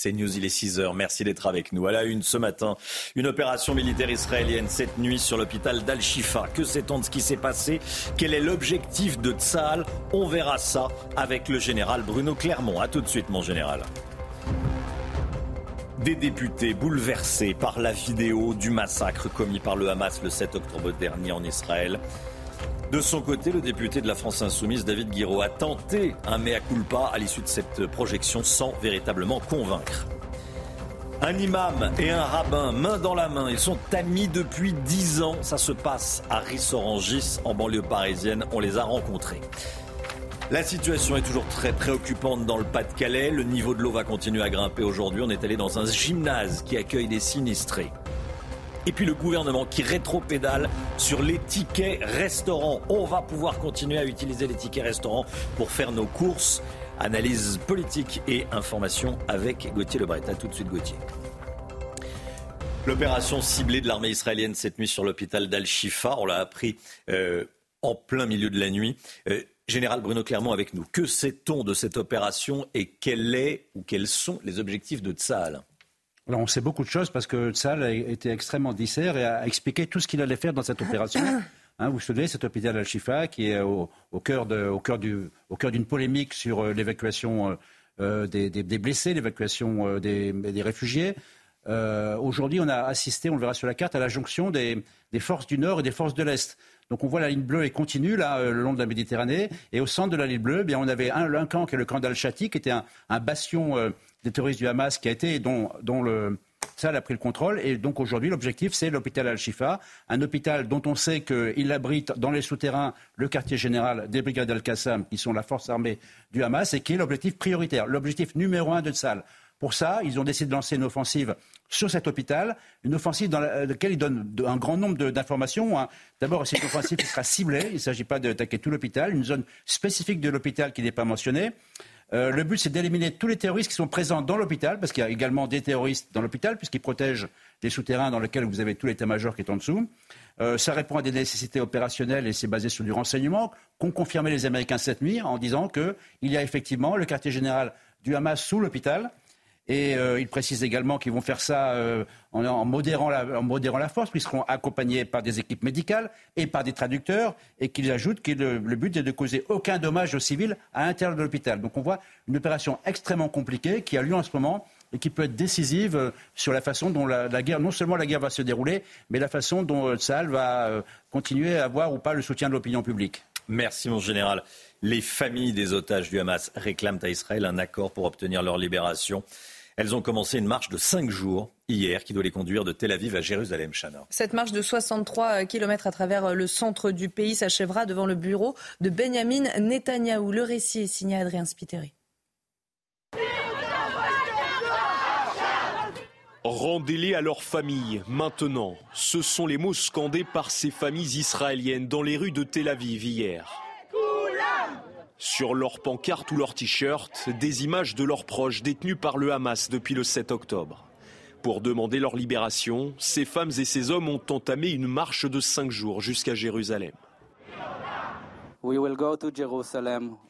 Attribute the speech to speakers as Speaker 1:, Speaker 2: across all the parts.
Speaker 1: C'est News, il est 6 heures. Merci d'être avec nous. À la une ce matin, une opération militaire israélienne cette nuit sur l'hôpital d'Al-Shifa. Que sait-on de ce qui s'est passé? Quel est l'objectif de Tsahal? On verra ça avec le général Bruno Clermont. A tout de suite, mon général. Des députés bouleversés par la vidéo du massacre commis par le Hamas le 7 octobre dernier en Israël. De son côté, le député de la France Insoumise, David Guiraud, a tenté un mea culpa à l'issue de cette projection sans véritablement convaincre. Un imam et un rabbin, main dans la main, ils sont amis depuis dix ans. Ça se passe à Rissorangis, en banlieue parisienne. On les a rencontrés. La situation est toujours très préoccupante dans le Pas-de-Calais. Le niveau de l'eau va continuer à grimper aujourd'hui. On est allé dans un gymnase qui accueille des sinistrés. Et puis le gouvernement qui rétropédale sur les tickets restaurants. On va pouvoir continuer à utiliser les tickets restaurants pour faire nos courses. Analyse politique et information avec Gauthier Lebret. Tout de suite Gauthier. L'opération ciblée de l'armée israélienne cette nuit sur l'hôpital d'Al-Shifa, on l'a appris euh, en plein milieu de la nuit. Euh, Général Bruno Clermont avec nous. Que sait-on de cette opération et quels sont les objectifs de Tsahal?
Speaker 2: Alors on sait beaucoup de choses parce que Tsahal a été extrêmement disert et a expliqué tout ce qu'il allait faire dans cette opération. Hein, vous vous souvenez, cet hôpital Al-Shifa qui est au, cœur d'une polémique sur euh, l'évacuation euh, euh, des, blessés, l'évacuation des, réfugiés. Aujourd'hui, on a assisté, on le verra sur la carte, à la jonction des, forces du Nord et des forces de l'Est. Donc on voit la ligne bleue est continue là le long de la Méditerranée et au centre de la ligne bleue, eh bien on avait un, camp qui est le camp d'Al-Shati qui était un, bastion des terroristes du Hamas qui a été dont, dont le ça, a pris le contrôle. Et donc aujourd'hui, l'objectif, c'est l'hôpital Al-Shifa, un hôpital dont on sait qu'il abrite dans les souterrains le quartier général des brigades Al-Qassam, qui sont la force armée du Hamas, et qui est l'objectif prioritaire, l'objectif numéro un de Tsal. Pour ça, ils ont décidé de lancer une offensive sur cet hôpital, une offensive dans laquelle ils donnent un grand nombre d'informations. Hein. D'abord, c'est une offensive qui sera ciblée, il ne s'agit pas d'attaquer tout l'hôpital, une zone spécifique de l'hôpital qui n'est pas mentionnée. Euh, le but, c'est d'éliminer tous les terroristes qui sont présents dans l'hôpital, parce qu'il y a également des terroristes dans l'hôpital, puisqu'ils protègent des souterrains dans lesquels vous avez tout l'état-major qui est en dessous. Euh, ça répond à des nécessités opérationnelles et c'est basé sur du renseignement qu'ont confirmé les Américains cette nuit en disant qu'il y a effectivement le quartier général du Hamas sous l'hôpital et euh, ils précisent également qu'ils vont faire ça euh, en, modérant la, en, modérant la, force, puisqu'ils seront accompagnés par des équipes médicales et par des traducteurs, et qu'ils ajoutent que le, but est de causer aucun dommage aux civils à l'intérieur de l'hôpital. Donc on voit une opération extrêmement compliquée qui a lieu en ce moment et qui peut être décisive euh, sur la façon dont la, guerre, non seulement la guerre va se dérouler, mais la façon dont Tsahal va continuer à avoir ou pas le soutien de l'opinion publique.
Speaker 1: Merci mon général. Les familles des otages du Hamas réclament à Israël un accord pour obtenir leur libération. Elles ont commencé une marche de cinq jours hier qui doit les conduire de Tel Aviv à Jérusalem. Chana.
Speaker 3: Cette marche de 63 km à travers le centre du pays s'achèvera devant le bureau de Benjamin Netanyahou. Le récit est signé Adrien Spiteri.
Speaker 4: Rendez-les à leur famille maintenant. Ce sont les mots scandés par ces familles israéliennes dans les rues de Tel Aviv hier. Sur leurs pancartes ou leurs t-shirts, des images de leurs proches détenus par le Hamas depuis le 7 octobre. Pour demander leur libération, ces femmes et ces hommes ont entamé une marche de cinq jours jusqu'à Jérusalem.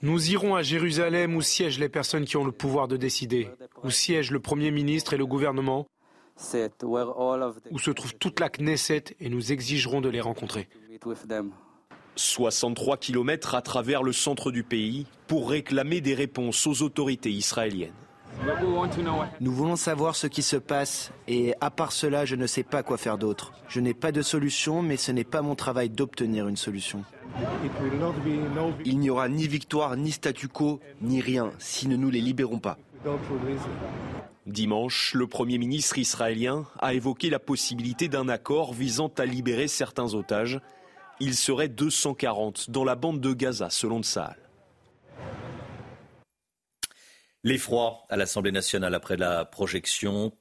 Speaker 5: Nous irons à Jérusalem où siègent les personnes qui ont le pouvoir de décider, où siègent le Premier ministre et le gouvernement, où se trouve toute la Knesset et nous exigerons de les rencontrer.
Speaker 4: 63 km à travers le centre du pays pour réclamer des réponses aux autorités israéliennes.
Speaker 6: Nous voulons savoir ce qui se passe et à part cela, je ne sais pas quoi faire d'autre. Je n'ai pas de solution, mais ce n'est pas mon travail d'obtenir une solution. Il n'y aura ni victoire, ni statu quo, ni rien si nous ne nous les libérons pas.
Speaker 4: Dimanche, le Premier ministre israélien a évoqué la possibilité d'un accord visant à libérer certains otages il serait 240 dans la bande de Gaza, selon Tsahal.
Speaker 1: L'effroi à l'Assemblée nationale après la projection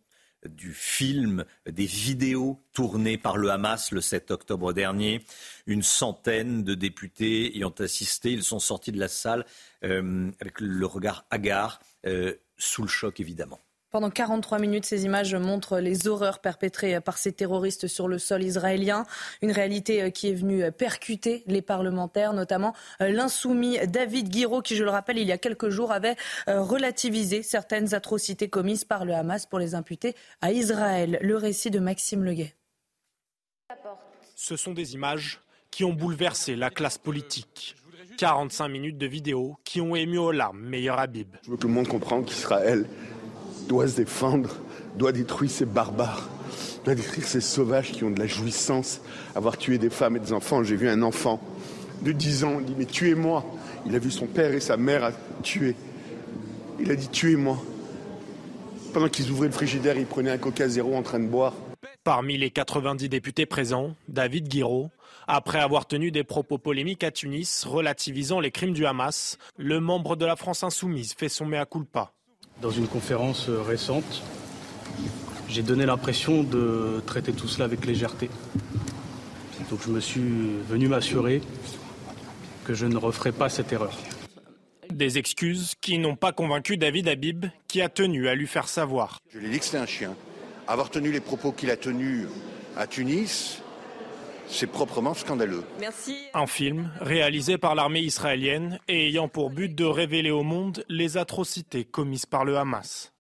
Speaker 1: du film, des vidéos tournées par le Hamas le 7 octobre dernier. Une centaine de députés y ont assisté. Ils sont sortis de la salle euh, avec le regard hagard, euh, sous le choc évidemment.
Speaker 3: Pendant 43 minutes, ces images montrent les horreurs perpétrées par ces terroristes sur le sol israélien. Une réalité euh, qui est venue percuter les parlementaires, notamment euh, l'insoumis David Guiraud, qui, je le rappelle, il y a quelques jours avait euh, relativisé certaines atrocités commises par le Hamas pour les imputer à Israël. Le récit de Maxime Leguet.
Speaker 4: Ce sont des images qui ont bouleversé la classe politique. 45 minutes de vidéos qui ont ému aux larmes Meilleur Habib.
Speaker 7: Je veux que le monde comprenne qu'Israël doit se défendre, doit détruire ces barbares, doit détruire ces sauvages qui ont de la jouissance, avoir tué des femmes et des enfants. J'ai vu un enfant de 10 ans, il dit mais tuez-moi. Il a vu son père et sa mère tuer. Il a dit tuez-moi. Pendant qu'ils ouvraient le frigidaire, ils prenaient un coca zéro en train de boire.
Speaker 4: Parmi les 90 députés présents, David Guiraud, après avoir tenu des propos polémiques à Tunis relativisant les crimes du Hamas, le membre de la France insoumise fait son mea culpa.
Speaker 8: Dans une conférence euh, récente, j'ai donné l'impression de traiter tout cela avec légèreté. Donc je me suis venu m'assurer que je ne referai pas cette erreur.
Speaker 4: Des excuses qui n'ont pas convaincu David Habib, qui a tenu à lui faire savoir.
Speaker 7: Je lui ai dit que c'était un chien. Avoir tenu les propos qu'il a tenus à Tunis, c'est proprement scandaleux.
Speaker 3: Merci.
Speaker 4: Un film réalisé par l'armée israélienne et ayant pour but de révéler au monde les atrocités commises par le Hamas.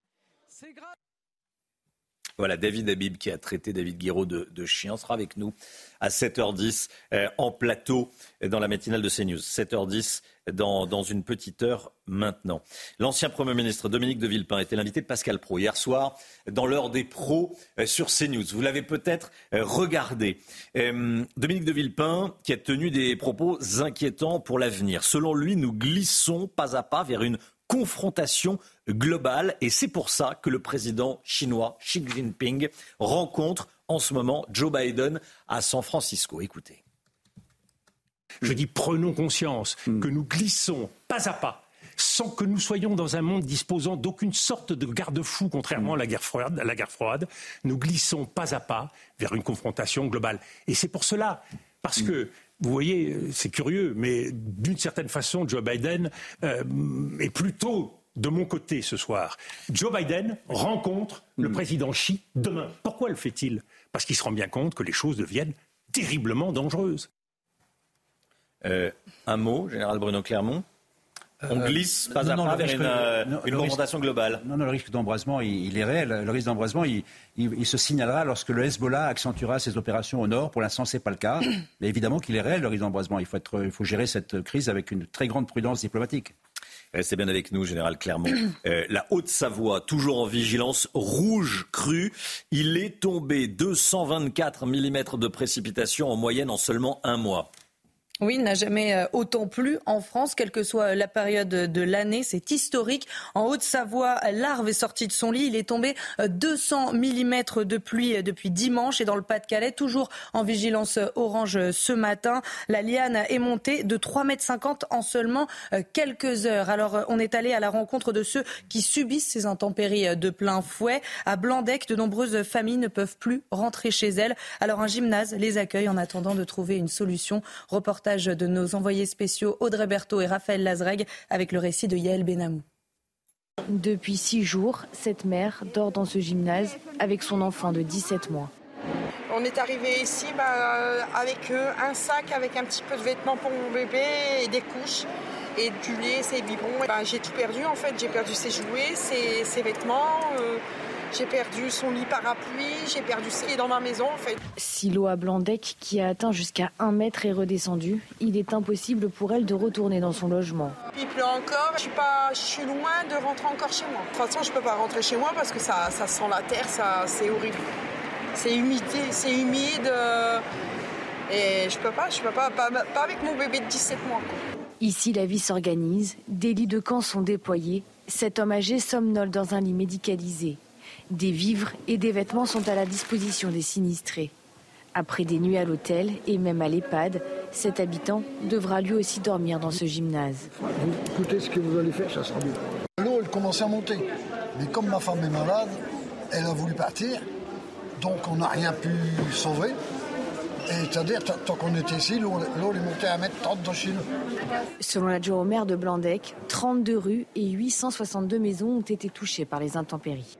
Speaker 1: Voilà, David Habib qui a traité David Guiraud de, chien sera avec nous à 7h10 euh, en plateau dans la matinale de CNews. 7h10 dans, dans une petite heure maintenant. L'ancien Premier ministre Dominique de Villepin était l'invité de Pascal Pro hier soir dans l'heure des pros euh, sur CNews. Vous l'avez peut-être euh, regardé. Dominique de Villepin qui a tenu des propos inquiétants pour l'avenir. Selon lui, nous glissons pas à pas vers une confrontation globale. Et c'est pour ça que le président chinois Xi Jinping rencontre en ce moment Joe Biden à San Francisco. Écoutez.
Speaker 9: Je dis prenons conscience hmm. que nous glissons pas à pas sans que nous soyons dans un monde disposant d'aucune sorte de garde-fou, contrairement à la guerre froide. À la guerre froide, nous glissons pas à pas vers une confrontation globale. Et c'est pour cela, parce hmm. que vous voyez, c'est curieux, mais d'une certaine façon, Joe Biden euh, est plutôt de mon côté ce soir. Joe Biden rencontre le hmm. président Xi demain. Pourquoi le fait-il? Parce qu'il se rend bien compte que les choses deviennent terriblement dangereuses.
Speaker 1: Euh, un mot, général Bruno Clermont? On euh, glisse pas à pas vers une, euh, globale.
Speaker 2: Non, non, le risque d'embrasement, il, est réel. Le risque d'embrasement, il, se signalera lorsque le Hezbollah accentuera ses opérations au nord. Pour l'instant, ce n'est pas le cas. Mais évidemment qu'il est réel, le risque d'embrasement. Il faut, il faut gérer cette crise avec une très grande prudence diplomatique.
Speaker 1: Restez bien avec nous, Général Clermont. Euh, la Haute-Savoie, toujours en vigilance rouge crue. Il est tombé 224 mm de précipitations en moyenne en seulement un mois.
Speaker 3: Oui, il n'a jamais euh, autant plu en France, quelle que soit la période de l'année. C'est historique. En Haute-Savoie, l'arve est sortie de son lit. Il est tombé 200 euh, mm de pluie euh, depuis dimanche. Et dans le Pas-de-Calais, toujours en vigilance orange ce matin, la liane est montée de 3,50 mètres en seulement quelques heures. Alors, on est allé à la rencontre de ceux qui subissent ces intempéries de plein fouet. À Blandec, de nombreuses familles ne peuvent plus rentrer chez elles. Alors, un gymnase les accueille en attendant de trouver une solution. Reportage de nos envoyés spéciaux Audrey Berthaud et Raphaël Lazreg avec le récit de Yael Benamou.
Speaker 10: Depuis six jours, cette mère dort dans ce gymnase avec son enfant de 17 mois.
Speaker 11: On est arrivé ici bah, avec euh, un sac avec un petit peu de vêtements pour mon bébé et des couches et du lait, ses biberons. Bah, j'ai tout perdu en fait, j'ai perdu ses jouets, ses, vêtements. Euh, j'ai perdu son lit parapluie, j'ai perdu ce qui est dans ma maison en fait.
Speaker 10: Si l'eau à Blandec, qui a atteint jusqu'à un mètre, est redescendue, il est impossible pour elle de retourner dans son logement.
Speaker 11: Il pleut encore, je suis, pas, je suis loin de rentrer encore chez moi. De toute façon, je peux pas rentrer chez moi parce que ça, ça sent la terre, ça, c'est horrible. C'est humide, c'est humide. Euh, et je peux pas, je peux pas, pas, avec mon bébé de 17 mois.
Speaker 10: Ici, la vie s'organise, des lits de camp sont déployés. Cet homme âgé somnole dans un lit médicalisé. Des vivres et des vêtements sont à la disposition des sinistrés. Après des nuits à l'hôtel et même à l'EHPAD, cet habitant devra lui aussi dormir dans ce gymnase.
Speaker 12: écoutez ce que vous allez faire, ça sera bien. L'eau, elle
Speaker 13: commencé à monter. Mais comme ma femme est malade, elle a voulu partir, donc on n'a rien pu sauver. Et c'est-à-dire, tant qu'on était ici, l'eau est montée à 1m30 dans chez nous.
Speaker 10: Selon l'adjoint au maire de Blandec, 32 rues et 862 maisons ont été touchées par les intempéries.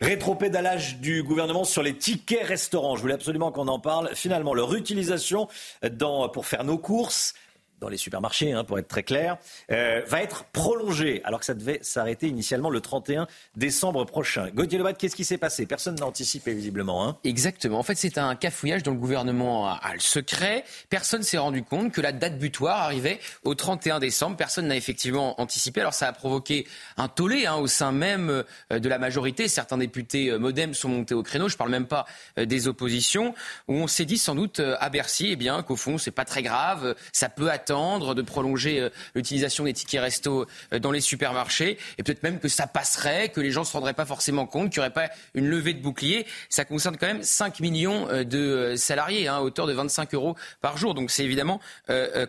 Speaker 1: Rétropédalage du gouvernement sur les tickets restaurants. Je voulais absolument qu'on en parle. Finalement, leur utilisation pour faire nos courses, dans les supermarchés, hein, pour être très clair, euh, va être prolongé, alors que ça devait s'arrêter initialement le 31 décembre prochain. Gauthier Lebas, qu'est-ce qui s'est passé? Personne n'a anticipé, visiblement. Hein.
Speaker 14: Exactement. En fait, c'est un cafouillage dont le gouvernement a, le secret. Personne s'est rendu compte que la date butoir arrivait au 31 décembre. Personne n'a effectivement anticipé. Alors, ça a provoqué un tollé hein, au sein même euh, de la majorité. Certains députés euh, modem sont montés au créneau. Je ne parle même pas des oppositions, où on s'est dit sans doute à Bercy eh bien, qu'au fond, c'est pas très grave, ça peut attendre de prolonger euh, l'utilisation des tickets resto euh, dans les supermarchés, et peut-être même que ça passerait, que les gens ne se rendraient pas forcément compte, qu'il n'y aurait pas une levée de bouclier. Ça concerne quand même 5 millions euh, de salariés, hein, à hauteur de 25 euros par jour. Donc c'est évidemment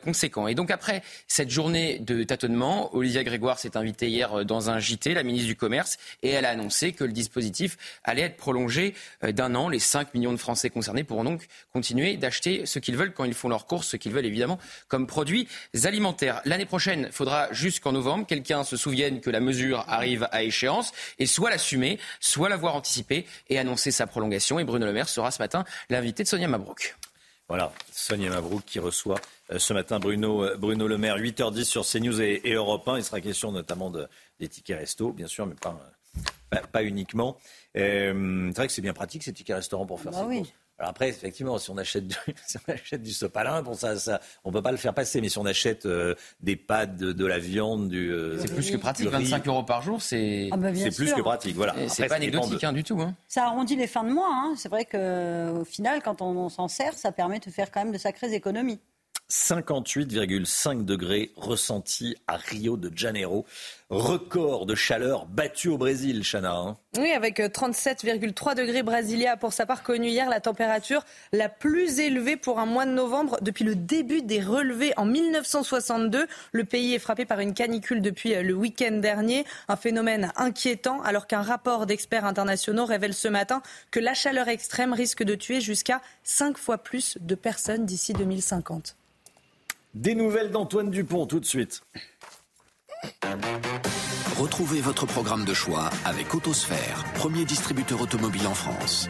Speaker 14: conséquent. Et donc après cette journée de tâtonnement, Olivia Grégoire s'est invitée hier dans un JT, la ministre du Commerce, et elle a annoncé que le dispositif allait être prolongé d'un an. Les 5 millions de Français concernés pourront donc continuer d'acheter ce qu'ils veulent quand ils font leurs courses, ce qu'ils veulent évidemment comme produit alimentaires. L'année prochaine, il faudra jusqu'en novembre quelqu'un se souvienne que la mesure arrive à échéance et soit l'assumer, soit l'avoir anticipé et annoncer sa prolongation. Et Bruno Le Maire sera ce matin l'invité de Sonia Mabrouk.
Speaker 1: Voilà, Sonia Mabrouk qui reçoit euh, ce matin Bruno, euh, Bruno Le Maire, 8h10 sur CNews et, Europe 1. Il sera question notamment de, des tickets resto, bien sûr, mais pas, pas, uniquement. Euh, c'est vrai que c'est bien pratique ces tickets restaurants pour faire ça. Bah alors après, effectivement, si on achète du, si on achète du sopalin, bon, ça, ça, on peut pas le faire passer. Mais si on achète euh, des pâtes, de, la viande, du.
Speaker 14: Euh, c'est plus que pratique. 25 euros par jour, c'est.
Speaker 1: Ah bah c'est plus que pratique. Voilà.
Speaker 14: C'est pas anecdotique hein, du tout. Hein.
Speaker 15: Ça arrondit les fins de mois. Hein. C'est vrai qu'au final, quand on s'en sert, ça permet de faire quand même de sacrées économies.
Speaker 1: 58,5 degrés ressentis à Rio de Janeiro. Record de chaleur battu au Brésil, Chana. Hein.
Speaker 3: Oui, avec 37,3 euh, degrés Brasilia pour sa part connue hier la température la plus élevée pour un mois de novembre depuis le début des relevés en 1962. Le pays est frappé par une canicule depuis euh, le week-end dernier, un phénomène inquiétant alors qu'un rapport d'experts internationaux révèle ce matin que la chaleur extrême risque de tuer jusqu'à 5 fois plus de personnes d'ici 2050.
Speaker 1: Des nouvelles d'Antoine Dupont tout de suite.
Speaker 16: Retrouvez votre programme de choix avec Autosphère, premier distributeur automobile en France.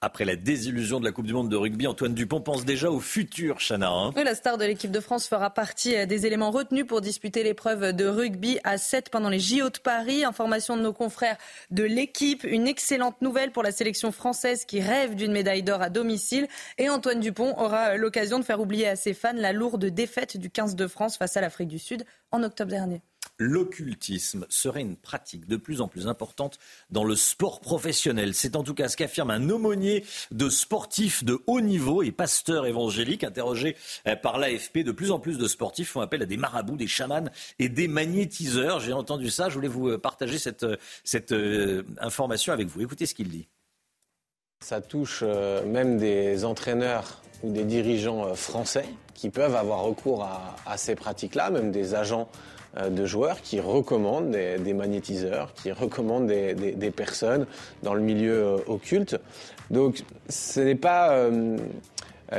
Speaker 1: Après la désillusion de la Coupe du Monde de rugby, Antoine Dupont pense déjà au futur, Chana. Hein.
Speaker 3: la star de l'équipe de France fera partie euh, des éléments retenus pour disputer l'épreuve de rugby à 7 pendant les JO de Paris. Information de nos confrères de l'équipe. Une excellente nouvelle pour la sélection française qui rêve d'une médaille d'or à domicile. Et Antoine Dupont aura l'occasion de faire oublier à ses fans la lourde défaite du 15 de France face à l'Afrique du Sud en octobre dernier
Speaker 1: l'occultisme serait une pratique de plus en plus importante dans le sport professionnel. C'est en tout cas ce qu'affirme un aumônier de sportifs de haut niveau et pasteur évangélique interrogé euh, par l'AFP. De plus en plus de sportifs font appel à des marabouts, des chamans et des magnétiseurs. J'ai entendu ça, je voulais vous euh, partager cette, euh, cette information avec vous. Écoutez ce qu'il dit.
Speaker 17: Ça touche même des entraîneurs ou des dirigeants français qui peuvent avoir recours à, ces pratiques-là, même des agents euh, de joueurs qui recommandent des, magnétiseurs, qui recommandent des, personnes dans le milieu euh, occulte. Donc ce n'est pas euh,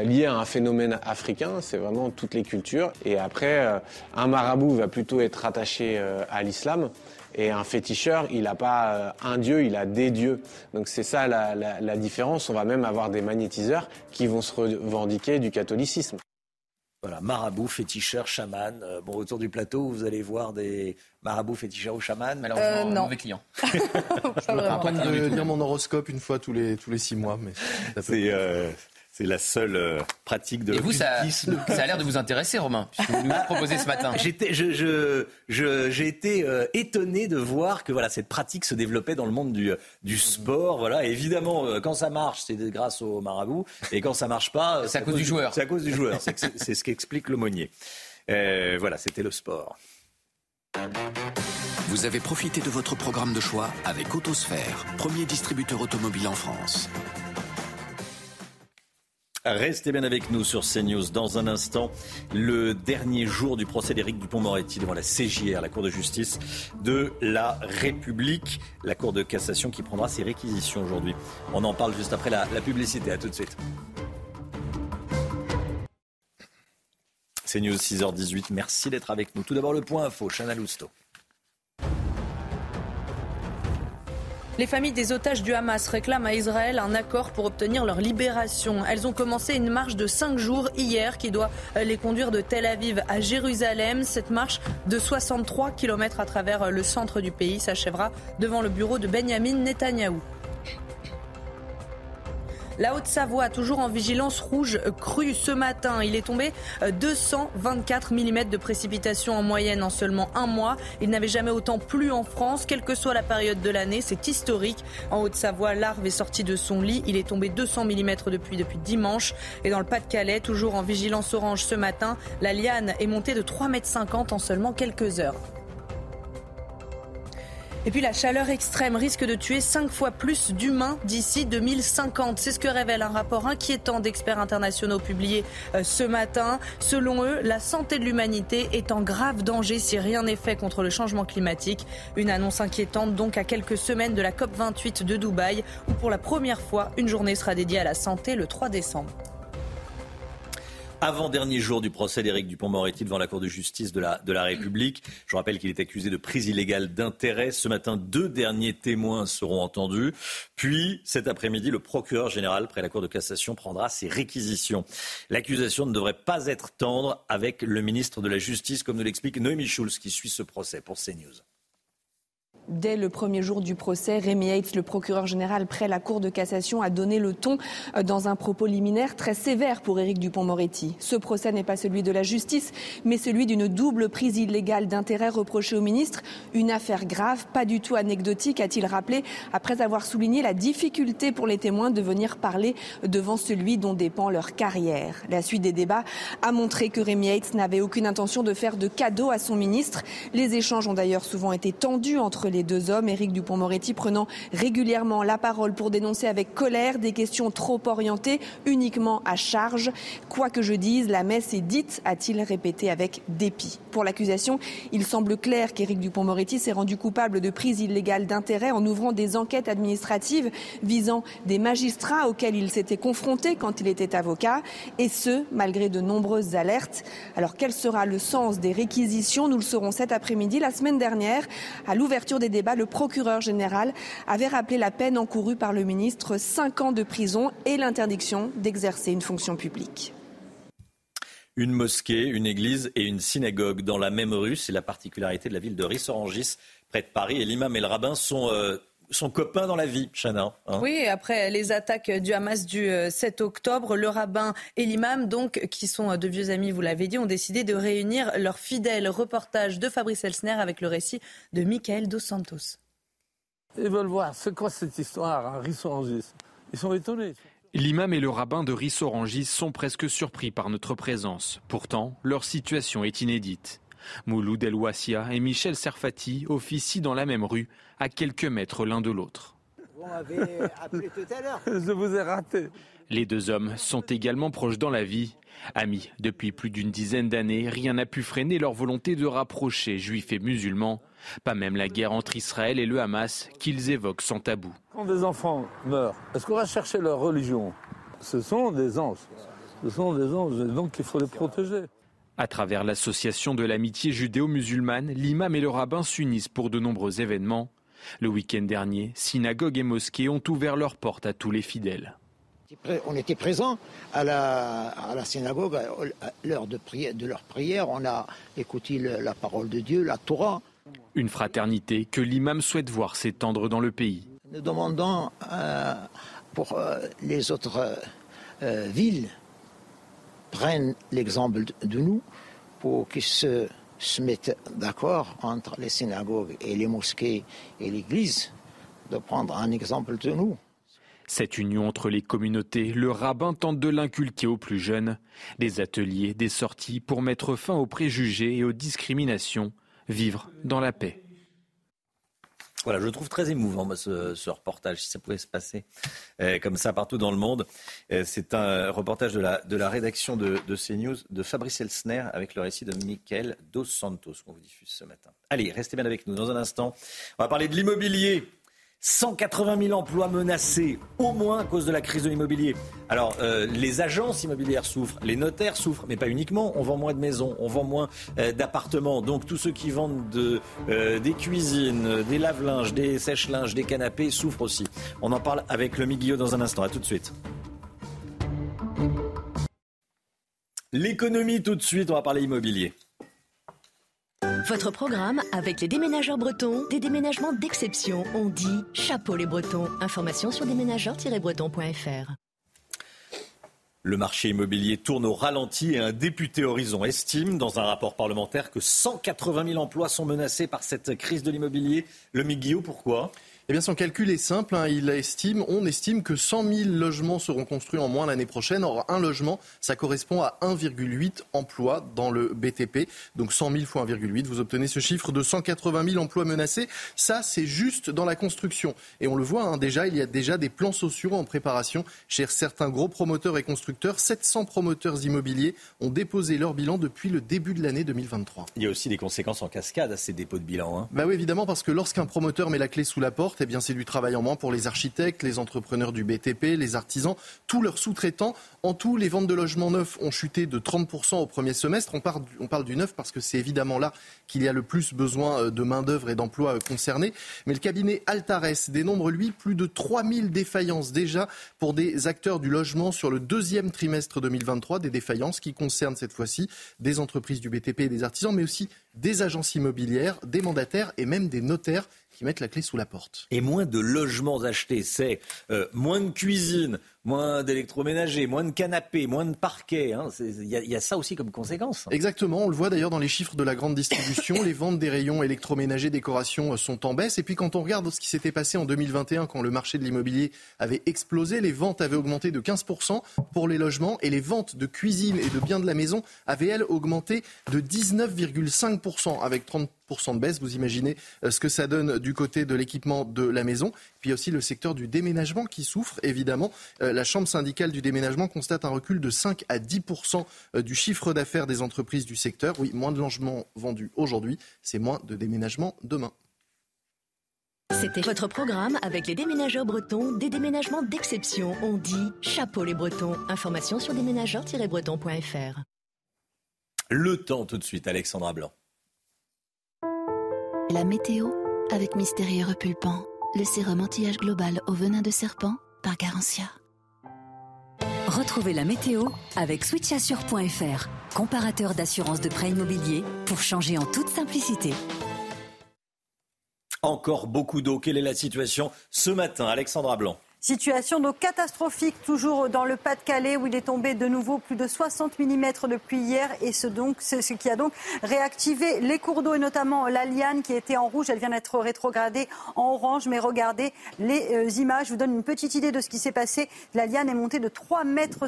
Speaker 17: lié à un phénomène africain, c'est vraiment toutes les cultures. Et après, un marabout va plutôt être attaché à l'islam. Et un féticheur, il n'a pas un dieu, il a des dieux. Donc c'est ça la différence. On va même avoir des magnétiseurs qui vont se revendiquer du catholicisme.
Speaker 1: Voilà, marabout, féticheur, chaman. Euh, bon, autour du plateau, vous allez voir des marabouts, féticheurs ou chamans.
Speaker 14: Malheureusement, euh, non. mauvais client.
Speaker 18: je me de lire mon horoscope une fois tous les, tous les six mois. mais
Speaker 1: C'est c'est la seule euh, pratique de
Speaker 14: Et vous, ça, ça, a l'air de vous intéresser, Romain, puisque vous nous proposez ce matin.
Speaker 1: J'étais, je, je, j'ai été euh, étonné de voir que voilà, cette pratique se développait dans le monde du, du sport. Voilà. évidemment, euh, quand ça marche, c'est grâce au marabout. Et quand ça marche pas,
Speaker 14: c'est à, cause du joueur.
Speaker 1: C'est à cause du joueur. c'est, ce qu'explique l'aumônier. voilà, c'était le sport.
Speaker 16: Vous avez profité de votre programme de choix avec Autosphère, premier distributeur automobile en France.
Speaker 1: Restez bien avec nous sur CNews. Dans un instant, le dernier jour du procès d'Éric Dupont-Moretti devant la CJR, la Cour de justice de la République. La Cour de cassation qui prendra ses réquisitions aujourd'hui. On en parle juste après la, publicité. À tout de suite. CNews 6h18. Merci d'être avec nous. Tout d'abord, le point info. Chana Lousteau.
Speaker 3: Les familles des otages du Hamas réclament à Israël un accord pour obtenir leur libération. Elles ont commencé une marche de cinq jours hier qui doit les conduire de Tel Aviv à Jérusalem. Cette marche de 63 km à travers le centre du pays s'achèvera devant le bureau de Benjamin Netanyahou. La Haute-Savoie, toujours en vigilance rouge crue ce matin. Il est tombé 224 euh, mm de précipitations en moyenne en seulement un mois. Il n'avait jamais autant plu en France, quelle que soit la période de l'année. C'est historique. En Haute-Savoie, l'arve est sorti de son lit. Il est tombé 200 mm depuis, depuis dimanche. Et dans le Pas-de-Calais, toujours en vigilance orange ce matin, la liane est montée de 3,50 m en seulement quelques heures. Et puis la chaleur extrême risque de tuer cinq fois plus d'humains d'ici 2050. C'est ce que révèle un rapport inquiétant d'experts internationaux publié euh, ce matin. Selon eux, la santé de l'humanité est en grave danger si rien n'est fait contre le changement climatique. Une annonce inquiétante donc à quelques semaines de la COP28 de Dubaï où pour la première fois une journée sera dédiée à la santé le 3 décembre.
Speaker 1: Avant-dernier jour du procès d'Éric Dupont-Moretti devant la Cour de justice de la, République. Je rappelle qu'il est accusé de prise illégale d'intérêt. Ce matin, deux derniers témoins seront entendus. Puis, cet après-midi, le procureur général près la Cour de cassation prendra ses réquisitions. L'accusation ne devrait pas être tendre avec le ministre de la Justice, comme nous l'explique Noémie Schulz, qui suit ce procès pour CNews.
Speaker 19: Dès le premier jour du procès, Rémi Haït, le procureur général près la Cour de cassation, a donné le ton euh, dans un propos liminaire très sévère pour Éric Dupont-Moretti. Ce procès n'est pas celui de la justice, mais celui d'une double prise illégale d'intérêt reprochée au ministre. Une affaire grave, pas du tout anecdotique, a-t-il rappelé, après avoir souligné la difficulté pour les témoins de venir parler devant celui dont dépend leur carrière. La suite des débats a montré que Rémi Haït n'avait aucune intention de faire de cadeau à son ministre. Les échanges ont d'ailleurs souvent été tendus entre les les deux hommes, Éric Dupont-Moretti prenant régulièrement la parole pour dénoncer avec colère des questions trop orientées uniquement à charge. Quoi que je dise, la messe est dite, a-t-il répété avec dépit. Pour l'accusation, il semble clair qu'Éric Dupont-Moretti s'est rendu coupable de prise illégale d'intérêt en ouvrant des enquêtes administratives visant des magistrats auxquels il s'était confronté quand il était avocat, et ce, malgré de nombreuses alertes. Alors quel sera le sens des réquisitions? Nous le saurons cet après-midi. La semaine dernière, à l'ouverture des débats, le procureur général avait rappelé la peine encourue par le ministre, 5 ans de prison et l'interdiction d'exercer une fonction publique.
Speaker 1: Une mosquée, une église et une synagogue dans la même rue, c'est la particularité de la ville de Rissorangis, près de Paris. Et l'imam et le rabbin sont euh, son copain dans la vie, Chana.
Speaker 3: Hein. oui, après les attaques du Hamas du 7 euh, octobre, le rabbin et l'imam, donc, qui sont euh, de vieux amis, vous l'avez dit, ont décidé de réunir leur fidèle reportage de Fabrice Elsner avec le récit de Michael Dos Santos.
Speaker 20: Ils veulent voir, c'est quoi cette histoire à Rissorangis Ils sont étonnés.
Speaker 21: L'imam et le rabbin de Rissorangis sont presque surpris par notre présence. Pourtant, leur situation est inédite. Mouloud El Wassia et Michel Serfati officient dans la même rue, à quelques mètres l'un de l'autre.
Speaker 20: Vous m'avez appelé tout à l'heure. Je vous ai raté.
Speaker 21: Les deux hommes sont également proches dans la vie. Amis depuis plus d'une dizaine d'années, rien n'a pu freiner leur volonté de rapprocher juifs et musulmans. Pas même la guerre entre Israël et le Hamas qu'ils évoquent sans tabou.
Speaker 20: Quand des enfants meurent, est-ce qu'on va chercher leur religion? Ce sont des anges. Ce sont des anges, donc il faut les protéger.
Speaker 21: À travers l'association de l'amitié judéo-musulmane, l'imam et le rabbin s'unissent pour de nombreux événements. Le week-end dernier, synagogues et mosquées ont ouvert leurs portes à tous les fidèles.
Speaker 22: On était présents à la, synagogue à l'heure de, de, leur prière. On a écouté la parole de Dieu, la Torah.
Speaker 21: Une fraternité que l'imam souhaite voir s'étendre dans le pays.
Speaker 22: Nous demandons euh, pour euh, les autres euh, villes prennent l'exemple de nous pour qu'ils se, mettent d'accord entre les synagogues et les mosquées et l'Église, de prendre un exemple de nous.
Speaker 21: Cette union entre les communautés, le rabbin tente de l'inculquer aux plus jeunes. Des ateliers, des sorties pour mettre fin aux préjugés et aux discriminations, vivre dans la paix.
Speaker 1: Voilà, je trouve très émouvant ce, reportage, si ça pouvait se passer euh, comme ça partout dans le monde. Euh, c'est un reportage de la, de la rédaction de, de CNews de Fabrice Elsner avec le récit de Michael Dos Santos qu'on vous diffuse ce matin. Allez, restez bien avec nous. Dans un instant, on va parler de l'immobilier. 180 000 emplois menacés, au moins à cause de la crise de l'immobilier. Alors, euh, les agences immobilières souffrent, les notaires souffrent, mais pas uniquement. On vend moins de maisons, on vend moins euh, d'appartements. Donc, tous ceux qui vendent de, euh, des cuisines, des lave-linges, des sèche-linges, des canapés souffrent aussi. On en parle avec le Guillot dans un instant. À tout de suite. L'économie, tout de suite, on va parler immobilier.
Speaker 23: Votre programme avec les déménageurs bretons, des déménagements d'exception. On dit chapeau les bretons. Information sur déménageurs-bretons.fr.
Speaker 1: Le marché immobilier tourne au ralenti et un député Horizon estime dans un rapport parlementaire que 180 000 emplois sont menacés par cette crise de l'immobilier. Le Miguel, pourquoi?
Speaker 18: Eh bien, son calcul est simple. Hein. Il estime, on estime que 100 000 logements seront construits en moins l'année prochaine. Or, un logement, ça correspond à 1,8 emplois dans le BTP. Donc 100 000 fois 1,8, vous obtenez ce chiffre de 180 000 emplois menacés. Ça, c'est juste dans la construction. Et on le voit hein, déjà, il y a déjà des plans sociaux en préparation chez certains gros promoteurs et constructeurs. 700 promoteurs immobiliers ont déposé leur bilan depuis le début de l'année 2023.
Speaker 1: Il y a aussi des conséquences en cascade à ces dépôts de bilan. Hein.
Speaker 18: Bah oui, évidemment, parce que lorsqu'un promoteur met la clé sous la porte, eh bien, c'est du travail en moins pour les architectes, les entrepreneurs du BTP, les artisans, tous leurs sous-traitants. En tout, les ventes de logements neufs ont chuté de 30% au premier semestre. On parle, du neuf parce que c'est évidemment là qu'il y a le plus besoin euh, de main-d'œuvre et d'emplois euh, concernés. Mais le cabinet Altares dénombre, lui, plus de 3000 défaillances déjà pour des acteurs du logement sur le deuxième trimestre 2023. Des défaillances qui concernent cette fois-ci des entreprises du BTP et des artisans, mais aussi des agences immobilières, des mandataires et même des notaires qui mettent la clé sous la porte.
Speaker 1: Et moins de logements achetés, c'est euh, moins de cuisine, moins d'électroménager, moins de canapés, moins de parquets. Hein. Il y, a ça aussi comme conséquence.
Speaker 18: Exactement, on le voit d'ailleurs dans les chiffres de la grande distribution. les ventes des rayons électroménagers, décoration euh, sont en baisse. Et puis quand on regarde ce qui s'était passé en 2021, quand le marché de l'immobilier avait explosé, les ventes avaient augmenté de 15% pour les logements et les ventes de cuisine et de biens de la maison avaient, elles, augmenté de 19,5% avec 30 de baisse. Vous imaginez euh, ce que ça donne du côté de l'équipement de la maison. Puis aussi le secteur du déménagement qui souffre, évidemment. Euh, la Chambre syndicale du déménagement constate un recul de 5 à 10% euh, du chiffre d'affaires des entreprises du secteur. Oui, moins de logements vendus aujourd'hui, c'est moins de déménagements demain.
Speaker 23: C'était votre programme avec les déménageurs bretons, des déménagements d'exception. On dit chapeau les bretons. Information sur déménageurs-bretons.fr.
Speaker 1: Le temps tout de suite, Alexandra Blanc.
Speaker 24: La météo avec Mystérieux Repulpant, le sérum anti-âge global au venin de serpent par Garantia.
Speaker 23: Retrouvez la météo avec switchassure.fr, comparateur d'assurance de prêt immobilier pour changer en toute simplicité.
Speaker 1: Encore beaucoup d'eau. Quelle est la situation ce matin, Alexandra Blanc?
Speaker 15: Situation donc catastrophique toujours dans le Pas-de-Calais où il est tombé de nouveau plus de 60 mm de pluie hier et ce, donc, ce qui a donc réactivé les cours d'eau et notamment la Liane qui était en rouge. Elle vient d'être rétrogradée en orange. Mais regardez les euh, images. Je vous donne une petite idée de ce qui s'est passé. La Liane est montée de 3,50 mètres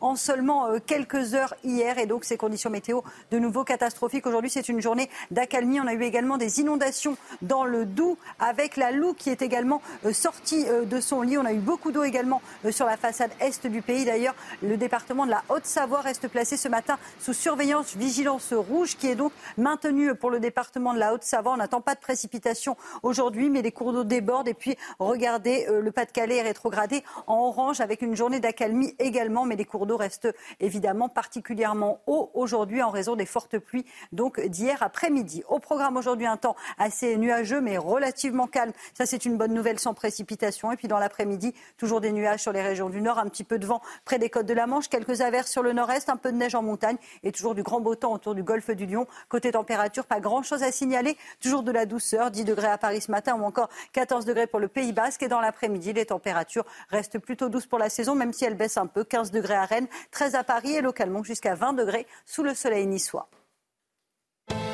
Speaker 15: en seulement euh, quelques heures hier et donc ces conditions météo de nouveau catastrophiques. Aujourd'hui c'est une journée d'accalmie. On a eu également des inondations dans le Doubs avec la Loue qui est également euh, sortie de son on a eu beaucoup d'eau également euh, sur la façade est du pays. D'ailleurs, le département de la Haute-Savoie reste placé ce matin sous surveillance vigilance rouge qui est donc maintenue pour le département de la Haute-Savoie. On n'attend pas de précipitations aujourd'hui, mais les cours d'eau débordent. Et puis, regardez, euh, le Pas-de-Calais est rétrogradé en orange avec une journée d'accalmie également, mais les cours d'eau restent évidemment particulièrement hauts aujourd'hui en raison des fortes pluies donc d'hier après-midi. Au programme aujourd'hui, un temps assez nuageux mais relativement calme. Ça, c'est une bonne nouvelle sans précipitation. Et puis dans l'après midi toujours des nuages sur les régions du nord, un petit peu de vent près des côtes de la Manche, quelques averses sur le nord-est, un peu de neige en montagne et toujours du grand beau temps autour du golfe du Lion. Côté température, pas grand-chose à signaler. Toujours de la douceur, 10 degrés à Paris ce matin ou encore 14 degrés pour le Pays Basque. Et dans l'après-midi, les températures restent plutôt douces pour la saison, même si elles baissent un peu. 15 degrés à Rennes, 13 à Paris et localement jusqu'à 20 degrés sous le soleil niçois.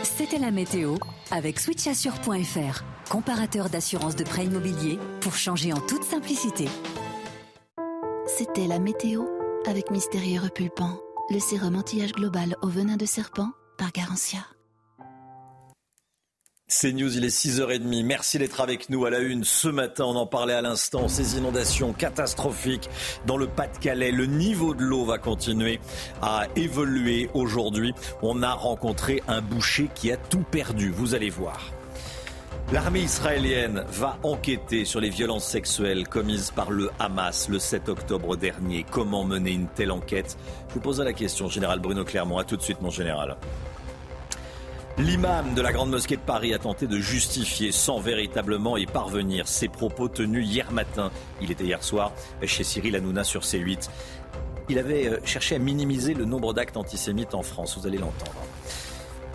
Speaker 23: C'était la météo avec switchassure.fr, comparateur d'assurance de prêt immobilier pour changer en toute simplicité.
Speaker 24: C'était la météo avec Mystérieux Repulpant, le sérum anti-âge global au venin de serpent par Garantia.
Speaker 1: C'est News, il est 6h30. Merci d'être avec nous à la une ce matin. On en parlait à l'instant. Ces inondations catastrophiques dans le Pas-de-Calais. Le niveau de l'eau va continuer à évoluer aujourd'hui. On a rencontré un boucher qui a tout perdu. Vous allez voir. L'armée israélienne va enquêter sur les violences sexuelles commises par le Hamas le 7 octobre dernier. Comment mener une telle enquête? Je vous pose la question, général Bruno Clermont. A tout de suite, mon général. L'imam de la Grande Mosquée de Paris a tenté de justifier sans véritablement y parvenir ses propos tenus hier matin. Il était hier soir chez Cyril Hanouna sur C8. Il avait euh, cherché à minimiser le nombre d'actes antisémites en France, vous allez l'entendre.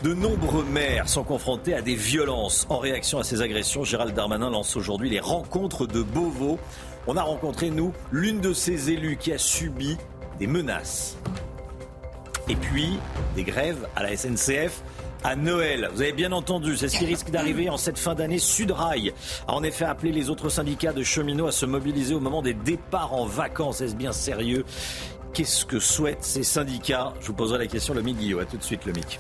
Speaker 1: De nombreux maires sont confrontés à des violences. En réaction à ces agressions, Gérald Darmanin lance aujourd'hui les rencontres de Beauvau. On a rencontré, nous, l'une de ces élus qui a subi des menaces. Et puis, des grèves à la SNCF à Noël. Vous avez bien entendu, c'est ce qui risque d'arriver en cette fin d'année. Sudrail a en effet appelé les autres syndicats de cheminots à se mobiliser au moment des départs en vacances. Est-ce bien sérieux? Qu'est-ce que souhaitent ces syndicats? Je vous poserai la question, le Guillaume. A tout de suite, le Mic.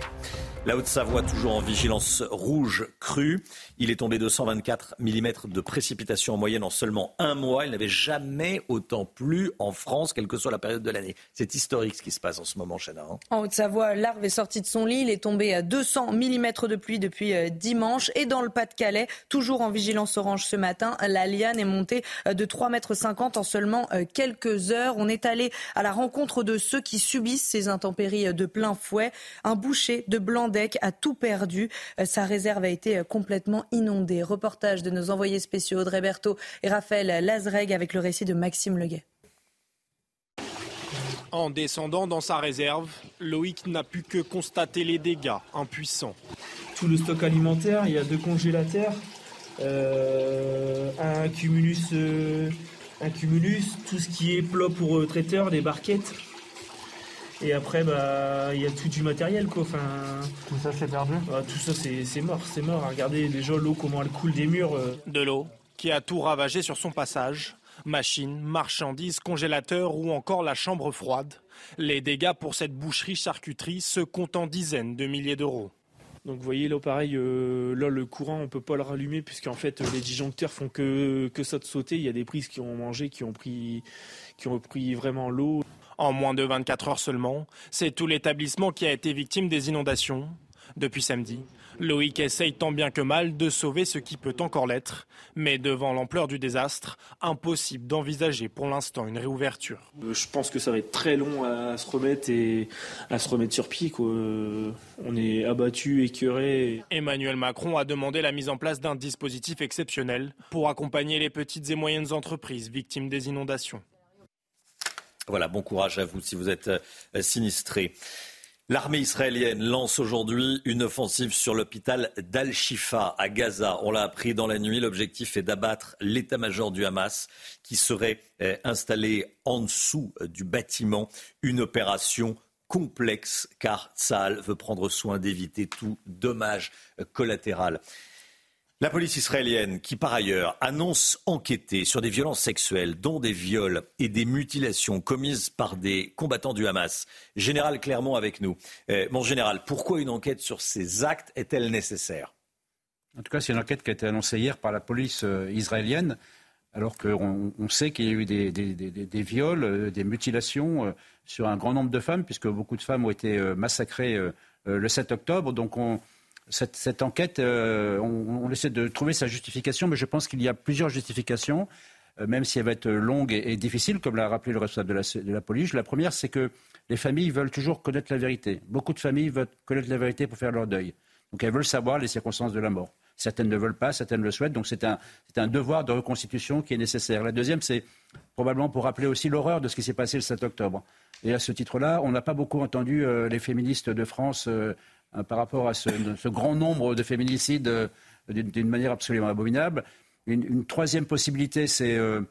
Speaker 1: La Haute-Savoie, toujours en vigilance rouge crue. Il est tombé 224 mm de précipitations en moyenne en seulement un mois. Il n'avait jamais autant plu en France, quelle que soit la période de l'année. C'est historique ce qui se passe en ce moment, Chana. Hein.
Speaker 3: en Haute-Savoie, l'arve est sortie de son lit. Il est tombé à 200 mm de pluie depuis euh, dimanche. Et dans le Pas-de-Calais, toujours en vigilance orange ce matin, la liane est montée euh, de 3,50 m en seulement euh, quelques heures. On est allé à la rencontre de ceux qui subissent ces intempéries de plein fouet. Un boucher de Blandec a tout perdu. Sa réserve a été complètement inondés. Reportage de nos envoyés spéciaux Audrey Berthaud et Raphaël Lazreg avec le récit de Maxime Leguet.
Speaker 4: En descendant dans sa réserve, Loïc n'a pu que constater les dégâts, impuissant.
Speaker 25: Tout le stock alimentaire, il y a deux congélateurs, euh, un, cumulus, euh, un cumulus, tout ce qui est plat pour euh, traiteur, des barquettes. Et après, bah, il y a tout du matériel, quoi. Enfin,
Speaker 26: tout ça, c'est perdu?
Speaker 25: Bah, tout ça, c'est mort, c'est mort. Regardez déjà l'eau, comment elle coule des murs. Euh.
Speaker 4: De l'eau qui a tout ravagé sur son passage. Machines, marchandises, congélateurs ou encore la chambre froide. Les dégâts pour cette boucherie-charcuterie se comptent en dizaines de milliers d'euros.
Speaker 25: Donc vous voyez là pareil, euh, là le courant on peut pas le rallumer puisqu'en fait les disjoncteurs font que, que ça de sauter. Il y a des prises qui ont mangé, qui ont pris, qui ont pris vraiment l'eau.
Speaker 4: En moins de 24 heures seulement, c'est tout l'établissement qui a été victime des inondations. Depuis samedi, Loïc essaye tant bien que mal de sauver ce qui peut encore l'être, mais devant l'ampleur du désastre, impossible d'envisager pour l'instant une réouverture.
Speaker 25: Euh, je pense que ça va être très long à se remettre et à se remettre sur pied. On est abattu, écœuré.
Speaker 4: Emmanuel Macron a demandé la mise en place d'un dispositif exceptionnel pour accompagner les petites et moyennes entreprises victimes des inondations.
Speaker 1: Voilà, bon courage à vous si vous êtes euh, sinistré. L'armée israélienne lance aujourd'hui une offensive sur l'hôpital d'Al-Shifa à Gaza. On l'a appris dans la nuit. L'objectif est d'abattre l'état-major du Hamas qui serait euh, installé en dessous euh, du bâtiment. Une opération complexe car Tsahal veut prendre soin d'éviter tout dommage collatéral. La police israélienne, qui par ailleurs annonce enquêter sur des violences sexuelles, dont des viols et des mutilations commises par des combattants du Hamas. Général Clermont avec nous. Euh, mon général, pourquoi une enquête sur ces actes est-elle nécessaire?
Speaker 2: En tout cas, c'est une enquête qui a été annoncée hier par la police euh, israélienne, alors qu'on on sait qu'il y a eu des, des, viols, euh, des mutilations sur un grand nombre de femmes, puisque beaucoup de femmes ont été massacrées le 7 octobre. Donc on cette, enquête, euh, on, essaie de trouver sa justification, mais je pense qu'il y a plusieurs justifications, euh, même si elle va être longue et, difficile, comme l'a rappelé le responsable de la, police. La première, c'est que les familles veulent toujours connaître la vérité. Beaucoup de familles veulent connaître la vérité pour faire leur deuil. Donc elles veulent savoir les circonstances de la mort. Certaines ne veulent pas, certaines le souhaitent. Donc c'est un, devoir de reconstitution qui est nécessaire. La deuxième, c'est probablement pour rappeler aussi l'horreur de ce qui s'est passé le 7 octobre. Et à ce titre-là, on n'a pas beaucoup entendu euh, les féministes de France Hein, par rapport à ce, grand nombre de féminicides euh, d'une manière absolument abominable. Une, troisième possibilité, c'est euh,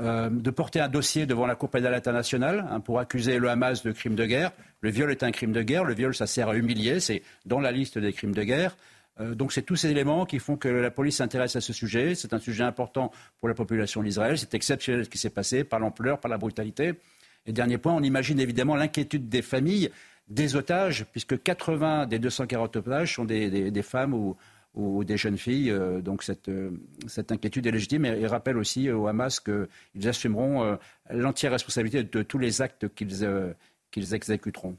Speaker 2: euh, de porter un dossier devant la Cour pénale internationale hein, pour accuser le Hamas de crime de guerre. Le viol est un crime de guerre. Le viol, ça sert à humilier. C'est dans la liste des crimes de guerre. donc c'est tous ces éléments qui font que la police s'intéresse à ce sujet. C'est un sujet important pour la population d'Israël. C'est exceptionnel ce qui s'est passé par l'ampleur, par la brutalité. Et dernier point, on imagine évidemment l'inquiétude des familles des otages, puisque 80 des 240 otages sont des, femmes ou, des jeunes filles. donc cette, cette inquiétude est légitime et, rappelle aussi au Hamas qu'ils assumeront l'entière responsabilité de tous les actes qu'ils qu'ils exécuteront.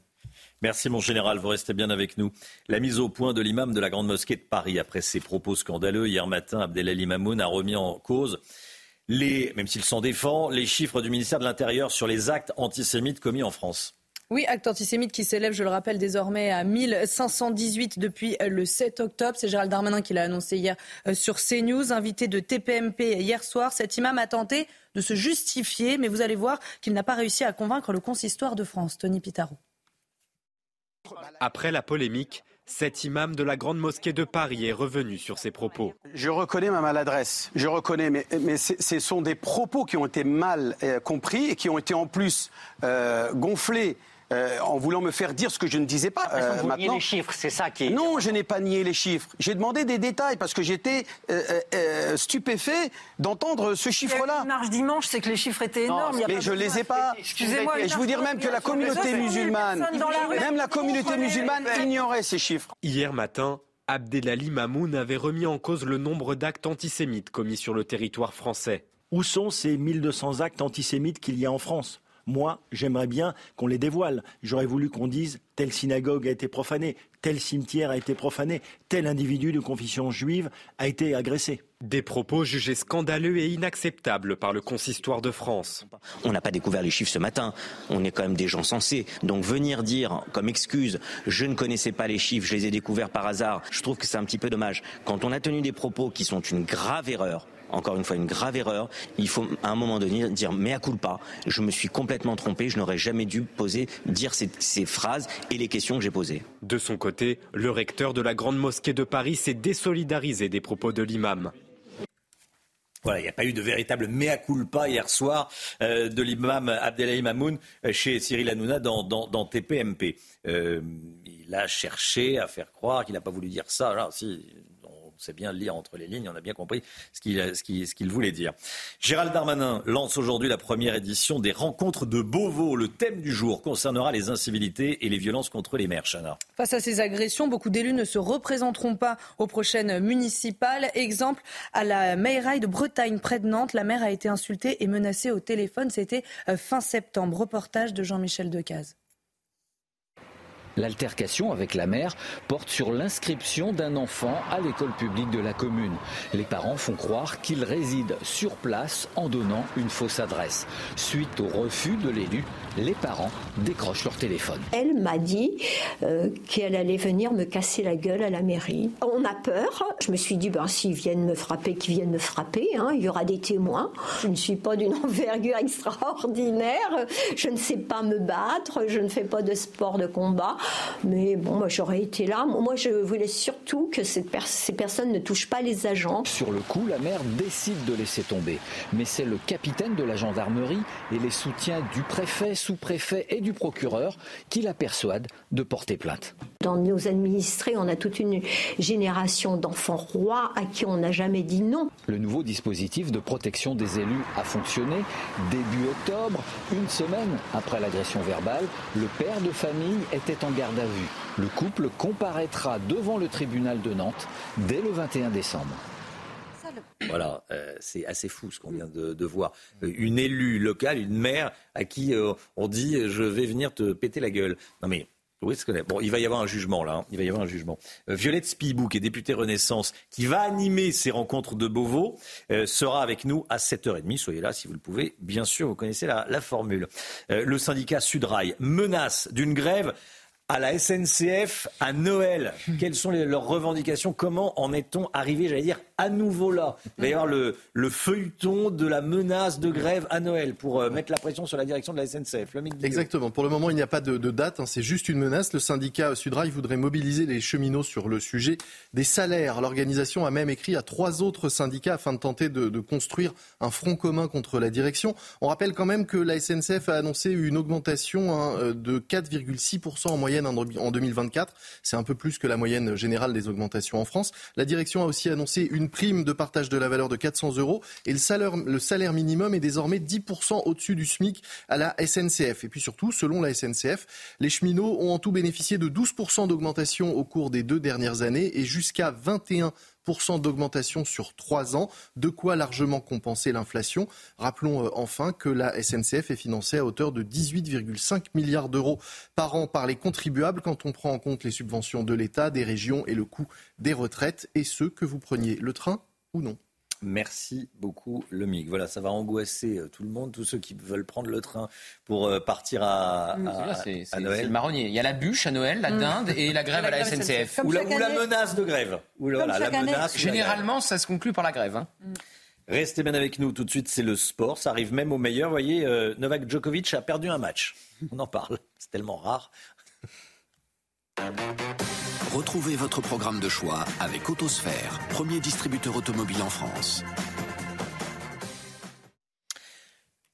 Speaker 1: Merci mon général, vous restez bien avec nous. La mise au point de l'imam de la Grande Mosquée de Paris après ses propos scandaleux hier matin, Abdelali Mamoun a remis en cause les, même s'il s'en défend, les chiffres du ministère de l'Intérieur sur les actes antisémites commis en France.
Speaker 3: Oui, acte antisémite qui s'élève, je le rappelle, désormais à 1518 depuis le 7 octobre. C'est Gérald Darmanin qui l'a annoncé hier euh, sur CNews. Invité de TPMP hier soir, cet imam a tenté de se justifier, mais vous allez voir qu'il n'a pas réussi à convaincre le consistoire de France, Tony Pitaro.
Speaker 27: Après la polémique, cet imam de la Grande Mosquée de Paris est revenu sur ses propos.
Speaker 26: Je reconnais ma maladresse, je reconnais, mais, ce sont des propos qui ont été mal euh, compris et qui ont été en plus euh, gonflés euh, en voulant me faire dire ce que je ne disais pas.
Speaker 28: Euh, vous les chiffres, c'est ça qui est...
Speaker 26: Non, je n'ai pas nié les chiffres. J'ai demandé des détails parce que j'étais euh, stupéfait d'entendre ce chiffre-là.
Speaker 15: marche dimanche, c'est que les chiffres étaient énormes.
Speaker 26: mais je ne les ai pas. Excusez-moi. Et je vous dire même que la communauté musulmane, même la communauté musulmane ignorait ces chiffres.
Speaker 27: Hier matin, Abdelali Mamoun avait remis en cause le nombre d'actes antisémites commis sur le territoire français.
Speaker 29: Où sont ces 1200 actes antisémites qu'il y a en France? Moi, j'aimerais bien qu'on les dévoile. J'aurais voulu qu'on dise telle synagogue a été profanée, tel cimetière a été profané, tel individu de confession juive a été agressé.
Speaker 27: Des propos jugés scandaleux et inacceptables par le consistoire de France.
Speaker 30: On n'a pas découvert les chiffres ce matin, on est quand même des gens sensés. Donc venir dire comme excuse, je ne connaissais pas les chiffres, je les ai découverts par hasard, je trouve que c'est un petit peu dommage. Quand on a tenu des propos qui sont une grave erreur, encore une fois une grave erreur. Il faut à un moment donné dire mais à culpa, je me suis complètement trompé, je n'aurais jamais dû poser, dire ces, ces phrases et les questions que j'ai posées.
Speaker 27: De son côté, le recteur de la Grande Mosquée de Paris s'est désolidarisé des propos de l'imam.
Speaker 1: Voilà, il n'y a pas eu de véritable mea culpa hier soir euh, de l'imam Abdelhaim Mamoun euh, chez Cyril Hanouna dans, dans, TPMP. Euh, il a cherché à faire croire qu'il n'a pas voulu dire ça. Alors, si, c'est bien lire entre les lignes, on a bien compris ce qu'il voulait dire. Gérald Darmanin lance aujourd'hui la première édition des rencontres de Beauvau. Le thème du jour concernera les incivilités et les violences contre les maires. Chana.
Speaker 3: Face à ces agressions, beaucoup d'élus ne se représenteront pas aux prochaines municipales. Exemple, à la Meiraille de Bretagne, près de Nantes, la maire a été insultée et menacée au téléphone. C'était euh, fin septembre. Reportage de Jean-Michel Decaze.
Speaker 31: L'altercation avec la mère porte sur l'inscription d'un enfant à l'école publique de la commune. Les parents font croire qu'il réside sur place en donnant une fausse adresse. Suite au refus de l'élu, les parents décrochent leur téléphone.
Speaker 32: Elle m'a dit euh, qu'elle allait venir me casser la gueule à la mairie. On a peur. Je me suis dit, ben, s'ils viennent me frapper, qu'ils viennent me frapper. Hein. Il y aura des témoins. Je ne suis pas d'une envergure extraordinaire. Je ne sais pas me battre. Je ne fais pas de sport de combat. Mais bon, moi, j'aurais été là. Moi, je voulais surtout que ces personnes ne touchent pas les agents.
Speaker 31: Sur le coup, la maire décide de laisser tomber. Mais c'est le capitaine de la gendarmerie et les soutiens du préfet sous-préfet et du procureur qui la persuadent de porter plainte.
Speaker 32: Dans nos administrés, on a toute une génération d'enfants rois à qui on n'a jamais dit non.
Speaker 31: Le nouveau dispositif de protection des élus a fonctionné. Début octobre, une semaine après l'agression verbale, le père de famille était en garde à vue. Le couple comparaîtra devant le tribunal de Nantes dès le 21 décembre.
Speaker 1: Voilà, euh, c'est assez fou ce qu'on vient de, voir. Euh, une élue locale, une maire à qui euh, on dit je vais venir te péter la gueule. Non mais oui, bon, il va y avoir un jugement là. Hein. Il va y avoir un jugement. Violette Spibou, qui est députée Renaissance, qui va animer ces rencontres de Beauvau, sera avec nous à 7h30. Soyez là si vous le pouvez. Bien sûr, vous connaissez la, la formule. le syndicat Sudrail menace d'une grève à la SNCF à Noël. Quelles sont leurs revendications? Comment en est-on arrivé, j'allais dire, à nouveau là D'ailleurs, le, le feuilleton de la menace de grève à Noël pour euh, mettre la pression sur la direction de la SNCF.
Speaker 18: Exactement. Pour le moment, il n'y a pas de, date. Hein. C'est juste une menace. Le syndicat Sudrail voudrait mobiliser les cheminots sur le sujet des salaires. L'organisation a même écrit à trois autres syndicats afin de tenter de, construire un front commun contre la direction. On rappelle quand même que la SNCF a annoncé une augmentation hein, de 4,6% en moyenne en 2024. C'est un peu plus que la moyenne générale des augmentations en France. La direction a aussi annoncé une prime de partage de la valeur de 400 euros et le salaire, le salaire minimum est désormais 10% au-dessus du SMIC à la SNCF. Et puis surtout, selon la SNCF, les cheminots ont en tout bénéficié de 12% d'augmentation au cours des deux dernières années et jusqu'à 21 d'augmentation sur trois ans, de quoi largement compenser l'inflation. Rappelons euh, enfin que la SNCF est financée à hauteur de 18,5 milliards d'euros par an par les contribuables quand on prend en compte les subventions de l'État, des régions et le coût des retraites, et ce, que vous preniez le train ou non.
Speaker 1: Merci beaucoup, le MIG. Voilà, ça va angoisser euh, tout le monde, tous ceux qui veulent prendre le train pour euh, partir à,
Speaker 14: mmh. à, Noël. le marronnier. Il y a la bûche à Noël, la mmh. dinde et la grève à la SNCF.
Speaker 1: Ou la, menace de grève. Ou la,
Speaker 14: menace Généralement, ça se conclut par la grève. Hein. Mmh.
Speaker 1: Restez bien avec nous. Tout de suite, c'est le sport. Ça arrive même au meilleur. Vous voyez, euh, Novak Djokovic a perdu un match. On en parle. C'est tellement rare.
Speaker 16: Retrouvez votre programme de choix avec Autosphère, premier distributeur automobile en France.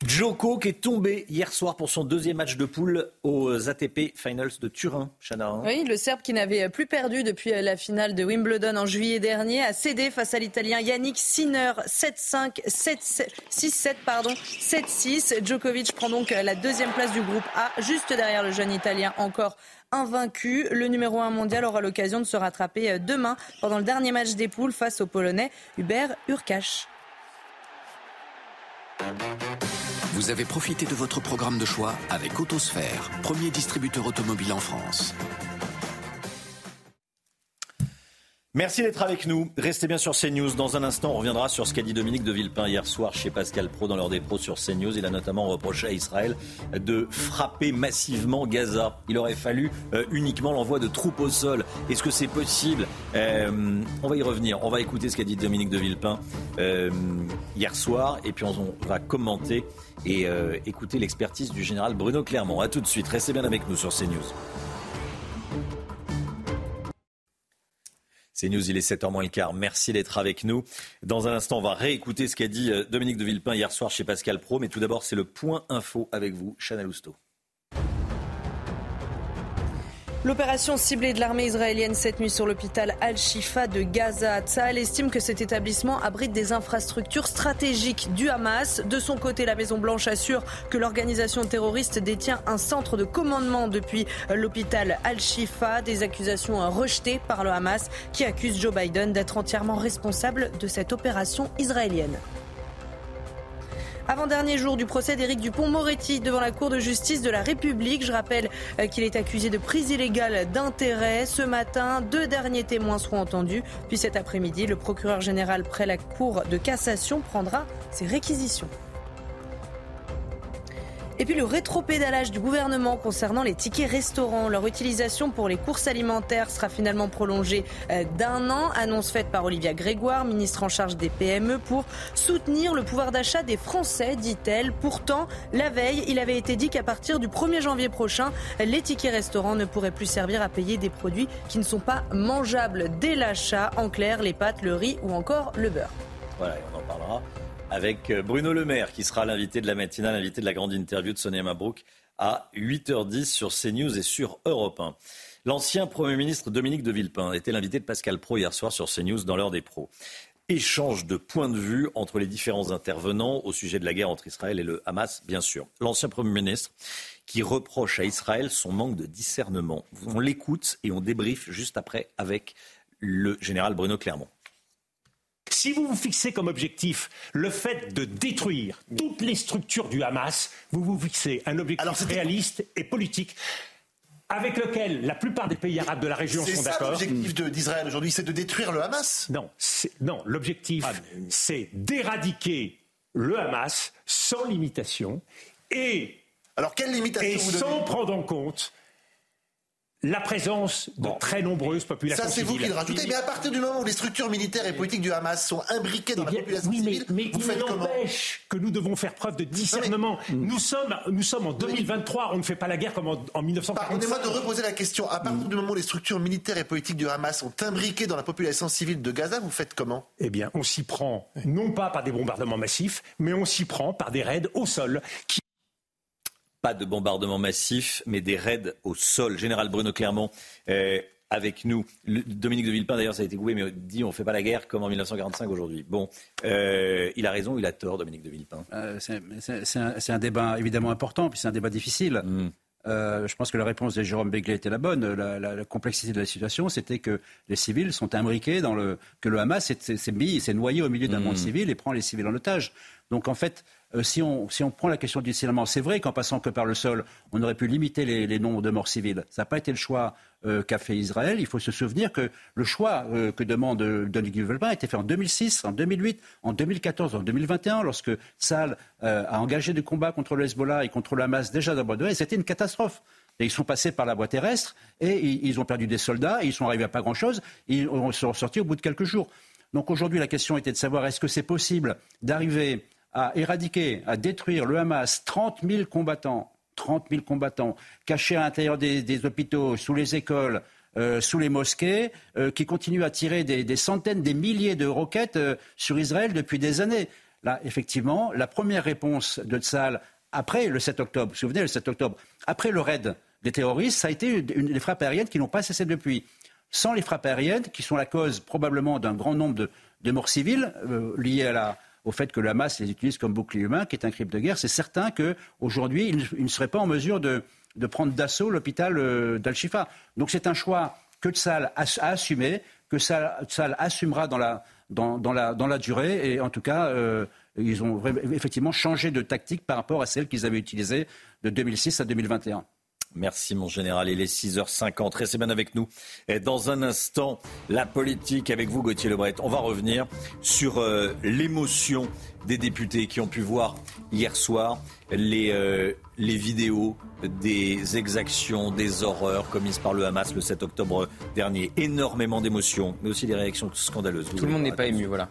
Speaker 1: Joko qui est tombé hier soir pour son deuxième match de poule aux ATP Finals de Turin, Chana.
Speaker 3: Oui, le Serbe qui n'avait plus perdu depuis la finale de Wimbledon en juillet dernier a cédé face à l'Italien Yannick Sinner 7-5, 6-7 pardon, 7-6. Djokovic prend donc la deuxième place du groupe A, juste derrière le jeune Italien encore invaincu. Le numéro 1 mondial aura l'occasion de se rattraper euh, demain pendant le dernier match des poules face au Polonais Hubert Urkash.
Speaker 16: Vous avez profité de votre programme de choix avec Autosphère, premier distributeur automobile en France.
Speaker 1: Merci d'être avec nous. Restez bien sur CNews. Dans un instant, on reviendra sur ce qu'a dit Dominique de Villepin hier soir chez Pascal Pro dans des pros sur CNews. Il a notamment reproché à Israël de frapper massivement Gaza. Il aurait fallu euh, uniquement l'envoi de troupes au sol. Est-ce que c'est possible? Euh, On va y revenir. On va écouter ce qu'a dit Dominique de Villepin euh, hier soir et puis on va commenter et écouter l'expertise du général Bruno Clermont. A tout de suite. Restez bien avec nous sur CNews. C'est News, il est 7h moins le quart. Merci d'être avec nous. Dans un instant, on va réécouter ce qu'a dit euh, Dominique de Villepin hier soir chez Pascal Pro. Mais tout d'abord, c'est le point info avec vous, Chanel Housteau.
Speaker 3: L'opération ciblée de l'armée israélienne cette nuit sur l'hôpital Al-Shifa de Gaza. Tzal estime que cet établissement abrite des infrastructures stratégiques du Hamas. De son côté, la Maison-Blanche assure que l'organisation terroriste détient un centre de commandement depuis l'hôpital Al-Shifa. Des accusations rejetées par le Hamas qui accuse Joe Biden d'être entièrement responsable de cette opération israélienne. Avant-dernier jour du procès d'Éric Dupont-Moretti devant la Cour de justice de la République. Je rappelle euh, qu'il est accusé de prise illégale d'intérêt. Ce matin, deux derniers témoins seront entendus. Puis cet après-midi, le procureur général près la Cour de cassation prendra ses réquisitions. Et puis le rétropédalage du gouvernement concernant les tickets restaurants. Leur utilisation pour les courses alimentaires sera finalement prolongée euh, d'un an. Annonce faite par Olivia Grégoire, ministre en charge des PME, pour soutenir le pouvoir d'achat des Français, dit-elle. Pourtant, la veille, il avait été dit qu'à partir du 1er janvier prochain, les tickets restaurants ne pourraient plus servir à payer des produits qui ne sont pas mangeables dès l'achat. En clair, les pâtes, le riz ou encore le beurre.
Speaker 1: Voilà, on en parlera avec euh, Bruno Le Maire, qui sera l'invité de la matinale, l'invité de la grande interview de Sonia Mabrouk à 8h10 sur CNews et sur Europe 1. L'ancien Premier ministre Dominique de Villepin était l'invité de Pascal Pro hier soir sur CNews dans l'heure des pros. Échange de points de vue entre les différents intervenants au sujet de la guerre entre Israël et le Hamas, bien sûr. L'ancien Premier ministre qui reproche à Israël son manque de discernement. On l'écoute et on débriefe juste après avec le général Bruno Clermont.
Speaker 33: Si vous vous fixez comme objectif le fait de détruire toutes les structures du Hamas, vous vous fixez un objectif réaliste et politique avec lequel la plupart des pays arabes de la région sont d'accord.
Speaker 34: L'objectif d'Israël aujourd'hui, c'est de détruire le Hamas?
Speaker 33: Non, non l'objectif, ah, c'est d'éradiquer le Hamas sans limitation et,
Speaker 34: Alors, quelle limitation
Speaker 33: et sans prendre en compte la présence de très nombreuses populations
Speaker 34: Ça, c'est vous qui le rajoutez. Mais à partir du moment où les structures militaires et politiques du Hamas sont imbriquées dans la population
Speaker 33: oui,
Speaker 34: civile,
Speaker 33: mais, vous faites comment que nous devons faire preuve de discernement. Nous, sommes, nous sommes en 2023, on ne fait pas la guerre comme en, en 1945.
Speaker 34: Pardonnez-moi de reposer la question. À partir du moment où les structures militaires et politiques du Hamas sont imbriquées dans la population civile de Gaza, vous faites comment?
Speaker 33: Eh bien, on s'y prend, non pas par des bombardements massifs, mais on s'y prend par des raids au sol qui
Speaker 1: pas de bombardement massif, mais des raids au sol. Général Bruno Clermont, euh, avec nous. Dominique de Villepin, d'ailleurs, ça a été coupé, mais dit on ne fait pas la guerre comme en 1945 aujourd'hui. Bon, euh, il a raison, il a tort, Dominique de Villepin?
Speaker 2: Euh, c'est un, débat évidemment important, puis c'est un débat difficile. Mm. Euh, je pense que la réponse de Jérôme Begley était la bonne. La, complexité de la situation, c'était que les civils sont imbriqués dans le. que le Hamas s'est noyé au milieu d'un mm. monde civil et prend les civils en otage. Donc en fait, euh, si, on, prend la question du signalement, c'est vrai qu'en passant que par le sol, on aurait pu limiter les, nombres de morts civiles. Ça n'a pas été le choix euh, qu'a fait Israël. Il faut se souvenir que le choix euh, que demande Dominique Villepin a été fait en 2006, en 2008, en 2014, en 2021, lorsque Saal a engagé des combats contre le Hezbollah et contre le Hamas déjà dans et c'était une catastrophe. ils sont passés par la voie terrestre et ils, ont perdu des soldats, et ils sont arrivés à pas grand-chose, ils sont sortis au bout de quelques jours. Donc aujourd'hui, la question était de savoir est-ce que c'est possible d'arriver à éradiquer, à détruire le Hamas 30 000 combattants, 30 000 combattants cachés à l'intérieur des, hôpitaux, sous les écoles, euh, sous les mosquées, euh, qui continuent à tirer des, centaines, des milliers de roquettes euh, sur Israël depuis des années. Là, effectivement, la première réponse de Tzal après le 7 octobre, vous vous le 7 octobre, après le raid des terroristes, ça a été une, les frappes aériennes qui n'ont pas cessé depuis. Sans les frappes aériennes, qui sont la cause probablement d'un grand nombre de, de morts civiles liées à la, au fait que le Hamas les utilise comme bouclier humain, qui est un crime de guerre, c'est certain qu'aujourd'hui, il, ne serait pas en mesure de, prendre d'assaut l'hôpital euh, d'Al-Shifa. Donc c'est un choix que Tsal a, assumé, que Tsal assumera dans la durée, et en tout cas, euh, ils ont effectivement changé de tactique par rapport à celle qu'ils avaient utilisée de 2006 à 2021.
Speaker 1: Merci mon général. Il est 6h50. Restez bien avec nous. Et dans un instant, la politique avec vous, Gauthier Lebret. On va revenir sur euh, l'émotion des députés qui ont pu voir hier soir les, euh, les vidéos des exactions, des horreurs commises par le Hamas le 7 octobre dernier. Énormément d'émotions, mais aussi des réactions scandaleuses.
Speaker 14: Tout le monde n'est pas ému, voilà.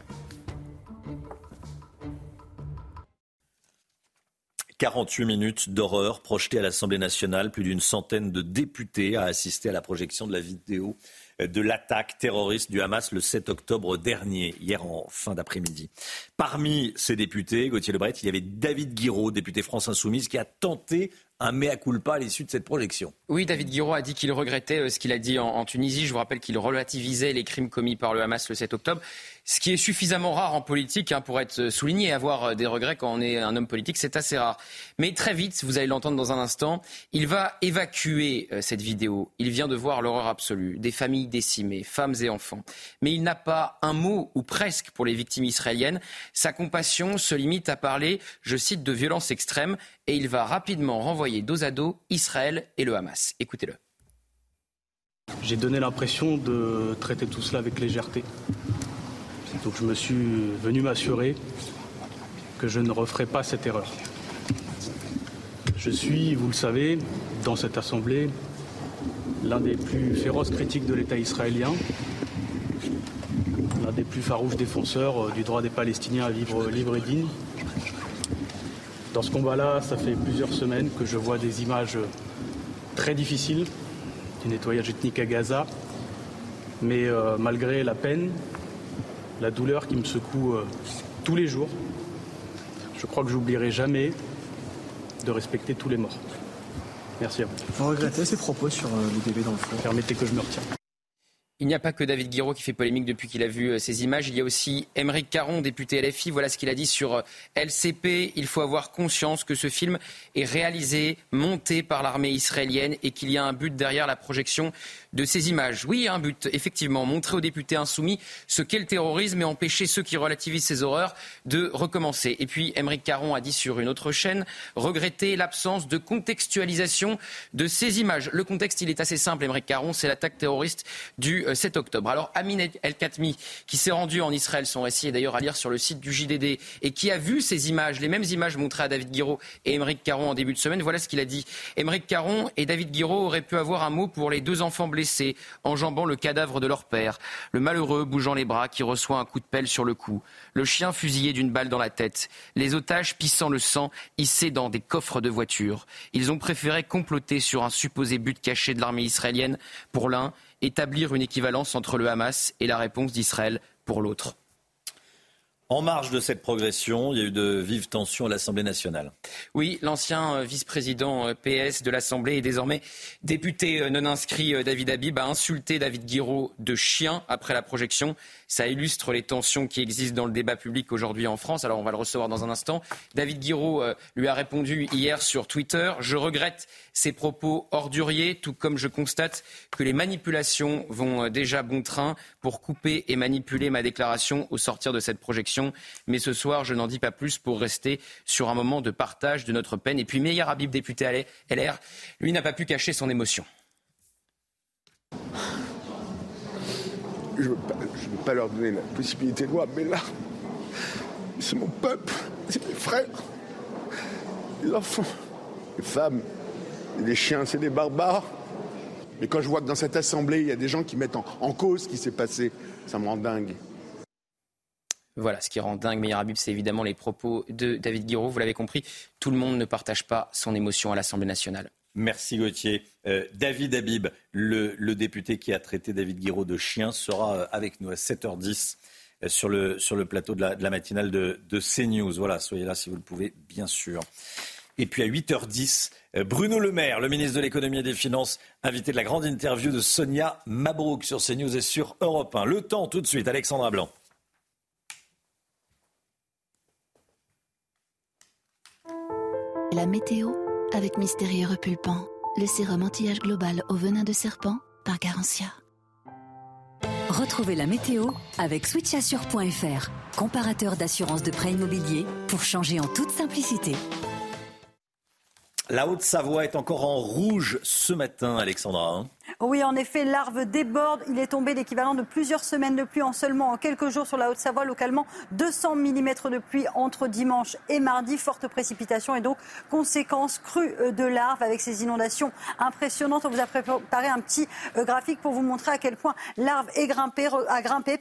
Speaker 1: 48 minutes d'horreur projetées à l'Assemblée nationale. Plus d'une centaine de députés a assisté à la projection de la vidéo de l'attaque terroriste du Hamas le 7 octobre dernier, hier en fin d'après-midi. Parmi ces députés, Gauthier Lebret, il y avait David Guiraud, député France Insoumise, qui a tenté un mea culpa à l'issue de cette projection.
Speaker 14: Oui, David Guiraud a dit qu'il regrettait euh, ce qu'il a dit en, Tunisie. Je vous rappelle qu'il relativisait les crimes commis par le Hamas le 7 octobre. Ce qui est suffisamment rare en politique hein, pour être souligné. Avoir euh, des regrets quand on est un homme politique, c'est assez rare. Mais très vite, vous allez l'entendre dans un instant, il va évacuer euh, cette vidéo. Il vient de voir l'horreur absolue. Des familles décimées, femmes et enfants. Mais il n'a pas un mot, ou presque, pour les victimes israéliennes. Sa compassion se limite à parler, je cite, de violences extrêmes. Et il va rapidement renvoyer dos à dos Israël et le Hamas. Écoutez-le.
Speaker 35: J'ai donné l'impression de traiter tout cela avec légèreté. Donc je me suis venu m'assurer que je ne referai pas cette erreur. Je suis, vous le savez, dans cette Assemblée, l'un des plus féroces critiques de l'État israélien, l'un des plus farouches défenseurs euh, du droit des Palestiniens à vivre libre et digne. Dans ce combat-là, ça fait plusieurs semaines que je vois des images très difficiles du nettoyage ethnique à Gaza, mais euh, malgré la peine, la douleur qui me secoue euh, tous les jours. Je crois que j'oublierai jamais de respecter tous les morts. Merci à vous.
Speaker 36: Vous regrettez ces propos sur euh, le bébé dans le fond?
Speaker 35: Permettez que je me retienne.
Speaker 14: Il n'y a pas que David Guiraud qui fait polémique depuis qu'il a vu euh, ces images. Il y a aussi Émeric Caron, député LFI. Voilà ce qu'il a dit sur euh, LCP. Il faut avoir conscience que ce film est réalisé, monté par l'armée israélienne et qu'il y a un but derrière la projection de ces images. Oui, un but, effectivement, montrer aux députés insoumis ce qu'est le terrorisme et empêcher ceux qui relativisent ces horreurs de recommencer. Et puis, Émeric Caron a dit sur une autre chaîne regretter l'absence de contextualisation de ces images. Le contexte, il est assez simple, Émeric Caron, c'est l'attaque terroriste du 7 octobre. Alors Amin El Khatmi, qui s'est rendu en Israël, son récit est d'ailleurs à lire sur le site du JDD, et qui a vu ces images, les mêmes images montrées à David Guiraud et Émeric Caron en début de semaine, voilà ce qu'il a dit. Émeric Caron et David Guiraud auraient pu avoir un mot pour les deux enfants blessés, enjambant le cadavre de leur père, le malheureux bougeant les bras qui reçoit un coup de pelle sur le cou, le chien fusillé d'une balle dans la tête, les otages pissant le sang hissés dans des coffres de voitures. Ils ont préféré comploter sur un supposé but caché de l'armée israélienne pour l'un établir une équivalence entre le Hamas et la réponse d'Israël pour l'autre.
Speaker 1: En marge de cette progression, il y a eu de vives tensions à l'Assemblée nationale.
Speaker 14: Oui, l'ancien euh, vice-président euh, PS de l'Assemblée et désormais député euh, non inscrit David Habib a insulté David Guiraud de chien après la projection. Ça illustre les tensions qui existent dans le débat public aujourd'hui en France. Alors on va le recevoir dans un instant. David Guiraud lui a répondu hier sur Twitter Je regrette ces propos orduriers, tout comme je constate que les manipulations vont déjà bon train pour couper et manipuler ma déclaration au sortir de cette projection. Mais ce soir, je n'en dis pas plus pour rester sur un moment de partage de notre peine. Et puis Meyer Habib, député LR, lui n'a pas pu cacher son émotion.
Speaker 37: Je ne veux, pas leur donner la possibilité de voir, mais là, c'est mon peuple, c'est mes frères, les enfants, les femmes, les chiens, c'est des barbares. Mais quand je vois que dans cette assemblée, il y a des gens qui mettent en, cause ce qui s'est passé, ça me rend dingue.
Speaker 14: Voilà, ce qui rend dingue Meyer Habib, c'est évidemment les propos de David Guiraud. Vous l'avez compris, tout le monde ne partage pas son émotion à l'Assemblée nationale.
Speaker 1: Merci Gauthier. Euh, David Habib, le, député qui a traité David Guiraud de chien, sera euh, avec nous à 7h10 euh, sur le, plateau de la, matinale de, de, CNews. Voilà, soyez là si vous le pouvez, bien sûr. Et puis à 8h10, Bruno Le Maire, le ministre de l'économie et des finances, invité de la grande interview de Sonia Mabrouk sur CNews et sur Europe 1. Le temps tout de suite, Alexandra Blanc.
Speaker 38: La météo avec Mystérieux Repulpant, le sérum anti-âge global au venin de serpent par Garantia.
Speaker 39: Retrouvez la météo avec switchassure.fr, comparateur d'assurance de prêt immobilier pour changer en toute simplicité.
Speaker 1: La Haute-Savoie est encore en rouge ce matin, Alexandra.
Speaker 15: Oui, en effet, l'arve déborde. Il est tombé l'équivalent de plusieurs semaines de pluie en seulement quelques jours sur la Haute-Savoie. Localement, 200 mm de pluie entre dimanche et mardi. Forte précipitation et donc conséquence crue euh, de l'arve avec ces inondations impressionnantes. On vous a préparé un petit euh, graphique pour vous montrer à quel point l'arve a grimpé.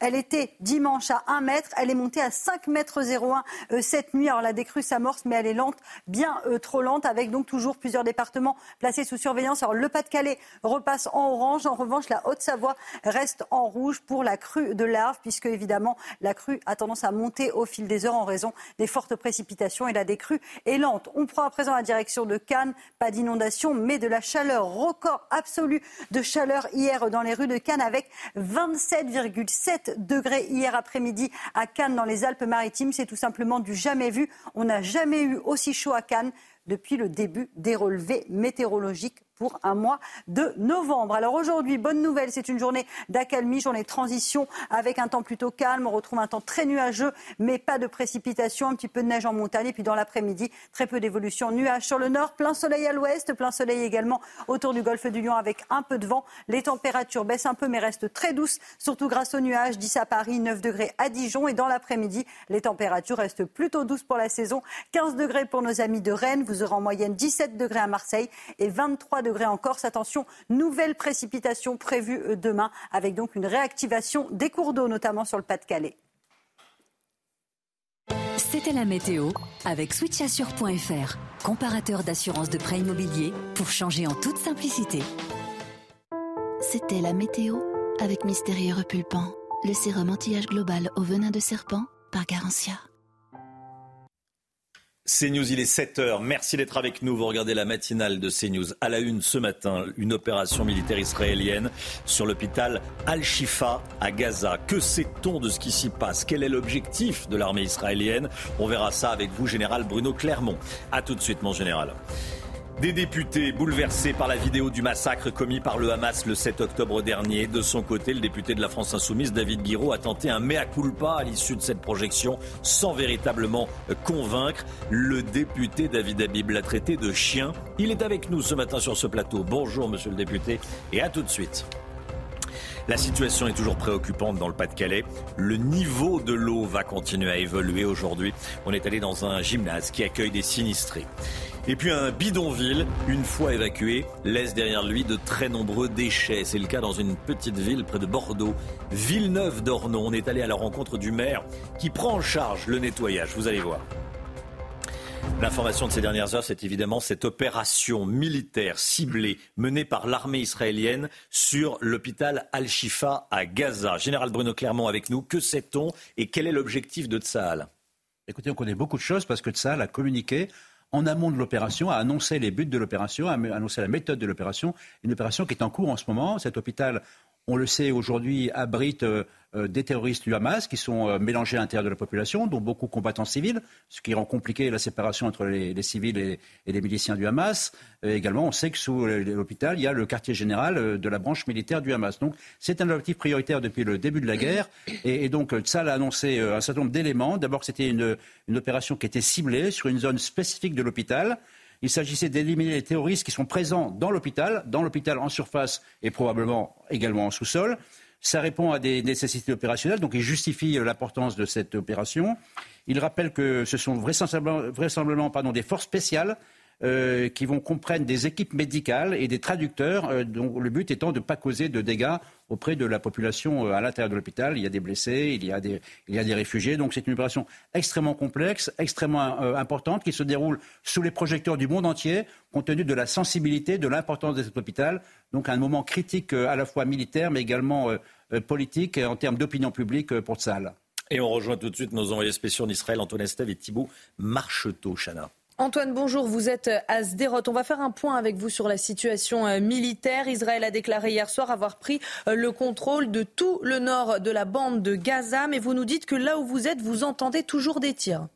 Speaker 15: Elle était dimanche à 1 mètre. Elle est montée à 5 mètres 01 euh, cette nuit. Alors la décrue s'amorce, mais elle est lente, bien trop lente, avec donc toujours plusieurs départements placés sous surveillance. Alors le Pas-de-Calais repasse en orange. En revanche, la Haute-Savoie reste en rouge pour la crue de l'Arve, puisque évidemment la crue a tendance à monter au fil des heures en raison des fortes précipitations et la décrue est lente. On prend à présent la direction de Cannes, pas d'inondation, mais de la chaleur, record absolu de chaleur hier dans les rues de Cannes avec 27,7 degrés hier après-midi à Cannes dans les Alpes-Maritimes. C'est tout simplement du jamais vu. On n'a jamais eu aussi chaud à Cannes depuis le début des relevés météorologiques pour un mois de novembre. Alors aujourd'hui, bonne nouvelle, c'est une journée d'accalmie, journée de transition avec un temps plutôt calme. On retrouve un temps très nuageux, mais pas de précipitation, un petit peu de neige en montagne. Et puis dans l'après-midi, très peu d'évolution. Nuages sur le nord, plein soleil à l'ouest, plein soleil également autour du golfe du Lion avec un peu de vent. Les températures baissent un peu, mais restent très douces, surtout grâce aux nuages. 10 à Paris, 9 degrés à Dijon. Et dans l'après-midi, les températures restent plutôt douces pour la saison. 15 degrés pour nos amis de Rennes. Vous aurez en moyenne 17 degrés à Marseille et 23 degrés degrés en Corse. Attention, nouvelle précipitation prévue euh, demain, avec donc une réactivation des cours d'eau, notamment sur le Pas-de-Calais.
Speaker 39: C'était la météo avec switchassure.fr, comparateur d'assurance de prêt immobilier pour changer en toute simplicité.
Speaker 38: C'était la météo avec Mystérieux Repulpant, le sérum anti-âge global au venin de serpent par Garantia.
Speaker 1: CNews, il est 7h. Merci d'être avec nous. Vous regardez la matinale de CNews. À la une ce matin, une opération militaire israélienne sur l'hôpital Al-Shifa à Gaza. Que sait-on de ce qui s'y passe? Quel est l'objectif de l'armée israélienne? On verra ça avec vous, général Bruno Clermont. A tout de suite, mon général. Des députés bouleversés par la vidéo du massacre commis par le Hamas le 7 octobre dernier. De son côté, le député de la France Insoumise, David Guiraud, a tenté un mea culpa à l'issue de cette projection sans véritablement convaincre. Le député David Habib l'a traité de chien. Il est avec nous ce matin sur ce plateau. Bonjour, monsieur le député, et à tout de suite. La situation est toujours préoccupante dans le Pas-de-Calais. Le niveau de l'eau va continuer à évoluer aujourd'hui. On est allé dans un gymnase qui accueille des sinistrés. Et puis un bidonville, une fois évacué, laisse derrière lui de très nombreux déchets. C'est le cas dans une petite ville près de Bordeaux, Villeneuve d'Ornon. On est allé à la rencontre du maire qui prend en charge le nettoyage. Vous allez voir. L'information de ces dernières heures, c'est évidemment cette opération militaire ciblée menée par l'armée israélienne sur l'hôpital Al-Shifa à Gaza. Général Bruno Clermont avec nous, que sait-on et quel est l'objectif de Tsahal?
Speaker 2: Écoutez, on connaît beaucoup de choses parce que Tsahal a communiqué en amont de l'opération, a annoncé les buts de l'opération, a annoncé la méthode de l'opération. Une opération qui est en cours en ce moment. Cet hôpital on le sait aujourd'hui, abrite euh, euh, des terroristes du Hamas qui sont euh, mélangés à l'intérieur de la population, dont beaucoup combattants civils, ce qui rend compliqué la séparation entre les, civils et, les miliciens du Hamas. également, on sait que sous l'hôpital, il y a le quartier général de la branche militaire du Hamas. Donc, c'est un objectif prioritaire depuis le début de la guerre. Et, donc, Tzal a annoncé un certain nombre d'éléments. D'abord, c'était une opération qui était ciblée sur une zone spécifique de l'hôpital. Il s'agissait d'éliminer les terroristes qui sont présents dans l'hôpital, dans l'hôpital en surface et probablement également en sous-sol. Ça répond à des nécessités opérationnelles, donc il justifie l'importance de cette opération. Il rappelle que ce sont vraisemblablement, des forces spéciales euh, qui vont comprendre des équipes médicales et des traducteurs, euh, dont le but étant de ne pas causer de dégâts auprès de la population euh, à l'intérieur de l'hôpital. Il y a des blessés, il y a des, il y a des réfugiés. Donc c'est une opération extrêmement complexe, extrêmement importante, qui se déroule sous les projecteurs du monde entier, compte tenu de la sensibilité, de l'importance de cet hôpital. Donc un moment critique à la fois militaire, mais également politique en termes d'opinion publique pour Tsahal.
Speaker 1: Et on rejoint tout de suite nos envoyés spéciaux en Israël, Antoine Estève et Thibault Marcheteau, Chana.
Speaker 3: Antoine, bonjour. Vous êtes à Sderot. On va faire un point avec vous sur la situation euh, militaire. Israël a déclaré hier soir avoir pris euh, le contrôle de tout le nord de la bande de Gaza. Mais vous nous dites que là où vous êtes, vous entendez toujours des tirs.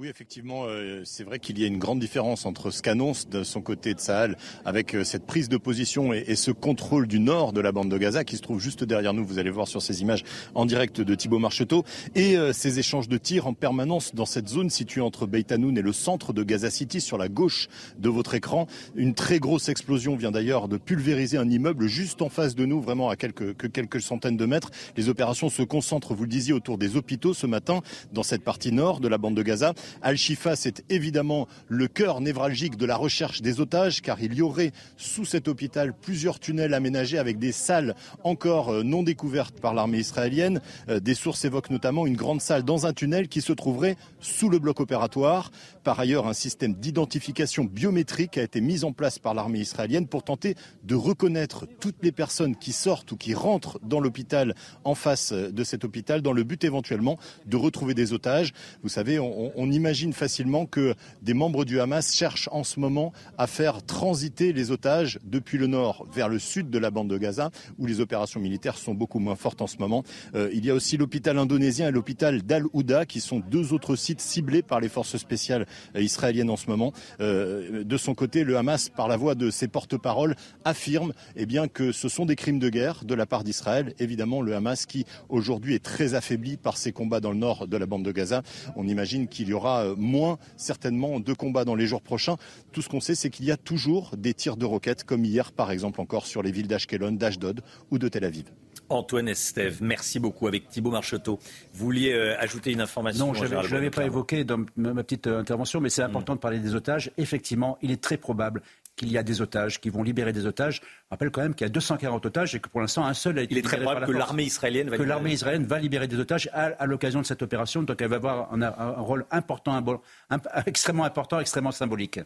Speaker 40: Oui, effectivement, euh, c'est vrai qu'il y a une grande différence entre ce qu'annonce de son côté de Sahel avec euh, cette prise de position et, ce contrôle du nord de la bande de Gaza qui se trouve juste derrière nous. Vous allez voir sur ces images en direct de Thibaut Marcheteau et euh, ces échanges de tirs en permanence dans cette zone située entre Beit Hanoun et le centre de Gaza City sur la gauche de votre écran. Une très grosse explosion vient d'ailleurs de pulvériser un immeuble juste en face de nous, vraiment à quelques, que quelques centaines de mètres. Les opérations se concentrent, vous le disiez, autour des hôpitaux ce matin dans cette partie nord de la bande de Gaza. Al-Shifa, c'est évidemment le cœur névralgique de la recherche des otages, car il y aurait sous cet hôpital plusieurs tunnels aménagés avec des salles encore euh, non découvertes par l'armée israélienne. Euh, des sources évoquent notamment une grande salle dans un tunnel qui se trouverait sous le bloc opératoire. Par ailleurs, un système d'identification biométrique a été mis en place par l'armée israélienne pour tenter de reconnaître toutes les personnes qui sortent ou qui rentrent dans l'hôpital en face euh, de cet hôpital dans le but éventuellement de retrouver des otages. Vous savez, on, on imagine facilement que des membres du Hamas cherchent en ce moment à faire transiter les otages depuis le nord vers le sud de la bande de Gaza, où les opérations militaires sont beaucoup moins fortes en ce moment. Euh, il y a aussi l'hôpital indonésien et l'hôpital d'Al-Ouda, qui sont deux autres sites ciblés par les forces spéciales euh, israéliennes en ce moment. Euh, de son côté, le Hamas, par la voix de ses porte-paroles, affirme eh bien, que ce sont des crimes de guerre de la part d'Israël. Évidemment, le Hamas qui aujourd'hui est très affaibli par ses combats dans le nord de la bande de Gaza. On imagine qu'il y aura moins certainement de combats dans les jours prochains. Tout ce qu'on sait, c'est qu'il y a toujours des tirs de roquettes, comme hier par exemple encore sur les villes d'Ashkelon, d'Ashdod ou de Tel Aviv.
Speaker 1: Antoine Estève, merci beaucoup avec Thibault Marcheteau. Vous vouliez euh, ajouter une information
Speaker 2: Non, je ne l'avais pas évoqué dans ma petite euh, intervention, mais c'est important de parler des otages. Effectivement, il est très probable qu'il y a des otages, qui vont libérer des otages. Je rappelle quand même qu'il y a 240 otages et que pour l'instant, un seul a été
Speaker 1: Il est très probable que l'armée israélienne va
Speaker 2: que l'armée israélienne va libérer des otages à, l'occasion de cette opération. Donc elle va avoir un, un rôle important, un, extrêmement important, extrêmement symbolique.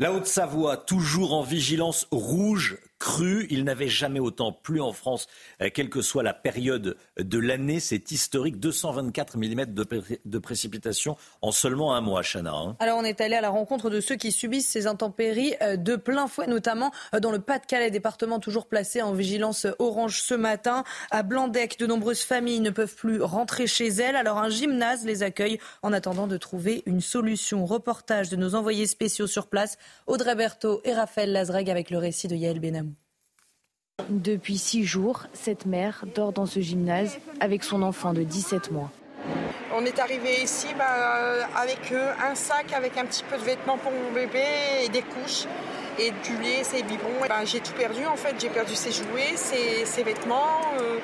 Speaker 1: La Haute-Savoie, toujours en vigilance rouge cru. Il n'avait jamais autant plu en France, euh, quelle que soit la période de l'année. C'est historique, 224 mm de, de précipitations en seulement un mois, Chana. Hein.
Speaker 3: Alors on est allé à la rencontre de ceux qui subissent ces intempéries euh, de plein fouet, notamment euh, dans le Pas-de-Calais, département toujours placé en vigilance orange ce matin. À Blandec, de nombreuses familles ne peuvent plus rentrer chez elles. Alors un gymnase les accueille en attendant de trouver une solution. Reportage de nos envoyés spéciaux sur place, Audrey Berthaud et Raphaël Lazreg avec le récit de Yael Benamou.
Speaker 41: Depuis six jours, cette mère dort dans ce gymnase avec son enfant de 17 mois.
Speaker 42: On est arrivé ici bah, avec euh, un sac avec un petit peu de vêtements pour mon bébé et des couches et du lait, ses biberons. Bah, j'ai tout perdu en fait, j'ai perdu ses jouets, ses, vêtements. Euh,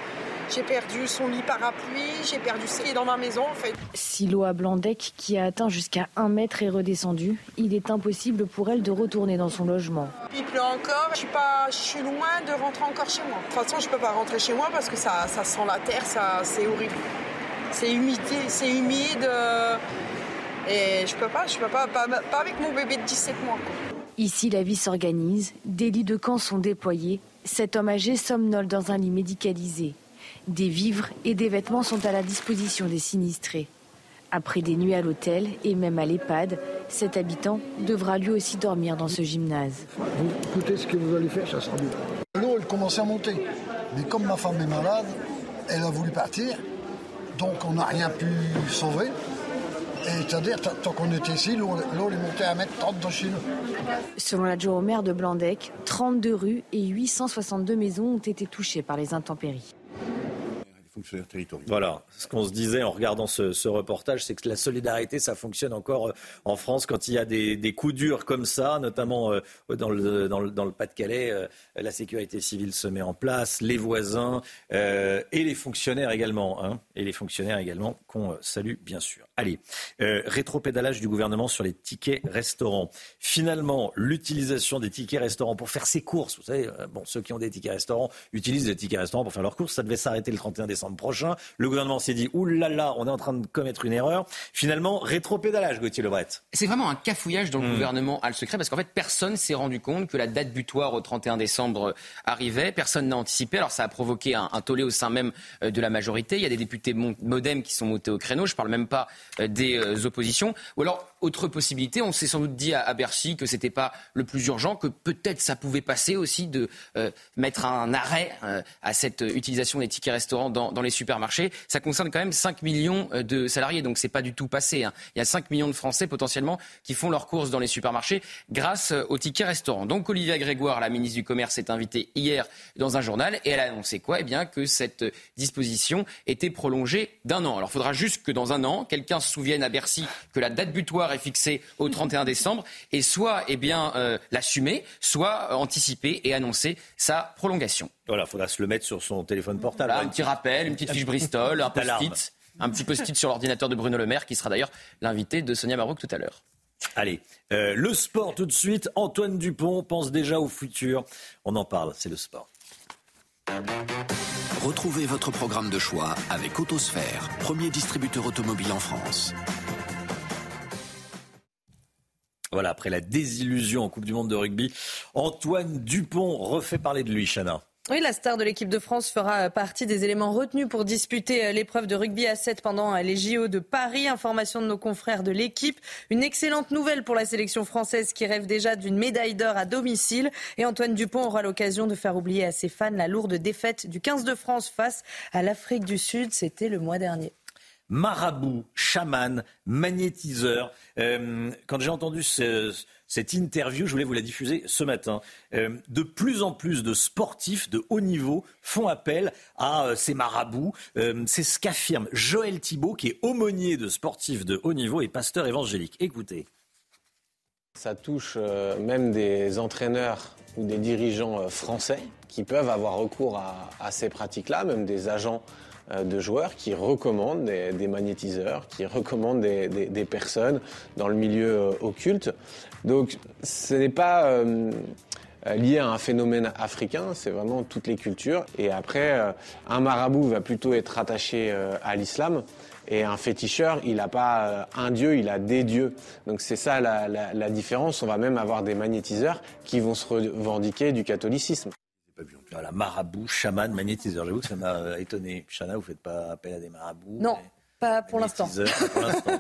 Speaker 42: j'ai perdu son lit parapluie, j'ai perdu ce qui est dans ma maison en fait.
Speaker 41: Si l'eau à Blandec, qui a atteint jusqu'à un mètre, est redescendue, il est impossible pour elle de retourner dans son logement.
Speaker 42: Il pleut encore, je suis, pas, je suis loin de rentrer encore chez moi. De toute façon, je peux pas rentrer chez moi parce que ça, ça sent la terre, ça, c'est horrible. c'est humide, c'est humide. euh, et je peux pas, je peux pas, pas, pas avec mon bébé de 17 mois. quoi.
Speaker 41: Ici, la vie s'organise, des lits de camp sont déployés. Cet homme âgé somnole dans un lit médicalisé. Des vivres et des vêtements sont à la disposition des sinistrés. Après des nuits à l'hôtel et même à l'EHPAD, cet habitant devra lui aussi dormir dans ce gymnase.
Speaker 13: Vous écoutez ce que vous allez faire, ça sera bien. L'eau, elle commençait à monter. Mais comme ma femme est malade, elle a voulu partir. Donc on n'a rien pu sauver. Et c'est-à-dire, tant qu'on était ici, l'eau est montée à 1m30 dans chez nous.
Speaker 41: Selon l'adjoint au maire de Blandec, 32 rues et 862 maisons ont été touchées par les intempéries.
Speaker 1: Voilà, ce qu'on se disait en regardant ce, reportage, c'est que la solidarité, ça fonctionne encore euh, en France quand il y a des, coups durs comme ça, notamment euh, dans le, Pas-de-Calais. euh, la sécurité civile se met en place, les voisins et les fonctionnaires également. Hein, et les fonctionnaires également qu'on salue bien sûr. Allez, euh, rétropédalage du gouvernement sur les tickets restaurants. Finalement, l'utilisation des tickets restaurants pour faire ses courses. Vous savez, euh, bon, ceux qui ont des tickets restaurants utilisent des tickets restaurants pour faire leurs courses. Ça devait s'arrêter le 31 décembre prochain. Le gouvernement s'est dit, oulala, là là, on est en train de commettre une erreur. Finalement, rétropédalage, Gauthier Lebret.
Speaker 14: C'est vraiment un cafouillage dont le
Speaker 1: Mm.
Speaker 14: gouvernement a le secret parce qu'en fait personne s'est rendu compte que la date butoir au 31 décembre euh, arrivait, personne n'a anticipé. Alors ça a provoqué un, un tollé au sein même de la majorité. Il y a des députés modem qui sont montés au créneau. Je parle même pas des euh, oppositions. Ou alors autre possibilité, on s'est sans doute dit à, Bercy que c'était pas le plus urgent, que peut-être ça pouvait passer aussi de euh, mettre un arrêt euh, à cette utilisation des tickets restaurants dans, les supermarchés. Ça concerne quand même 5 millions euh, de salariés, donc c'est pas du tout passé. hein. Il y a 5 millions de Français potentiellement qui font leurs courses dans les supermarchés grâce aux tickets restaurants. Donc Olivia Grégoire, la ministre du Commerce, s'est invitée hier dans un journal et elle a annoncé quoi? Eh bien que cette disposition était prolongée d'un an. Alors il faudra juste que dans un an, quelqu'un se souvienne à Bercy que la date butoir est fixée au 31 décembre et soit eh bien euh, l'assumer, soit euh, anticiper et annoncer sa prolongation.
Speaker 1: Voilà, il faudra se le mettre sur son téléphone portable.
Speaker 14: Voilà, un petit rappel, une petite fiche Bristol, un post-it, un petit post-it sur l'ordinateur de Bruno Le Maire, qui sera d'ailleurs l'invité de Sonia Mabrouk tout à l'heure.
Speaker 1: Allez, euh, le sport tout de suite. Antoine Dupont pense déjà au futur. On en parle, c'est le sport.
Speaker 16: Retrouvez votre programme de choix avec Autosphère, premier distributeur automobile en France.
Speaker 1: Voilà, après la désillusion en Coupe du Monde de rugby, Antoine Dupont refait parler de lui, Chana.
Speaker 3: Oui, la star de l'équipe de France fera partie des éléments retenus pour disputer euh, l'épreuve de rugby à 7 pendant euh, les JO de Paris. Information de nos confrères de l'équipe. Une excellente nouvelle pour la sélection française qui rêve déjà d'une médaille d'or à domicile. Et Antoine Dupont aura l'occasion de faire oublier à ses fans la lourde défaite du 15 de France face à l'Afrique du Sud. C'était le mois dernier.
Speaker 1: Marabout, chaman, magnétiseur. Euh, quand j'ai entendu ce- cette interview, je voulais vous la diffuser ce matin. Euh, de plus en plus de sportifs de haut niveau font appel à euh, ces marabouts. C'est ce qu'affirme Joël Thibault, qui est aumônier de sportifs de haut niveau et pasteur évangélique. Écoutez.
Speaker 17: Ça touche même des entraîneurs ou des dirigeants français qui peuvent avoir recours à, ces pratiques-là, même des agents de joueurs qui recommandent des, des magnétiseurs, qui recommandent des, des- des personnes dans le milieu euh, occulte. Donc ce n'est pas euh, euh, lié à un phénomène africain, c'est vraiment toutes les cultures. Et après, euh, un marabout va plutôt être attaché euh, à l'islam. Et un féticheur, il n'a pas euh, un dieu, il a des dieux. Donc c'est ça la, la- la différence. On va même avoir des magnétiseurs qui vont se revendiquer du catholicisme.
Speaker 1: Voilà, marabout, chaman, magnétiseur. J'avoue que ça m'a euh, étonné. Chana, vous faites pas appel à des marabouts
Speaker 3: Non, pas pour l'instant.
Speaker 1: Vous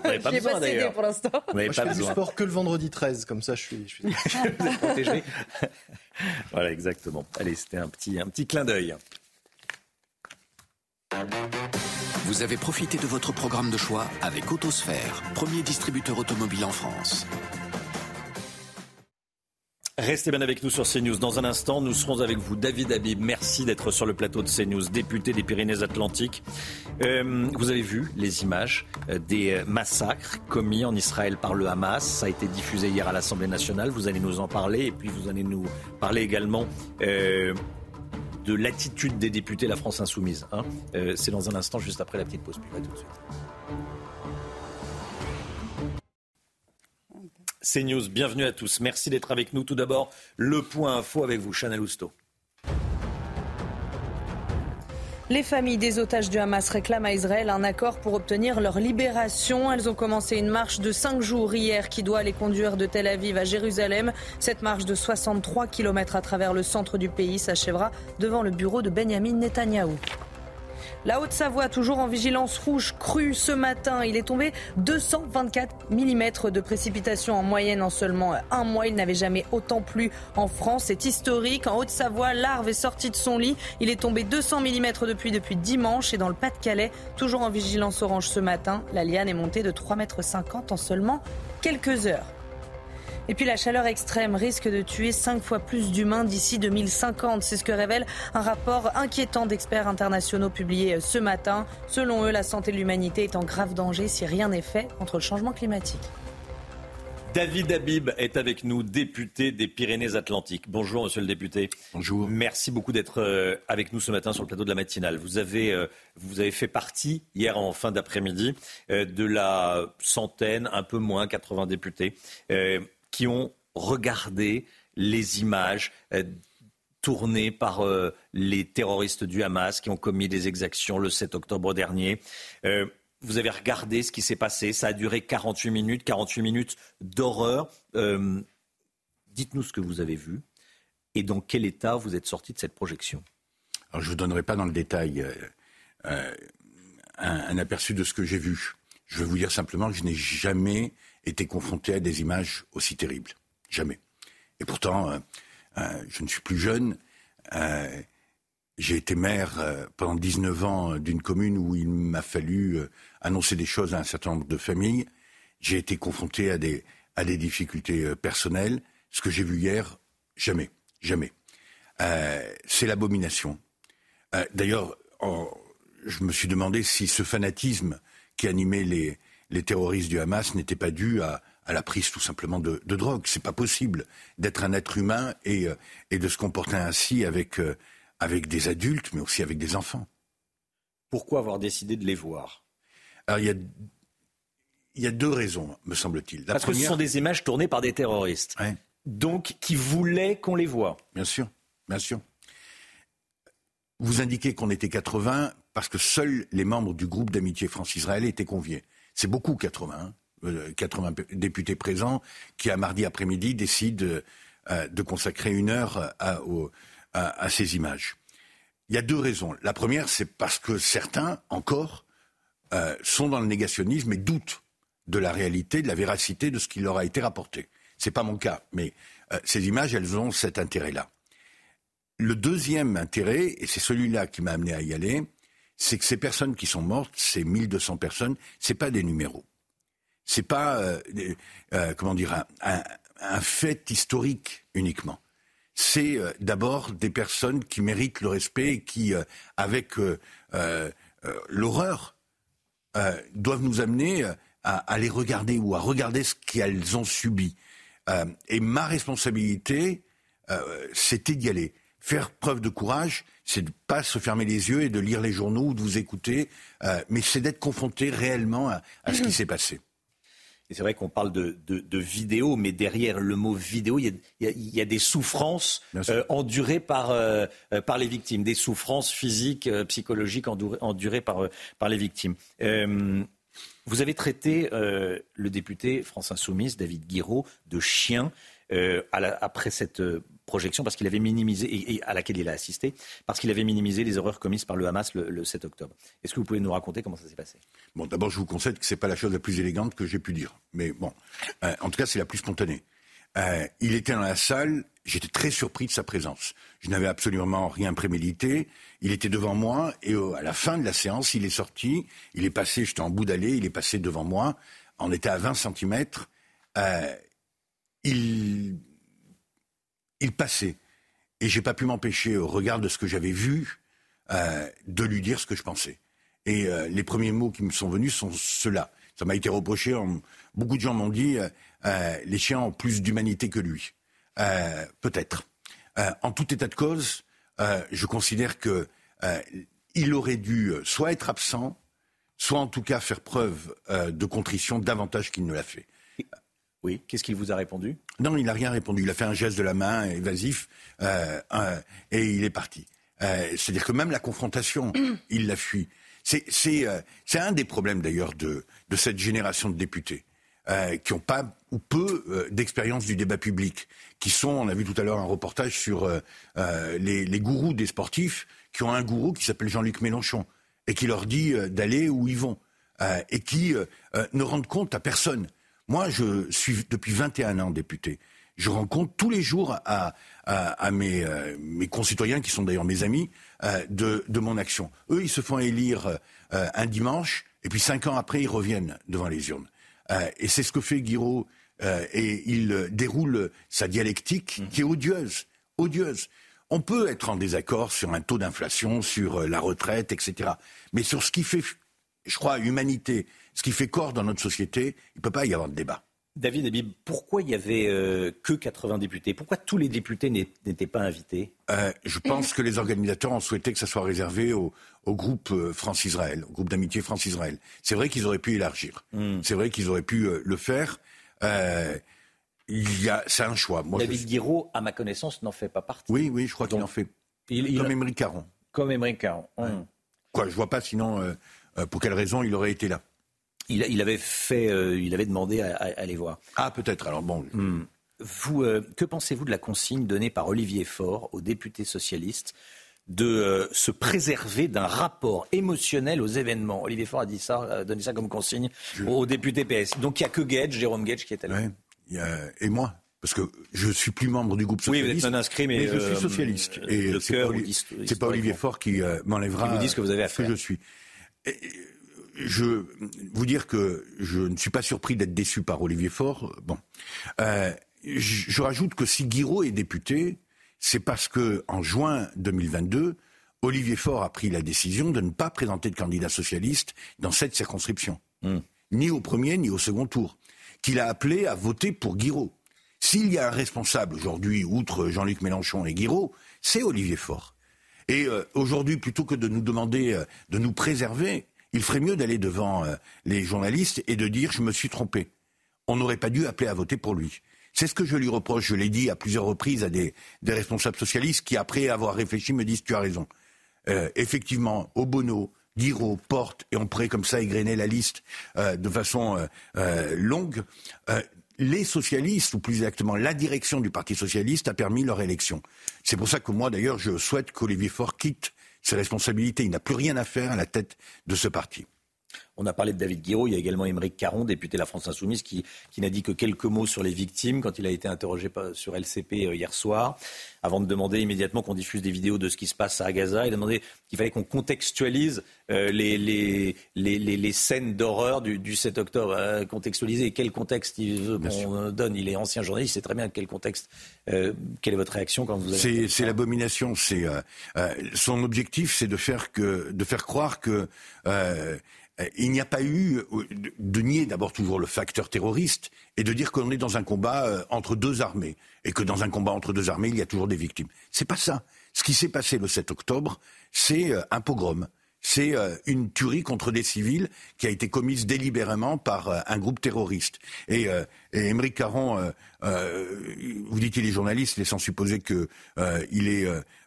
Speaker 1: n'avez pas besoin d'ailleurs.
Speaker 3: pour l'instant.
Speaker 1: Vous
Speaker 18: Moi, je
Speaker 1: pas
Speaker 18: fais du sport que le vendredi 13, comme ça je suis. Je suis...
Speaker 1: Vous êtes protégé. voilà, exactement. Allez, c'était un petit, un petit clin d'œil.
Speaker 16: Vous avez profité de votre programme de choix avec Autosphère, premier distributeur automobile en France.
Speaker 1: Restez bien avec nous sur CNews. Dans un instant, nous serons avec vous. David Habib, merci d'être sur le plateau de CNews, député des Pyrénées-Atlantiques. Euh, vous avez vu les images euh, des euh, massacres commis en Israël par le Hamas. Ça a été diffusé hier à l'Assemblée nationale. Vous allez nous en parler. Et puis, vous allez nous parler également de l'attitude des députés La France Insoumise. hein. C'est dans un instant, juste après la petite pause. Puis, à tout de suite. CNews, bienvenue à tous. Merci d'être avec nous. Tout d'abord, le point info avec vous, Chanel Housteau.
Speaker 3: Les familles des otages du Hamas réclament à Israël un accord pour obtenir leur libération. Elles ont commencé une marche de cinq jours hier qui doit les conduire de Tel Aviv à Jérusalem. Cette marche de 63 km à travers le centre du pays s'achèvera devant le bureau de Benjamin Netanyahou. La Haute-Savoie, toujours en vigilance rouge crue ce matin. Il est tombé 224 mm de précipitations en moyenne en seulement un mois. Il n'avait jamais autant plu en France. C'est historique. En Haute-Savoie, l'arve est sortie de son lit. Il est tombé 200 mm de depuis dimanche. Et dans le Pas-de-Calais, toujours en vigilance orange ce matin, la liane est montée de 3,50 m en seulement quelques heures. Et puis la chaleur extrême risque de tuer cinq fois plus d'humains d'ici 2050. C'est ce que révèle un rapport inquiétant d'experts internationaux publié ce matin. Selon eux, la santé de l'humanité est en grave danger si rien n'est fait contre le changement climatique.
Speaker 1: David Habib est avec nous, député des Pyrénées-Atlantiques. Bonjour, monsieur le député.
Speaker 43: Bonjour.
Speaker 1: Merci beaucoup d'être euh, avec nous ce matin sur le plateau de la matinale. Vous avez, euh, vous avez fait partie, hier en fin d'après-midi, euh, de la centaine, un peu moins, 80 députés qui ont regardé les images euh, tournées par euh, les terroristes du Hamas qui ont commis des exactions le 7 octobre dernier. Euh, vous avez regardé ce qui s'est passé. Ça a duré 48 minutes, 48 minutes d'horreur. Dites-nous ce que vous avez vu et dans quel état vous êtes sorti de cette projection.
Speaker 43: Alors, je ne vous donnerai pas dans le détail un, aperçu de ce que j'ai vu. Je vais vous dire simplement que je n'ai jamais été confronté à des images aussi terribles. Jamais. Et pourtant, euh, euh, je ne suis plus jeune. Euh, j'ai été maire pendant 19 ans d'une commune où il m'a fallu annoncer des choses à un certain nombre de familles. J'ai été confronté à des, à des difficultés personnelles. Ce que j'ai vu hier, jamais. Jamais. C'est l'abomination. D'ailleurs, je me suis demandé si ce fanatisme qui animait les, les terroristes du Hamas n'étaient pas dus à, la prise tout simplement de, de drogue. C'est pas possible d'être un être humain et, euh, et de se comporter ainsi avec, euh, avec des adultes, mais aussi avec des enfants.
Speaker 1: Pourquoi avoir décidé de les voir?
Speaker 43: Alors, il y a, il y a deux raisons, me semble-t-il.
Speaker 1: Parce que ce sont des images tournées par des terroristes. Donc, qui voulaient qu'on les voie.
Speaker 43: Bien sûr, bien sûr. Vous indiquez qu'on était 80 parce que seuls les membres du groupe d'amitié France-Israël étaient conviés. C'est beaucoup 80, 80 euh, députés présents qui, à mardi après-midi, décident euh, de consacrer une heure à, ces images. Il y a deux raisons. La première, c'est parce que certains, encore, euh, sont dans le négationnisme et doutent de la réalité, de la véracité de ce qui leur a été rapporté. Ce n'est pas mon cas, mais ces images, elles ont cet intérêt-là. Le deuxième intérêt, et c'est celui-là qui m'a amené à y aller, c'est que ces personnes qui sont mortes, ces 1200 personnes, c'est pas des numéros. C'est pas, euh, euh, comment dire, un, fait historique uniquement. C'est euh, d'abord des personnes qui méritent le respect et qui, avec l'horreur, doivent nous amener à, à, les regarder ou à regarder ce qu'elles ont subi. et ma responsabilité, c'était d'y aller. Faire preuve de courage, c'est de pas se fermer les yeux et de lire les journaux ou de vous écouter, euh, mais c'est d'être confronté réellement à, ce qui s'est passé.
Speaker 1: Et c'est vrai qu'on parle de, de, vidéo, mais derrière le mot vidéo, il y a, des souffrances euh, endurées par, euh, par les victimes, des souffrances physiques, psychologiques endurées, par, par les victimes. vous avez traité le député France Insoumise, David Guiraud, de chien après cette projection parce qu'il avait minimisé, et, à laquelle il a assisté, parce qu'il avait minimisé les horreurs commises par le Hamas le, 7 octobre. Est-ce que vous pouvez nous raconter comment ça s'est passé?
Speaker 43: Bon, d'abord, je vous concède que ce n'est pas la chose la plus élégante que j'ai pu dire. Mais bon, euh, en tout cas, c'est la plus spontanée. Euh, il était dans la salle, j'étais très surpris de sa présence. Je n'avais absolument rien prémédité. Il était devant moi et à la fin de la séance, il est sorti. Il est passé, j'étais en bout d'allée, il est passé devant moi. On était à 20 cm. Euh, il passait. Et j'ai pas pu m'empêcher, au regard de ce que j'avais vu, euh, de lui dire ce que je pensais. Et euh, les premiers mots qui me sont venus sont ceux-là. Ça m'a été reproché. beaucoup de gens m'ont dit euh, les chiens ont plus d'humanité que lui. Peut-être. en tout état de cause, je considère que il aurait dû soit être absent, soit en tout cas faire preuve de contrition davantage qu'il ne l'a fait.
Speaker 1: Oui, qu'est-ce qu'il vous a répondu?
Speaker 43: Non, il n'a rien répondu. Il a fait un geste de la main évasif euh, et il est parti. Euh, c'est-à-dire que même la confrontation, il la fuit. C'est euh, un des problèmes d'ailleurs de, de, cette génération de députés. Euh, qui n'ont pas ou peu euh, d'expérience du débat public, qui sont, on a vu tout à l'heure un reportage sur euh, euh, les, les, gourous des sportifs, qui ont un gourou qui s'appelle Jean-Luc Mélenchon, et qui leur dit d'aller où ils vont, et qui ne rendent compte à personne. Moi, je suis depuis 21 ans député. Je rends compte tous les jours à, à, à mes, mes, concitoyens, qui sont d'ailleurs mes amis, de, de, mon action. Eux, ils se font élire un dimanche, et puis cinq ans après, ils reviennent devant les urnes. Euh, et c'est ce que fait Guiraud. Euh, et il déroule sa dialectique mhm. qui est odieuse. Odieuse. On peut être en désaccord sur un taux d'inflation, sur euh, la retraite, etc. Mais sur ce qui fait, je crois, humanité, ce qui fait corps dans notre société, il ne peut pas y avoir de débat.
Speaker 1: David Habib, pourquoi il n'y avait que 80 députés? Pourquoi tous les députés n'étaient pas invités?
Speaker 43: Je pense que les organisateurs ont souhaité que ça soit réservé au groupe euh, France-Israël, au groupe d'amitié France-Israël. C'est vrai qu'ils auraient pu élargir. Hmm. C'est vrai qu'ils auraient pu euh, le faire. Euh, c'est un choix.
Speaker 1: David Guiraud, à ma connaissance, n'en fait pas partie.
Speaker 43: Oui, oui, je crois qu'il en fait. Il, comme Émeric Caron.
Speaker 1: Comme Émeric Caron.
Speaker 43: Hmm. Quoi, je vois pas sinon pour quelle raison il aurait été là.
Speaker 1: Il, avait fait, il avait demandé à, aller voir.
Speaker 43: Ah, peut-être. Alors bon.
Speaker 1: Hmm. Vous, que pensez-vous de la consigne donnée par Olivier Faure aux députés socialistes de euh, se préserver d'un rapport émotionnel aux événements? Olivier Faure a dit ça, donné ça comme consigne aux députés PS. Donc il n'y a que Gage, Jérôme Gage qui est là.
Speaker 43: et moi parce que je suis plus membre du groupe socialiste.
Speaker 1: Oui, vous êtes non inscrit, mais,
Speaker 43: je suis euh, socialiste. et c'est pas, pas, Olivier Faure qui euh, m'enlèvera.
Speaker 1: Qui vous dit ce que vous avez à faire.
Speaker 43: Que je suis. Je vous dire que je ne suis pas surpris d'être déçu par Olivier Faure. Bon, je, je, rajoute que si Guiraud est député, c'est parce que en juin 2022, Olivier Faure a pris la décision de ne pas présenter de candidat socialiste dans cette circonscription, hmm. ni au premier ni au second tour, qu'il a appelé à voter pour Guiraud. S'il y a un responsable aujourd'hui, outre Jean-Luc Mélenchon et Guiraud, c'est Olivier Faure. Et euh, aujourd'hui, plutôt que de nous demander euh, de nous préserver, il ferait mieux d'aller devant euh, les journalistes et de dire je me suis trompé. On n'aurait pas dû appeler à voter pour lui. C'est ce que je lui reproche. Je l'ai dit à plusieurs reprises à des, responsables socialistes qui, après avoir réfléchi, me disent tu as raison. Euh, effectivement, Obono, Guiraud, Porte, et on pourrait comme ça égrener la liste euh, de façon longue. les socialistes, ou plus exactement la direction du Parti socialiste, a permis leur élection. C'est pour ça que moi, d'ailleurs, je souhaite qu'Olivier Faure quitte ses responsabilités. Il n'a plus rien à faire à la tête de ce parti.
Speaker 1: On a parlé de David Guiraud, il y a également Émeric Caron, député de la France Insoumise, qui, n'a dit que quelques mots sur les victimes quand il a été interrogé sur LCP euh, hier soir, avant de demander immédiatement qu'on diffuse des vidéos de ce qui se passe à Gaza. Il a demandé qu'il fallait qu'on contextualise euh, les, les, scènes d'horreur du, 7 octobre. Euh, contextualiser quel contexte il veut qu'on donne. Il est ancien journaliste, il sait très bien quel contexte. quelle est votre réaction quand vous
Speaker 43: avez... C'est l'abomination. son objectif, c'est de faire, que, de faire croire que euh, il n'y a pas eu euh, de nier d'abord toujours le facteur terroriste et de dire qu'on est dans un combat euh, entre deux armées et que dans un combat entre deux armées il y a toujours des victimes. C'est pas ça. Ce qui s'est passé le 7 octobre, c'est un pogrom. C'est une tuerie contre des civils qui a été commise délibérément par un groupe terroriste. Et, et Émeric Caron, vous dites il est journaliste, laissant supposer qu'il est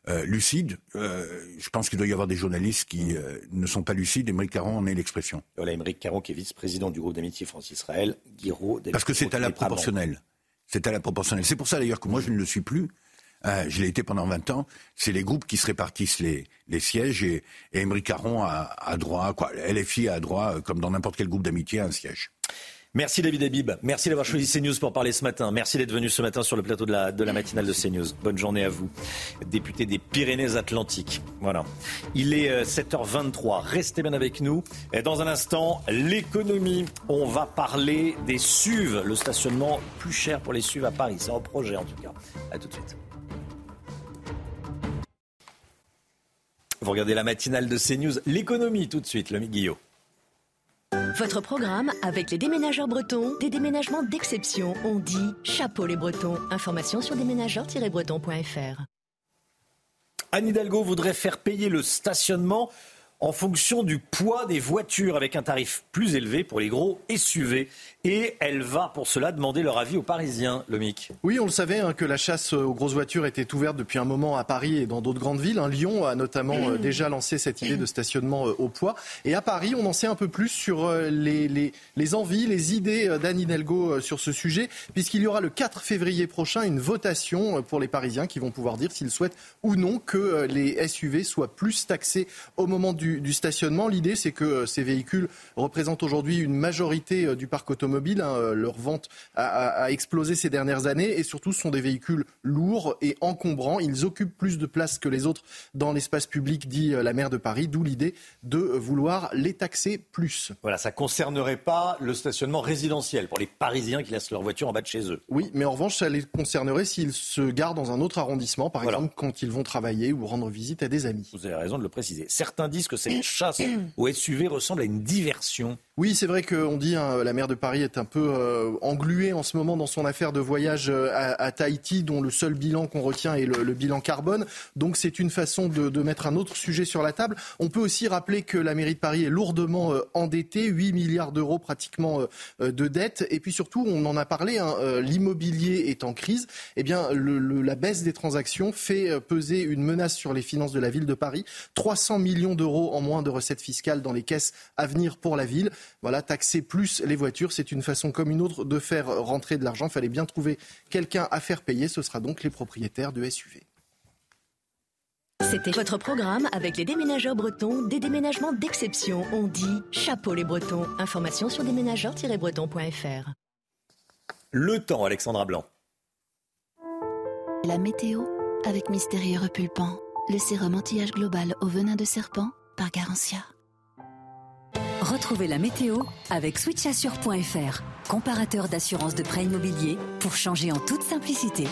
Speaker 43: euh, lucide. Euh, je pense qu'il doit y avoir des journalistes qui euh, ne sont pas lucides. Émeric Caron en est l'expression.
Speaker 1: Voilà, Émeric Caron qui est vice-président du groupe d'amitié France-Israël. Guiraud,
Speaker 43: Parce que c'est à la proportionnelle. C'est à la proportionnelle. C'est pour ça d'ailleurs que moi je ne le suis plus. je l'ai été pendant 20 ans. C'est les groupes qui se répartissent les, les sièges et, et Émeric Caron a, a droit, quoi, LFI a droit, comme dans n'importe quel groupe d'amitié, à un siège.
Speaker 1: Merci David Habib. Merci d'avoir choisi CNews pour parler ce matin. Merci d'être venu ce matin sur le plateau de la, matinale de CNews. Bonne journée à vous. Député des Pyrénées-Atlantiques. Voilà. Il est 7h23. Euh, Restez bien avec nous. Et dans un instant, l'économie. On va parler des SUV. Le stationnement plus cher pour les SUV à Paris. C'est en projet en tout cas. À tout de suite. Vous regardez la matinale de CNews. L'économie tout de suite, le Guillaume.
Speaker 39: Votre programme avec les déménageurs bretons, des déménagements d'exception. On dit chapeau les bretons. Information sur déménageurs-bretons.fr.
Speaker 1: Anne Hidalgo voudrait faire payer le stationnement en fonction du poids des voitures avec un tarif plus élevé pour les gros SUV. Et elle va pour cela demander leur avis aux Parisiens, le MIC.
Speaker 18: Oui, on le savait hein, que la chasse aux grosses voitures était ouverte depuis un moment à Paris et dans d'autres grandes villes. Hein. Lyon a notamment euh, déjà lancé cette idée de stationnement euh, au poids. Et à Paris, on en sait un peu plus sur euh, les, les, les envies, les idées d'Anne Hidalgo sur ce sujet, puisqu'il y aura le 4 février prochain une votation pour les Parisiens qui vont pouvoir dire s'ils souhaitent ou non que les SUV soient plus taxés au moment du du, stationnement. L'idée, c'est que euh, ces véhicules représentent aujourd'hui une majorité euh, du parc automobile. Hein, euh, leur vente a, explosé ces dernières années et surtout, ce sont des véhicules lourds et encombrants. Ils occupent plus de place que les autres dans l'espace public, dit la maire de Paris, d'où l'idée de vouloir les taxer plus.
Speaker 1: Voilà, ça ne concernerait pas le stationnement résidentiel pour les Parisiens qui laissent leur voiture en bas de chez eux.
Speaker 18: Oui, mais en revanche, ça les concernerait s'ils se gardent dans un autre arrondissement, par exemple quand ils vont travailler ou rendre visite à des amis.
Speaker 1: Vous avez raison de le préciser. Certains disent que cette chasse au SUV ressemble à une diversion.
Speaker 18: Oui, c'est vrai qu'on dit hein, la maire de Paris est un peu euh, engluée en ce moment dans son affaire de voyage euh, à, Tahiti, dont le seul bilan qu'on retient est le, bilan carbone. Donc c'est une façon de, mettre un autre sujet sur la table. On peut aussi rappeler que la mairie de Paris est lourdement euh, endettée, 8 milliards d'euros pratiquement de dettes. Et puis surtout, on en a parlé, hein, l'immobilier est en crise. Eh bien, la baisse des transactions fait peser une menace sur les finances de la ville de Paris. 300 millions d'euros en moins de recettes fiscales dans les caisses à venir pour la ville. Voilà, taxer plus les voitures, c'est une façon comme une autre de faire rentrer de l'argent. Il fallait bien trouver quelqu'un à faire payer. Ce sera donc les propriétaires de SUV.
Speaker 39: C'était votre programme avec les déménageurs bretons, des déménagements d'exception. On dit chapeau les bretons. Information sur déménageurs-bretons.fr.
Speaker 1: Le temps, Alexandra Blanc.
Speaker 38: La météo avec Mystérieux Repulpant, le sérum anti-âge global au venin de serpent par Garantia.
Speaker 39: Retrouvez la météo avec switchassure.fr, comparateur d'assurance de prêt immobilier pour changer en toute simplicité.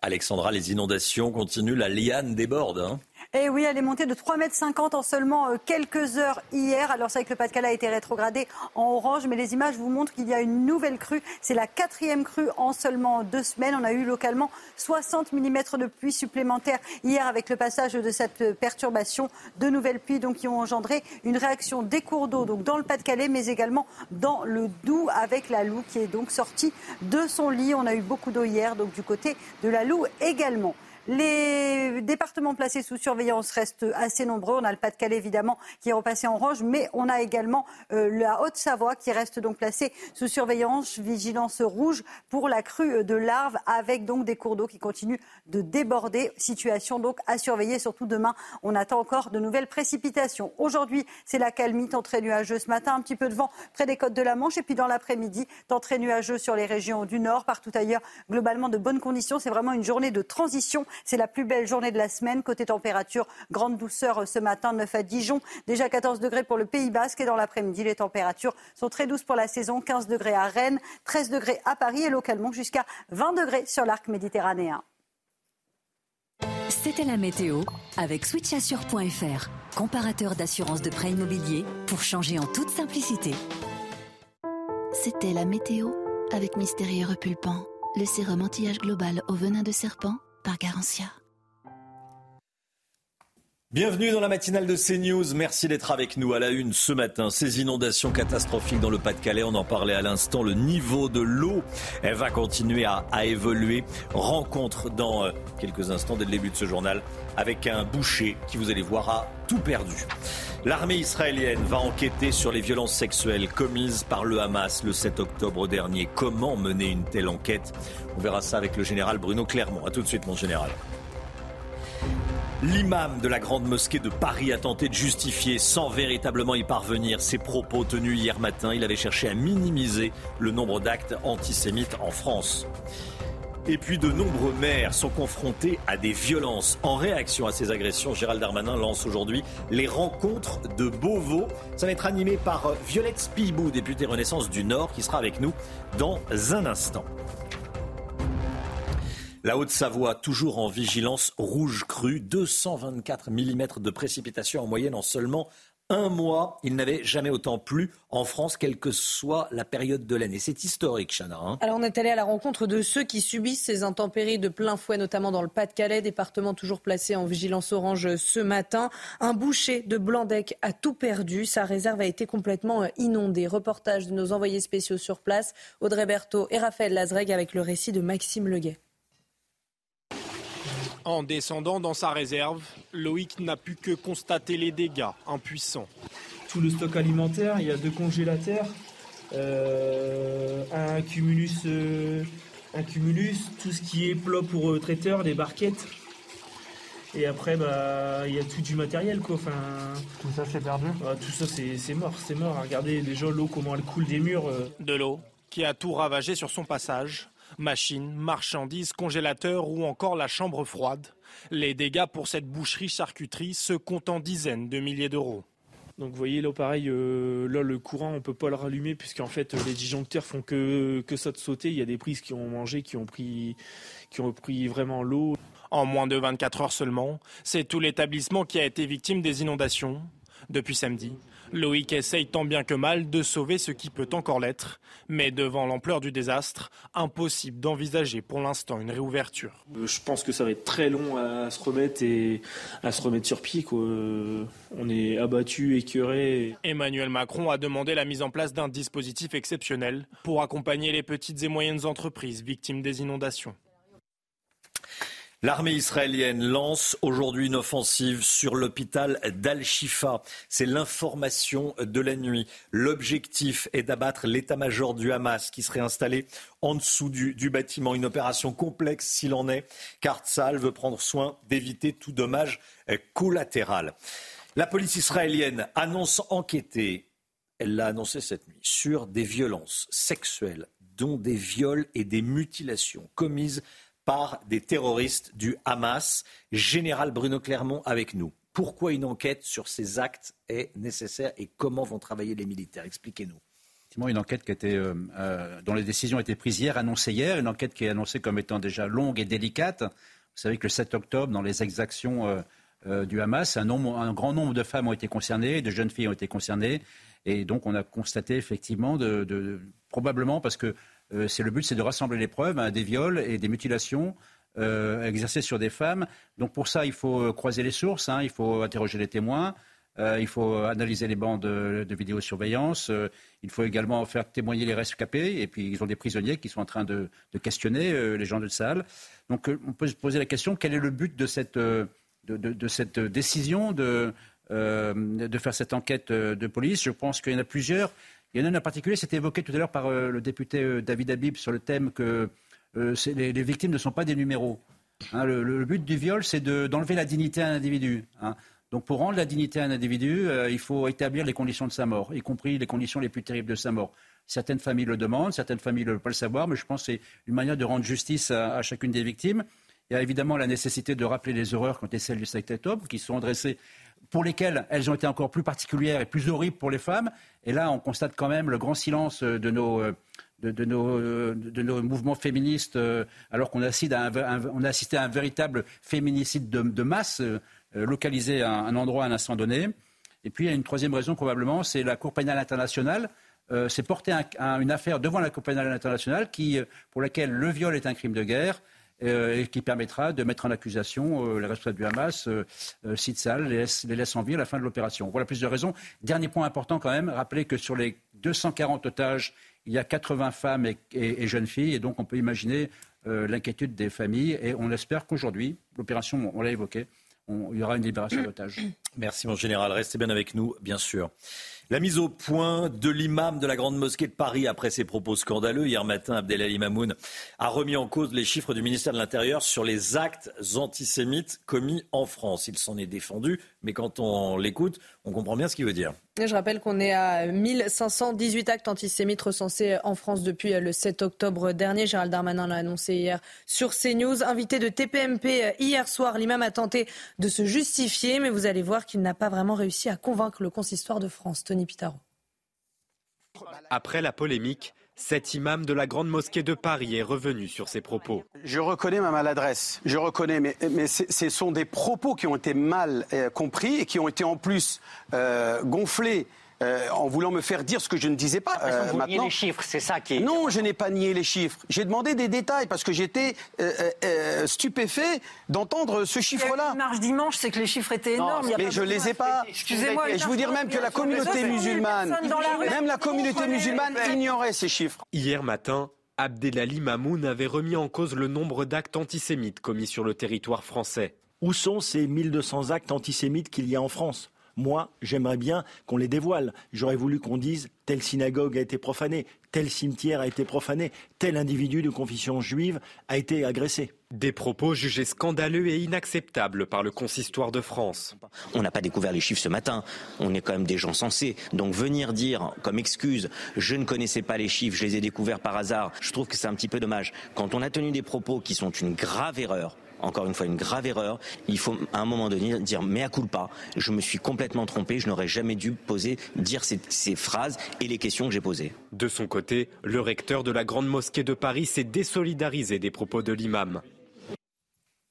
Speaker 1: Alexandra, les inondations continuent, la liane déborde. Hein.
Speaker 15: Eh oui, elle est montée de 3,50 mètres en seulement euh, quelques heures hier. Alors c'est vrai que le Pas-de-Calais a été rétrogradé en orange, mais les images vous montrent qu'il y a une nouvelle crue. C'est la quatrième crue en seulement deux semaines. On a eu localement 60 mm de pluie supplémentaires hier avec le passage de cette perturbation. De nouvelles pluies donc, qui ont engendré une réaction des cours d'eau donc dans le Pas-de-Calais, mais également dans le Doubs avec la Loue qui est donc sortie de son lit. On a eu beaucoup d'eau hier, donc du côté de la Loue également. Les départements placés sous surveillance restent assez nombreux. On a le Pas-de-Calais, évidemment, qui est repassé en orange, mais on a également euh, la Haute-Savoie qui reste donc placée sous surveillance, vigilance rouge pour la crue de larves, avec donc des cours d'eau qui continuent de déborder. Situation donc à surveiller, surtout demain. On attend encore de nouvelles précipitations. Aujourd'hui, c'est la calmie, temps très nuageux ce matin, un petit peu de vent près des côtes de la Manche, et puis dans l'après-midi, temps très nuageux sur les régions du nord, partout ailleurs, globalement de bonnes conditions. C'est vraiment une journée de transition c'est la plus belle journée de la semaine. Côté température, grande douceur ce matin, 9 à Dijon, déjà 14 degrés pour le Pays Basque. Et dans l'après-midi, les températures sont très douces pour la saison. 15 degrés à Rennes, 13 degrés à Paris et localement jusqu'à 20 degrés sur l'arc méditerranéen.
Speaker 39: C'était la météo avec switchassure.fr, comparateur d'assurance de prêt immobilier pour changer en toute simplicité.
Speaker 38: C'était la météo avec Mystérieux Repulpant, le sérum anti-âge global au venin de serpent par Garantia.
Speaker 1: Bienvenue dans la matinale de CNews. Merci d'être avec nous à la une ce matin. Ces inondations catastrophiques dans le Pas-de-Calais, on en parlait à l'instant. Le niveau de l'eau, elle va continuer à, évoluer. Rencontre dans euh, quelques instants dès le début de ce journal avec un boucher qui, vous allez voir, a tout perdu. L'armée israélienne va enquêter sur les violences sexuelles commises par le Hamas le 7 octobre dernier. Comment mener une telle enquête? On verra ça avec le général Bruno Clermont. A tout de suite, mon général. L'imam de la grande mosquée de Paris a tenté de justifier, sans véritablement y parvenir, ses propos tenus hier matin. Il avait cherché à minimiser le nombre d'actes antisémites en France. Et puis de nombreux maires sont confrontés à des violences. En réaction à ces agressions, Gérald Darmanin lance aujourd'hui les rencontres de Beauvau. Ça va être animé par Violette Spibou, députée Renaissance du Nord, qui sera avec nous dans un instant. La Haute-Savoie, toujours en vigilance rouge crue, 224 mm de précipitations en moyenne en seulement un mois, il n'avait jamais autant plu en France, quelle que soit la période de l'année. C'est historique, Chana. Hein.
Speaker 3: Alors on est allé à la rencontre de ceux qui subissent ces intempéries de plein fouet, notamment dans le Pas-de-Calais, département toujours placé en vigilance orange ce matin. Un boucher de Blandec a tout perdu. Sa réserve a été complètement euh, inondée. Reportage de nos envoyés spéciaux sur place, Audrey Berthaud et Raphaël Lazreg avec le récit de Maxime Leguet.
Speaker 44: En descendant dans sa réserve, Loïc n'a pu que constater les dégâts, impuissant.
Speaker 45: Tout le stock alimentaire, il y a deux congélateurs, euh, un, cumulus, euh, un cumulus, tout ce qui est plat pour euh, traiteur, des barquettes. Et après, bah, il y a tout du matériel, quoi. Enfin,
Speaker 46: tout ça, c'est perdu
Speaker 45: bah, Tout ça, c'est mort, c'est mort. Regardez déjà l'eau, comment elle coule des murs.
Speaker 44: De l'eau qui a tout ravagé sur son passage. Machines, marchandises, congélateurs ou encore la chambre froide. Les dégâts pour cette boucherie-charcuterie se comptent en dizaines de milliers d'euros.
Speaker 45: Donc vous voyez là pareil, euh, là le courant on peut pas le rallumer puisqu'en fait les disjoncteurs font que, que ça de sauter. Il y a des prises qui ont mangé, qui ont pris, qui ont pris vraiment l'eau.
Speaker 44: En moins de 24 heures seulement, c'est tout l'établissement qui a été victime des inondations. Depuis samedi, Loïc essaye tant bien que mal de sauver ce qui peut encore l'être, mais devant l'ampleur du désastre, impossible d'envisager pour l'instant une réouverture.
Speaker 45: Euh, je pense que ça va être très long à se remettre et à se remettre sur pied. Euh, on est abattu, écœuré.
Speaker 44: Emmanuel Macron a demandé la mise en place d'un dispositif exceptionnel pour accompagner les petites et moyennes entreprises victimes des inondations.
Speaker 1: L'armée israélienne lance aujourd'hui une offensive sur l'hôpital d'Al-Shifa. C'est l'information de la nuit. L'objectif est d'abattre l'état-major du Hamas qui serait installé en dessous du, bâtiment. Une opération complexe s'il en est, car Tzal veut prendre soin d'éviter tout dommage collatéral. La police israélienne annonce enquêter, elle l'a annoncé cette nuit, sur des violences sexuelles, dont des viols et des mutilations commises par des terroristes du Hamas. Général Bruno Clermont avec nous. Pourquoi une enquête sur ces actes est nécessaire et comment vont travailler les militaires? Expliquez-nous
Speaker 2: une enquête qui était, euh, euh, dont les décisions étaient prises hier, annoncées hier, une enquête qui est annoncée comme étant déjà longue et délicate. Vous savez que le 7 octobre, dans les exactions euh, du Hamas, un, grand nombre de femmes ont été concernées, de jeunes filles ont été concernées, et donc on a constaté effectivement, probablement parce que c'est le but, c'est de rassembler les preuves, hein, des viols et des mutilations euh, exercées sur des femmes. Donc pour ça, il faut euh, croiser les sources, hein, il faut interroger les témoins. il faut analyser les bandes de, vidéosurveillance. il faut également faire témoigner les rescapés. Et puis, ils ont des prisonniers qui sont en train de, questionner les gens de salle. Donc, on peut se poser la question quel est le but de cette, décision de faire cette enquête de police? Je pense qu'il y en a plusieurs. Il y en a un en particulier, c'était évoqué tout à l'heure par euh, le député euh, David Habib sur le thème que euh, les, victimes ne sont pas des numéros. Hein, le, but du viol, c'est d'enlever la dignité à un individu. Hein. Donc pour rendre la dignité à un individu, il faut établir les conditions de sa mort, y compris les conditions les plus terribles de sa mort. Certaines familles le demandent, certaines familles ne veulent pas le savoir, mais je pense que c'est une manière de rendre justice à, chacune des victimes. Il y a évidemment la nécessité de rappeler les horreurs qui ont été celles du 7 octobre, qui sont adressées pour lesquelles elles ont été encore plus particulières et plus horribles pour les femmes. Et là, on constate quand même le grand silence de nos, de, nos, mouvements féministes, alors qu'on assiste, à un, a assisté à un véritable féminicide de, masse euh, localisé à un endroit à un instant donné. Et puis, il y a une troisième raison, probablement, c'est la Cour pénale internationale. Euh, c'est porter une affaire devant la Cour pénale internationale qui, pour laquelle le viol est un crime de guerre euh, et qui permettra de mettre en accusation euh, les responsables du Hamas, euh, Sitzal, les laisse, en vie à la fin de l'opération. Voilà plusieurs raisons. Dernier point important quand même, rappeler que sur les 240 otages, il y a 80 femmes et, jeunes filles, et donc on peut imaginer l'inquiétude des familles, et on espère qu'aujourd'hui, l'opération, on l'a évoqué, il y aura une libération d'otages.
Speaker 1: Merci mon général, restez bien avec nous, bien sûr. La mise au point de l'imam de la Grande Mosquée de Paris après ses propos scandaleux. Hier matin, Abdelali Mamoun a remis en cause les chiffres du ministère de l'Intérieur sur les actes antisémites commis en France. Il s'en est défendu, mais quand on l'écoute, on comprend bien ce qu'il veut dire.
Speaker 3: Je rappelle qu'on est à 1518 actes antisémites recensés en France depuis le 7 octobre dernier. Gérald Darmanin l'a annoncé hier sur CNews. Invité de TPMP hier soir, l'imam a tenté de se justifier, mais vous allez voir qu'il n'a pas vraiment réussi à convaincre le consistoire de France. Tony Pitaro.
Speaker 47: Après la polémique,
Speaker 48: Cet imam de la Grande Mosquée de Paris est revenu sur ses propos.
Speaker 49: Je reconnais ma maladresse, je reconnais, mais, ce sont des propos qui ont été mal euh, compris et qui ont été en plus euh, gonflés euh, en voulant me faire dire ce que je ne disais pas.
Speaker 46: Euh, vous maintenant. les chiffres, c'est ça qui est.
Speaker 49: Non, je n'ai pas nié les chiffres. J'ai demandé des détails parce que j'étais euh, stupéfait d'entendre ce chiffre-là.
Speaker 15: Marche dimanche, c'est que les chiffres étaient énormes.
Speaker 49: mais je ne les ai pas. Excusez-moi. Et je vous dire même que la communauté musulmane, même la communauté musulmane ignorait ces chiffres.
Speaker 48: Hier matin, Abdelali Mamoun avait remis en cause le nombre d'actes antisémites commis sur le territoire français.
Speaker 47: Où sont ces 1200 actes antisémites qu'il y a en France? Moi, j'aimerais bien qu'on les dévoile. J'aurais voulu qu'on dise telle synagogue a été profanée, tel cimetière a été profané, tel individu de confession juive a été agressé.
Speaker 48: Des propos jugés scandaleux et inacceptables par le consistoire de France.
Speaker 50: On n'a pas découvert les chiffres ce matin, on est quand même des gens sensés. Donc venir dire comme excuse, je ne connaissais pas les chiffres, je les ai découverts par hasard, je trouve que c'est un petit peu dommage. Quand on a tenu des propos qui sont une grave erreur, encore une fois une grave erreur. Il faut à un moment donné dire mea culpa, je me suis complètement trompé, je n'aurais jamais dû poser, dire ces phrases et les questions que j'ai posées.
Speaker 48: De son côté, le recteur de la Grande Mosquée de Paris s'est désolidarisé des propos de l'imam.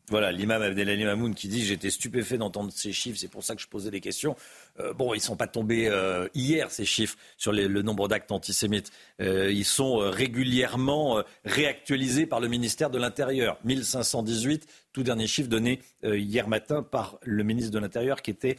Speaker 1: Voilà, l'imam Abdelali Mamoun qui dit j'étais stupéfait d'entendre ces chiffres, c'est pour ça que je posais des questions. Euh, bon, ils ne sont pas tombés euh, hier ces chiffres sur le nombre d'actes antisémites. Euh, ils sont régulièrement réactualisés par le ministère de l'Intérieur. 1518, tout dernier chiffre donné hier matin par le ministre de l'Intérieur qui était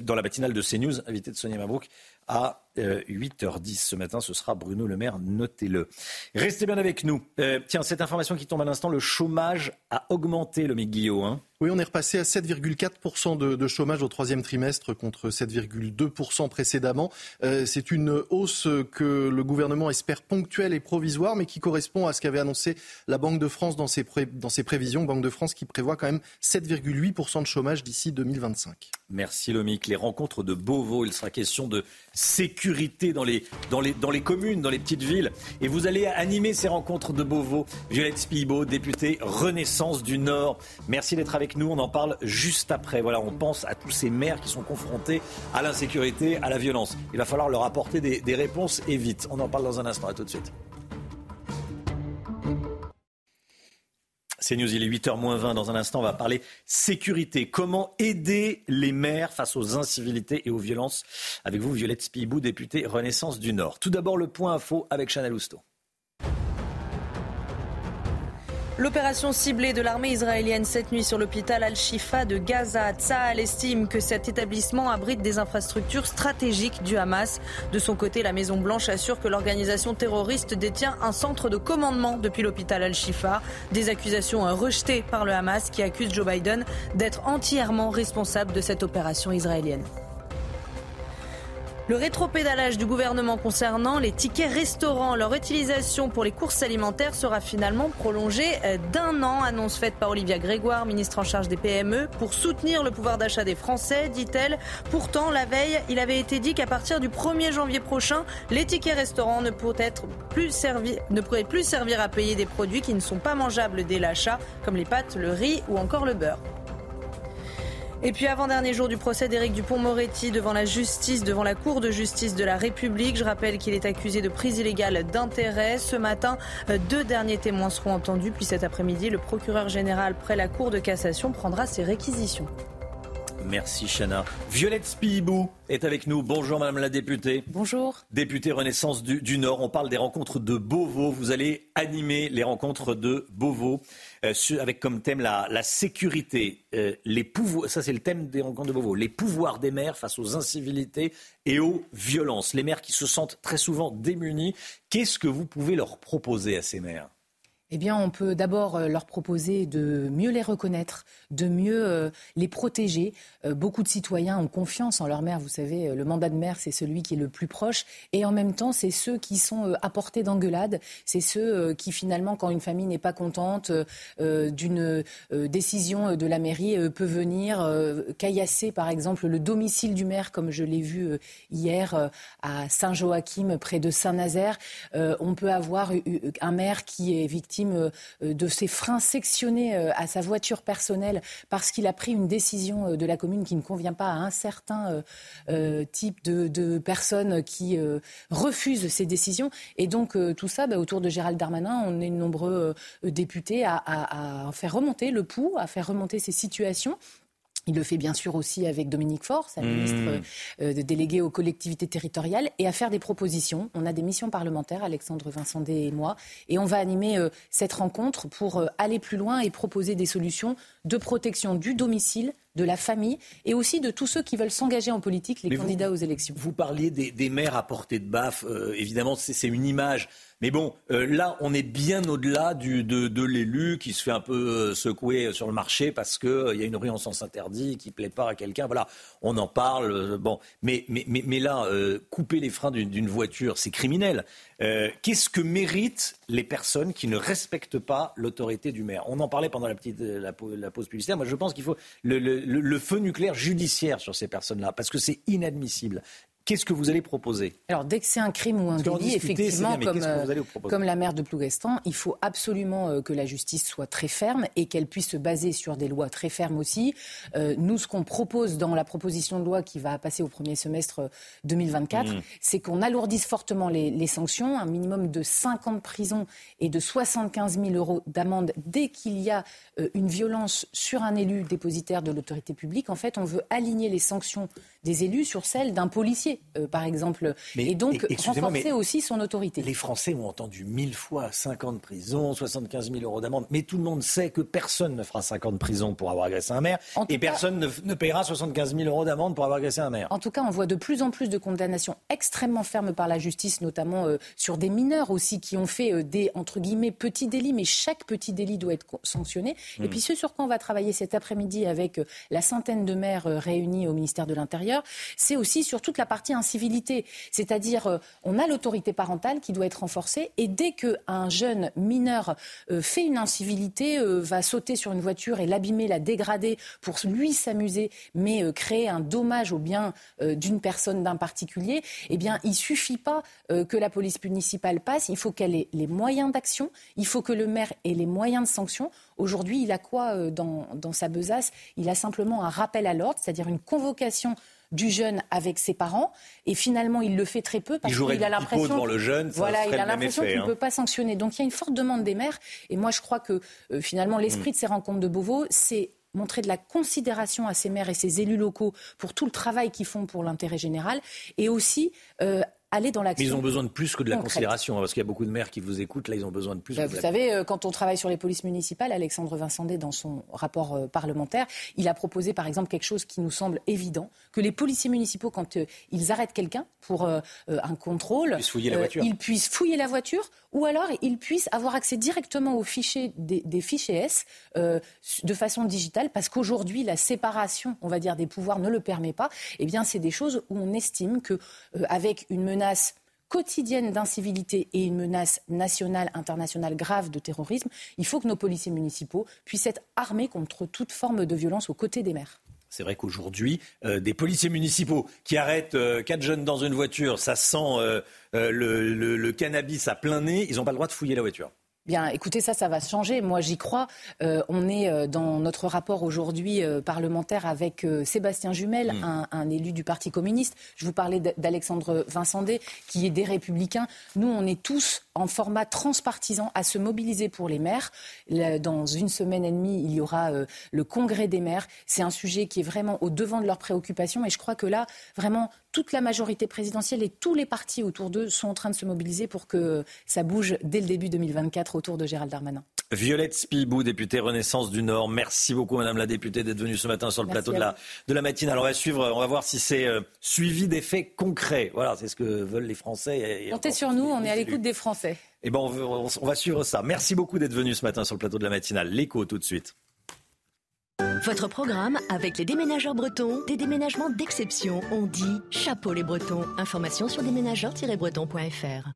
Speaker 1: dans la matinale de CNews, invité de Sonia Mabrouk à 8h10 euh, ce matin. Ce sera Bruno Le Maire, notez-le. Restez bien avec nous. Euh, tiens, cette information qui tombe à l'instant, le chômage a augmenté, le Guillaume. Hein.
Speaker 18: Oui, on est repassé à 7,4% de, de, chômage au troisième trimestre contre 7,2% précédemment. Euh, c'est une hausse que le gouvernement espère ponctuelle et provisoire, mais qui correspond à ce qu'avait annoncé la Banque de France dans ses, dans ses prévisions. Banque de France qui prévoit quand même 7,8% de chômage d'ici 2025.
Speaker 1: Merci Lomic. Les rencontres de Beauvau, il sera question de sécurité dans les, dans, les, dans les communes, dans les petites villes. Et vous allez animer ces rencontres de Beauvau. Violette Spibo, députée Renaissance du Nord. Merci d'être avec nous. On en parle juste après. Voilà, on pense à tous ces maires qui sont confrontés à l'insécurité, à la violence. Il va falloir leur apporter des, des réponses et vite. On en parle dans un instant. À tout de suite. C'est News, il est 8h20. Dans un instant, on va parler sécurité. Comment aider les maires face aux incivilités et aux violences? Avec vous, Violette Spibou, députée Renaissance du Nord. Tout d'abord, le point info avec Chanel Housteau.
Speaker 3: L'opération ciblée de l'armée israélienne cette nuit sur l'hôpital Al-Shifa de Gaza. Tsahal estime que cet établissement abrite des infrastructures stratégiques du Hamas. De son côté, la Maison-Blanche assure que l'organisation terroriste détient un centre de commandement depuis l'hôpital Al-Shifa. Des accusations rejetées par le Hamas qui accuse Joe Biden d'être entièrement responsable de cette opération israélienne. Le rétropédalage du gouvernement concernant les tickets restaurants, leur utilisation pour les courses alimentaires sera finalement prolongée euh, d'un an, annonce faite par Olivia Grégoire, ministre en charge des PME, pour soutenir le pouvoir d'achat des Français, dit-elle. Pourtant, la veille, il avait été dit qu'à partir du 1er janvier prochain, les tickets restaurants ne pourraient, ne pourraient plus servir à payer des produits qui ne sont pas mangeables dès l'achat, comme les pâtes, le riz ou encore le beurre. Et puis avant-dernier jour du procès d'Éric Dupont-Moretti devant la justice, devant la Cour de justice de la République. Je rappelle qu'il est accusé de prise illégale d'intérêt. Ce matin, deux derniers témoins seront entendus. Puis cet après-midi, le procureur général près la Cour de cassation prendra ses réquisitions.
Speaker 1: Merci Chana. Violette Spibou est avec nous. Bonjour Madame la députée.
Speaker 3: Bonjour.
Speaker 1: Députée Renaissance du, Nord. On parle des rencontres de Beauvau. Vous allez animer les rencontres de Beauvau euh, avec comme thème la, sécurité. Euh, les pouvoirs, ça c'est le thème des rencontres de Beauvau. Les pouvoirs des maires face aux incivilités et aux violences. Les maires qui se sentent très souvent démunis. Qu'est-ce que vous pouvez leur proposer à ces maires?
Speaker 51: Eh bien, on peut d'abord euh, leur proposer de mieux les reconnaître, de mieux euh, les protéger. Euh, beaucoup de citoyens ont confiance en leur maire. Vous savez, le mandat de maire, c'est celui qui est le plus proche. Et en même temps, c'est ceux qui sont à portée d'engueulade. C'est ceux qui, finalement, quand une famille n'est pas contente d'une décision de la mairie, peut venir caillasser, par exemple, le domicile du maire, comme je l'ai vu hier à Saint-Joachim, près de Saint-Nazaire. On peut avoir un maire qui est victime victime de ces freins sectionnés à sa voiture personnelle parce qu'il a pris une décision de la commune qui ne convient pas à un certain type de, personnes qui refusent ces décisions. Et donc tout ça, bah, autour de Gérald Darmanin, on est nombreux députés à faire remonter le pouls, à faire remonter ces situations il le fait bien sûr aussi avec Dominique Faure, sa ministre mmh. euh, de déléguée aux collectivités territoriales, et à faire des propositions. On a des missions parlementaires, Alexandre Vincendé et moi, et on va animer euh, cette rencontre pour euh, aller plus loin et proposer des solutions de protection du domicile, de la famille et aussi de tous ceux qui veulent s'engager en politique, les candidats aux élections.
Speaker 1: Vous parliez des, maires à portée de baffe. évidemment, c'est une image mais bon, euh, là, on est bien au-delà de, de l'élu qui se fait un peu euh, secouer sur le marché parce qu'il euh, il y a une rue en sens interdit qui plaît pas à quelqu'un. Voilà, on en parle. bon, mais, là, couper les freins d'une voiture, c'est criminel. Qu'est-ce que méritent les personnes qui ne respectent pas l'autorité du maire? On en parlait pendant la, petite, la, pause publicitaire. Moi, je pense qu'il faut le, feu nucléaire judiciaire sur ces personnes-là parce que c'est inadmissible. Qu'est-ce que vous allez proposer
Speaker 51: Alors, dès que c'est un crime ou un délit, effectivement, comme, euh, comme, la maire de Plougastan, il faut absolument euh, que la justice soit très ferme et qu'elle puisse se baser sur des lois très fermes aussi. Euh, nous, ce qu'on propose dans la proposition de loi qui va passer au premier semestre 2024, mmh. c'est qu'on alourdisse fortement les, les, sanctions, un minimum de 5 ans de prison et de 75 000 euros d'amende dès qu'il y a une violence sur un élu dépositaire de l'autorité publique. En fait, on veut aligner les sanctions des élus sur celles d'un policier, euh, par exemple, et donc renforcer aussi son autorité.
Speaker 1: Les Français ont entendu mille fois 5 ans de prison, 75 000 euros d'amende, mais tout le monde sait que personne ne fera 5 ans de prison pour avoir agressé un maire, et personne ne, paiera 75 000 euros d'amende pour avoir agressé un maire.
Speaker 51: En tout cas, on voit de plus en plus de condamnations extrêmement fermes par la justice, notamment euh, sur des mineurs aussi qui ont fait euh, des, entre guillemets, petits délits, mais chaque petit délit doit être sanctionné. Et hmm. puis ce sur quoi on va travailler cet après-midi avec la centaine de maires réunis au ministère de l'Intérieur, c'est aussi sur toute la partie incivilité. C'est-à-dire, euh, on a l'autorité parentale qui doit être renforcée et dès qu'un jeune mineur euh, fait une incivilité, euh, va sauter sur une voiture et l'abîmer, la dégrader pour lui s'amuser, mais créer un dommage au bien d'une personne, d'un particulier, eh bien, il suffit pas que la police municipale passe, il faut qu'elle ait les moyens d'action, il faut que le maire ait les moyens de sanction. Aujourd'hui, il a quoi dans, dans sa besace? Il a simplement un rappel à l'ordre, c'est-à-dire une convocation du jeune avec ses parents. Et finalement, il le fait très peu parce qu'il a l'impression.
Speaker 1: le jeune,
Speaker 51: voilà, il a l'impression qu'il ne hein. peut pas sanctionner. Donc il y a une forte demande des maires. Et moi, je crois que euh, finalement, l'esprit mm. de ces rencontres de Beauvau, c'est montrer de la considération à ces maires et ces élus locaux pour tout le travail qu'ils font pour l'intérêt général et aussi euh, aller dans l'action.
Speaker 1: Mais ils ont besoin de plus que de la considération, hein, parce qu'il y a beaucoup de maires qui vous écoutent, là ils ont besoin de plus.
Speaker 51: Bah, vous savez, euh, quand on travaille sur les polices municipales, Alexandre Vincendé, dans son rapport euh, parlementaire, il a proposé par exemple quelque chose qui nous semble évident, que les policiers municipaux, quand euh, ils arrêtent quelqu'un pour un contrôle,
Speaker 1: ils puissent fouiller la voiture.
Speaker 51: Ils puissent fouiller la voiture, ou alors ils puissent avoir accès directement aux fichiers des, des fichiers S de façon digitale, parce qu'aujourd'hui la séparation, on va dire, des pouvoirs ne le permet pas. Eh bien, c'est des choses où on estime que avec une menace quotidienne d'incivilité et une menace nationale, internationale grave de terrorisme, il faut que nos policiers municipaux puissent être armés contre toute forme de violence aux côtés des maires.
Speaker 1: C'est vrai qu'aujourd'hui, euh, des policiers municipaux qui arrêtent euh, quatre jeunes dans une voiture, ça sent euh, le, cannabis à plein nez, ils n'ont pas le droit de fouiller la voiture.
Speaker 51: Bien, écoutez, ça, ça va changer. Moi, j'y crois. Euh, on est euh, dans notre rapport aujourd'hui euh, parlementaire avec Sébastien Jumel, mm. un, élu du Parti communiste. Je vous parlais d'Alexandre Vincendé, qui est des Républicains. Nous, on est tous en format transpartisan à se mobiliser pour les maires. Dans une semaine et demie, il y aura le congrès des maires. C'est un sujet qui est vraiment au devant de leurs préoccupations. Et je crois que là, vraiment, toute la majorité présidentielle et tous les partis autour d'eux sont en train de se mobiliser pour que ça bouge dès le début 2024 autour de Gérald Darmanin.
Speaker 1: Violette Spibou, députée Renaissance du Nord. Merci beaucoup, Madame la députée, d'être venue ce matin sur le plateau de la, de la matinale. Alors, on va suivre, on va voir si c'est euh, suivi d'effets concrets. Voilà, c'est ce que veulent les Français.
Speaker 51: Comptez sur nous, on est à l'écoute des Français.
Speaker 1: Eh ben, on, on va suivre ça. Merci beaucoup d'être venu ce matin sur le plateau de la matinale. L'écho tout de suite.
Speaker 52: Votre programme avec les déménageurs bretons, des déménagements d'exception. On dit chapeau les bretons. Information sur déménageurs-bretons.fr.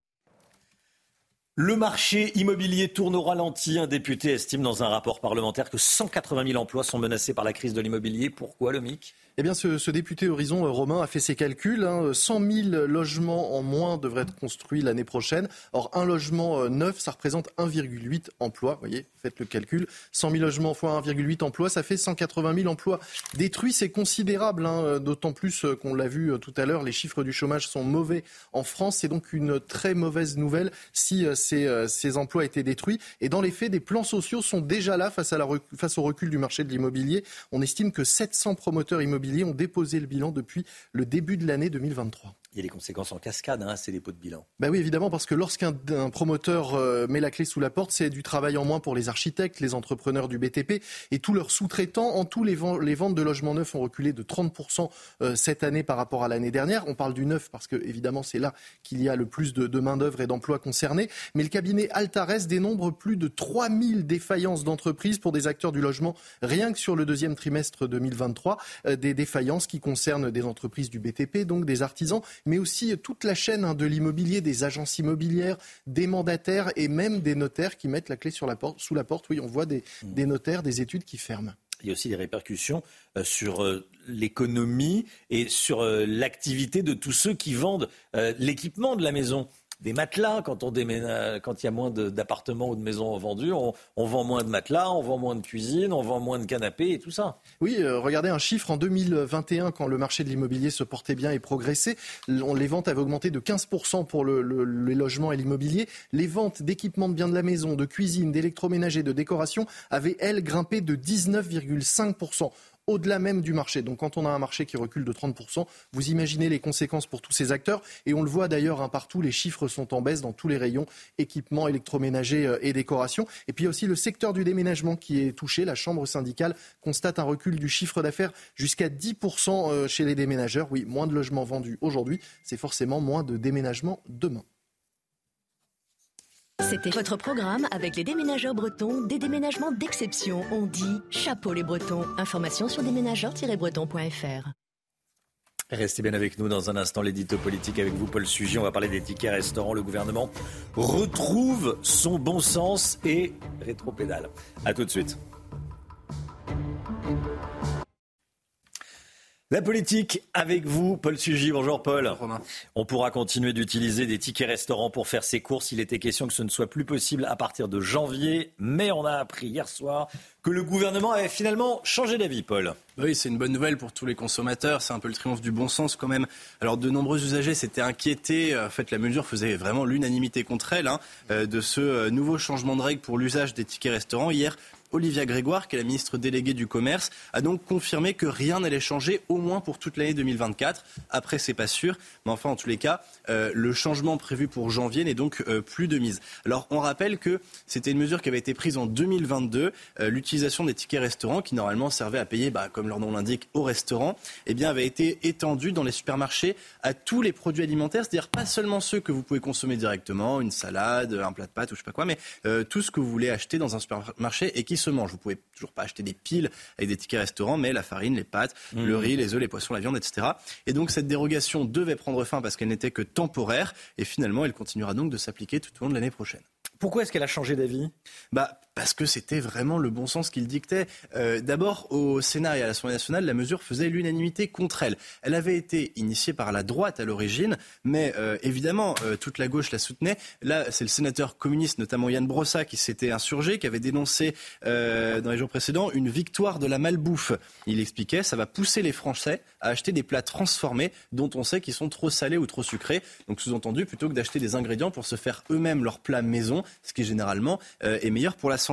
Speaker 1: Le marché immobilier tourne au ralenti. Un député estime dans un rapport parlementaire que 180 000 emplois sont menacés par la crise de l'immobilier. Pourquoi le MIC
Speaker 18: eh bien, ce, député Horizon euh, Romain a fait ses calculs. 100 hein. 000 logements en moins devraient être construits l'année prochaine. Or, un logement euh, neuf, ça représente 1,8 emplois. Vous voyez, faites le calcul. 100 000 logements fois 1,8 emplois, ça fait 180 000 emplois détruits. C'est considérable, hein, euh, d'autant plus qu'on l'a vu tout à l'heure, les chiffres du chômage sont mauvais en France. C'est donc une très mauvaise nouvelle si ces, emplois étaient détruits. Et dans les faits, des plans sociaux sont déjà là face, face au recul du marché de l'immobilier. On estime que 700 promoteurs immobiliers ont déposé le bilan depuis le début de l'année 2023
Speaker 1: il y a des conséquences en cascade hein, ces dépôts de bilan.
Speaker 18: Ben oui, évidemment, parce que lorsqu'un promoteur euh, met la clé sous la porte, c'est du travail en moins pour les architectes, les entrepreneurs du BTP et tous leurs sous-traitants. En tout, les, ventes de logements neufs ont reculé de 30% euh, cette année par rapport à l'année dernière. On parle du neuf parce que, évidemment, c'est là qu'il y a le plus de, de main-d'œuvre et d'emplois concernés. Mais le cabinet Altares dénombre plus de 3000 défaillances d'entreprises pour des acteurs du logement, rien que sur le deuxième trimestre 2023. Euh, des défaillances qui concernent des entreprises du BTP, donc des artisans mais aussi toute la chaîne hein, de l'immobilier, des agences immobilières, des mandataires et même des notaires qui mettent la clé sur la porte, sous la porte. Oui, on voit des, mmh. notaires, des études qui ferment.
Speaker 1: Il y a aussi des répercussions euh, sur euh, l'économie et sur euh, l'activité de tous ceux qui vendent l'équipement de la maison des matelas. Quand on déménage, quand il y a moins d'appartements ou de maisons vendus, on, vend moins de matelas, on vend moins de cuisine, on vend moins de canapés et tout ça.
Speaker 18: Oui, euh, regardez un chiffre en 2021, quand le marché de l'immobilier se portait bien et progressait, les ventes avaient augmenté de 15% pour le, les logements et l'immobilier. Les ventes d'équipements de biens de la maison, de cuisine, d'électroménager, de décoration avaient, elles, grimpé de 19,5% au-delà même du marché. Donc quand on a un marché qui recule de 30%, vous imaginez les conséquences pour tous ces acteurs. Et on le voit d'ailleurs un partout, les chiffres sont en baisse dans tous les rayons, équipements, électroménagers euh, et décoration. Et puis aussi le secteur du déménagement qui est touché. La Chambre syndicale constate un recul du chiffre d'affaires jusqu'à 10% euh, chez les déménageurs. Oui, moins de logements vendus aujourd'hui, c'est forcément moins de déménagements demain.
Speaker 52: C'était votre programme avec les déménageurs bretons, des déménagements d'exception. On dit chapeau les bretons. Information sur déménageurs-bretons.fr.
Speaker 1: Restez bien avec nous dans un instant, l'édito politique avec vous, Paul Sugy. On va parler des tickets restaurants. Le gouvernement retrouve son bon sens et rétropédale. A tout de suite. La politique avec vous, Paul Sugy. Bonjour Paul. Romain. On pourra continuer d'utiliser des tickets restaurants pour faire ses courses. Il était question que ce ne soit plus possible à partir de janvier, mais on a appris hier soir que le gouvernement avait finalement changé d'avis, Paul.
Speaker 53: Oui, c'est une bonne nouvelle pour tous les consommateurs. C'est un peu le triomphe du bon sens quand même. Alors, de nombreux usagers s'étaient inquiétés. En fait, la mesure faisait vraiment l'unanimité contre elle hein, euh, de ce euh, nouveau changement de règle pour l'usage des tickets restaurants. Hier, Olivia Grégoire, qui est la ministre déléguée du Commerce, a donc confirmé que rien n'allait changer, au moins pour toute l'année 2024. Après, c'est pas sûr, mais enfin, en tous les cas, euh, le changement prévu pour janvier n'est donc euh, plus de mise. Alors, on rappelle que c'était une mesure qui avait été prise en 2022, euh, l'utilisation des tickets restaurants, qui normalement servaient à payer, bah, comme leur nom l'indique, au restaurant, eh bien, avait été étendue dans les supermarchés à tous les produits alimentaires, c'est-à-dire pas seulement ceux que vous pouvez consommer directement, une salade, un plat de pâtes ou je sais pas quoi, mais tout ce que vous voulez acheter dans un supermarché et qui se mange. Vous pouvez toujours pas acheter des piles avec des tickets restaurants, mais la farine, les pâtes, mmh. le riz, les œufs, les poissons, la viande, etc. Et donc cette dérogation devait prendre fin parce qu'elle n'était que temporaire. Et finalement, elle continuera donc de s'appliquer tout au long de l'année prochaine.
Speaker 1: Pourquoi est-ce qu'elle a changé d'avis?
Speaker 53: Bah, Parce que c'était vraiment le bon sens qu'il dictait. Euh, d'abord, au Sénat et à l'Assemblée nationale, la mesure faisait l'unanimité contre elle. Elle avait été initiée par la droite à l'origine, mais euh, évidemment, euh, toute la gauche la soutenait. Là, c'est le sénateur communiste, notamment Yann Brossa, qui s'était insurgé, qui avait dénoncé dans les jours précédents une victoire de la malbouffe. Il expliquait, ça va pousser les Français à acheter des plats transformés dont on sait qu'ils sont trop salés ou trop sucrés. Donc sous-entendu, plutôt que d'acheter des ingrédients pour se faire eux-mêmes leurs plats maison, ce qui généralement est meilleur pour la santé.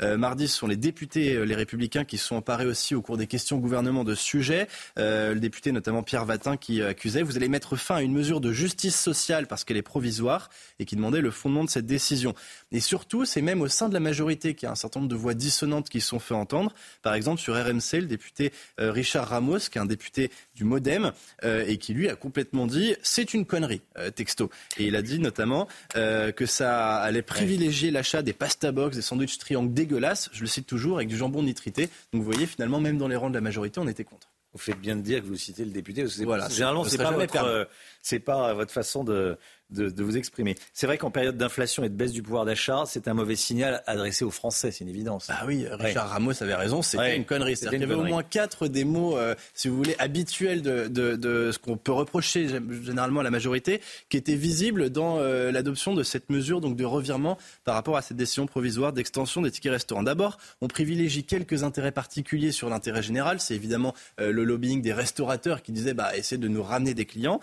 Speaker 53: Euh, mardi, ce sont les députés, euh, les républicains, qui sont emparés aussi au cours des questions gouvernement de ce sujet. le député, notamment Pierre Vatin, qui accusait vous allez mettre fin à une mesure de justice sociale parce qu'elle est provisoire et qui demandait le fondement de cette décision. Et surtout, c'est même au sein de la majorité qu'il y a un certain nombre de voix dissonantes qui sont fait entendre. Par exemple, sur RMC, le député Richard Ramos, qui est un député du Modem, et qui lui a complètement dit c'est une connerie, texto. Et il a dit notamment que ça allait privilégier l'achat des pasta box, des sandwichs triangles dégueulasses, je le cite toujours, avec du jambon nitrité. Donc vous voyez, finalement, même dans les rangs de la majorité, on était contre.
Speaker 1: Vous faites bien de dire que vous citez le député, parce que voilà, généralement, c'est pas, euh, c'est pas votre façon de, de, vous exprimer. C'est vrai qu'en période d'inflation et de baisse du pouvoir d'achat, c'est un mauvais signal adressé aux Français, c'est une évidence.
Speaker 53: Ah oui, Richard Ramos avait raison, c'était une connerie. Il y avait au moins quatre des mots, euh, si vous voulez, habituels de, de, ce qu'on peut reprocher généralement à la majorité, qui étaient visibles dans euh, l'adoption de cette mesure donc de revirement par rapport à cette décision provisoire d'extension des tickets restaurants. D'abord, on privilégie quelques intérêts particuliers sur l'intérêt général. C'est évidemment euh, le lobbying des restaurateurs qui disaient bah, essayer de nous ramener des clients.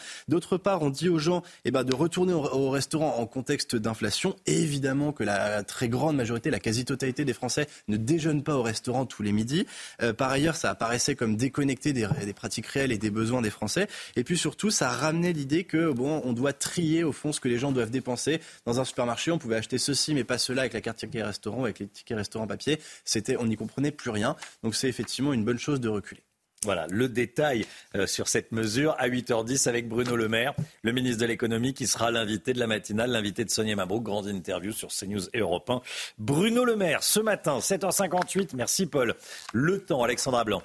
Speaker 53: Part, on dit aux gens eh ben, de retourner au, restaurant en contexte d'inflation. évidemment que la très grande majorité, la quasi-totalité des Français ne déjeunent pas au restaurant tous les midis. Euh, par ailleurs, ça apparaissait comme déconnecté des, des, pratiques réelles et des besoins des Français. Et puis surtout, ça ramenait l'idée que bon, on doit trier au fond ce que les gens doivent dépenser dans un supermarché. On pouvait acheter ceci, mais pas cela avec la carte ticket restaurant, avec les tickets restaurant papier. C'était, on n'y comprenait plus rien. Donc c'est effectivement une bonne chose de reculer.
Speaker 1: Voilà, le détail euh, sur cette mesure à 8h10 avec Bruno Le Maire, le ministre de l'économie qui sera l'invité de la matinale, l'invité de Sonia Mabrouk, grande interview sur CNews Europe 1. Bruno Le Maire, ce matin, 7h58, merci Paul. Le temps, Alexandra Blanc.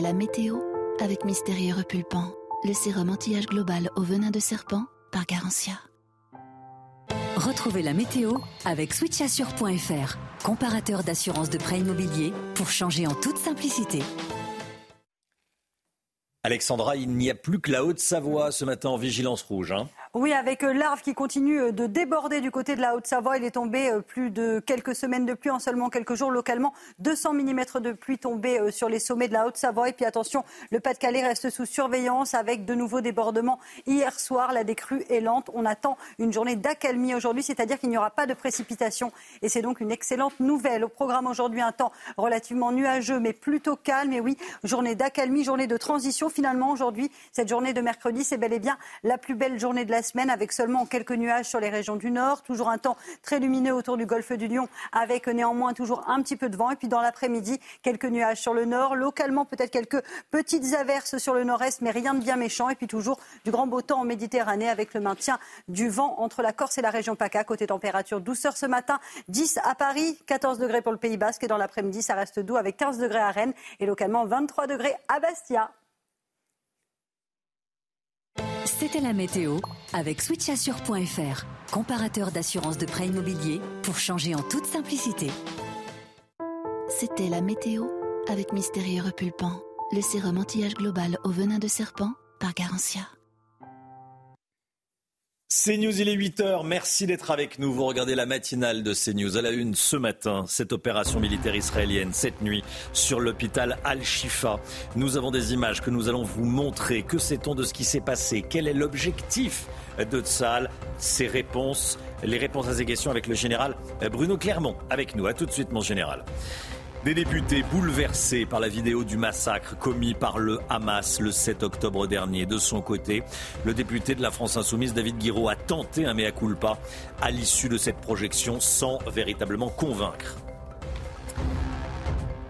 Speaker 38: La météo avec Mystérieux Repulpant, le sérum anti-âge global au venin de serpent par Garantia.
Speaker 39: Retrouvez la météo avec switchassure.fr, comparateur d'assurance de prêt immobilier pour changer en toute simplicité.
Speaker 1: Alexandra, il n'y a plus que la Haute-Savoie ce matin en vigilance rouge. Hein.
Speaker 15: Oui, avec euh, l'arve qui continue euh, de déborder du côté de la Haute-Savoie. Il est tombé euh, plus de quelques semaines de pluie en seulement quelques jours localement. 200 mm de pluie tombée sur les sommets de la Haute-Savoie. Et puis attention, le Pas-de-Calais reste sous surveillance avec de nouveaux débordements hier soir. La décrue est lente. On attend une journée d'accalmie aujourd'hui, c'est-à-dire qu'il n'y aura pas de précipitation. Et c'est donc une excellente nouvelle. Au programme aujourd'hui, un temps relativement nuageux, mais plutôt calme. Et oui, journée d'accalmie, journée de transition. Finalement, aujourd'hui, cette journée de mercredi, c'est bel et bien la plus belle journée de la semaine avec seulement quelques nuages sur les régions du nord. Toujours un temps très lumineux autour du golfe du Lion avec néanmoins toujours un petit peu de vent. Et puis dans l'après-midi, quelques nuages sur le nord. Localement, peut-être quelques petites averses sur le nord-est, mais rien de bien méchant. Et puis toujours du grand beau temps en Méditerranée avec le maintien du vent entre la Corse et la région PACA. Côté température, douceur ce matin, 10 à Paris, 14 degrés pour le Pays Basque. Et dans l'après-midi, ça reste doux avec 15 degrés à Rennes et localement 23 degrés à Bastia.
Speaker 39: C'était la météo avec switchassure.fr, comparateur d'assurance de prêt immobilier pour changer en toute simplicité.
Speaker 38: C'était la météo avec Mystérieux Repulpant, le sérum anti-âge global au venin de serpent par Garantia.
Speaker 1: CNews, il est 8h. Merci d'être avec nous. Vous regardez la matinale de CNews. À la une ce matin, cette opération militaire israélienne, cette nuit, sur l'hôpital Al-Shifa. Nous avons des images que nous allons vous montrer. Que sait-on de ce qui s'est passé? Quel est l'objectif de Tzal Ces réponses, les réponses à ces questions avec le général Bruno Clermont. Avec nous. À tout de suite, mon général. Des députés bouleversés par la vidéo du massacre commis par le Hamas le 7 octobre dernier. De son côté, le député de la France Insoumise, David Guiraud, a tenté un mea culpa à l'issue de cette projection sans véritablement convaincre.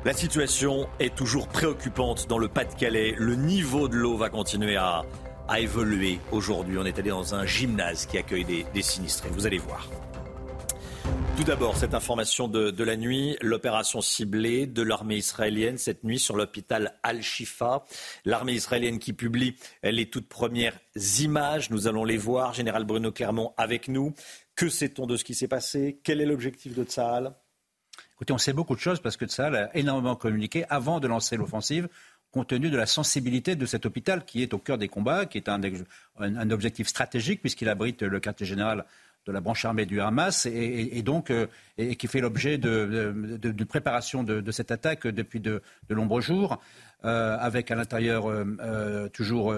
Speaker 1: La situation est toujours préoccupante dans le Pas-de-Calais. Le niveau de l'eau va continuer à, évoluer. Aujourd'hui, on est allé dans un gymnase qui accueille des, des sinistrés. Vous allez voir. Tout d'abord, cette information de, la nuit, l'opération ciblée de l'armée israélienne cette nuit sur l'hôpital Al-Shifa. L'armée israélienne qui publie les toutes premières images. Nous allons les voir. Général Bruno Clermont avec nous. Que sait-on de ce qui s'est passé? Quel est l'objectif de Tsahal?
Speaker 2: Écoutez, on sait beaucoup de choses parce que Tsahal a énormément communiqué avant de lancer l'offensive compte tenu de la sensibilité de cet hôpital qui est au cœur des combats, qui est un, un objectif stratégique puisqu'il abrite le quartier général de la branche armée du Hamas et, donc euh, et, qui fait l'objet de, préparation de, cette attaque depuis de, nombreux jours, euh, avec à l'intérieur euh, toujours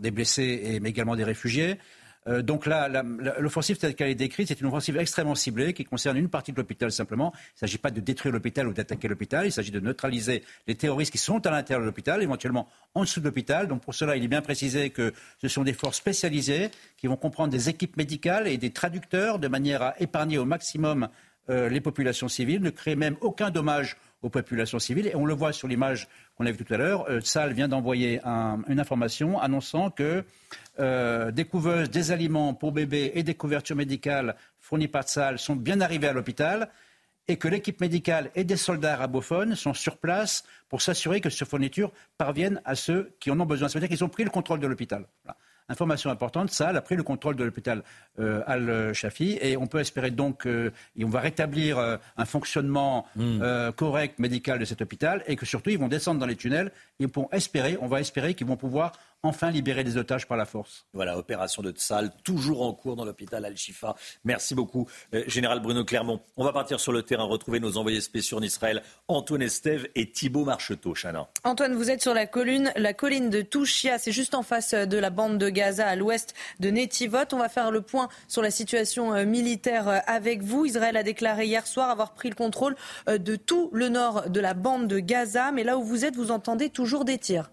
Speaker 2: des blessés mais également des réfugiés. Euh, donc là, l'offensive telle qu'elle est décrite, c'est une offensive extrêmement ciblée qui concerne une partie de l'hôpital simplement. Il ne s'agit pas de détruire l'hôpital ou d'attaquer l'hôpital, il s'agit de neutraliser les terroristes qui sont à l'intérieur de l'hôpital, éventuellement en dessous de l'hôpital. Donc pour cela, il est bien précisé que ce sont des forces spécialisées qui vont comprendre des équipes médicales et des traducteurs de manière à épargner au maximum euh, les populations civiles, ne créer même aucun dommage aux populations civiles. Et on le voit sur l'image qu'on a vue tout à l'heure. Euh, vient d'envoyer une information annonçant que euh, des couveuses, des aliments pour bébés et des couvertures médicales fournies par Salle sont bien arrivées à l'hôpital et que l'équipe médicale et des soldats arabophones sont sur place pour s'assurer que ces fournitures parviennent à ceux qui en ont besoin. Ça veut dire qu'ils ont pris le contrôle de l'hôpital. Information importante, ça a pris le contrôle de l'hôpital euh, Al-Shafi et on peut espérer donc, euh, et on va rétablir euh, un fonctionnement
Speaker 1: Hmm.
Speaker 2: correct médical de cet hôpital et que surtout ils vont descendre dans les tunnels et espérer, on va espérer qu'ils vont pouvoir enfin libérer des otages par la force.
Speaker 1: Voilà, opération de Tsal, toujours en cours dans l'hôpital Al-Shifa. Merci beaucoup, euh, Général Bruno Clermont. On va partir sur le terrain, retrouver nos envoyés spéciaux en Israël, Antoine Estève et Thibault Marcheteau. Chana.
Speaker 3: Antoine, vous êtes sur la colline, la colline de Touchia, c'est juste en face de la bande de Gaza, à l'ouest de Netivot. On va faire le point sur la situation euh, militaire euh, avec vous. Israël a déclaré hier soir avoir pris le contrôle euh, de tout le nord de la bande de Gaza, mais là où vous êtes, vous entendez toujours des tirs.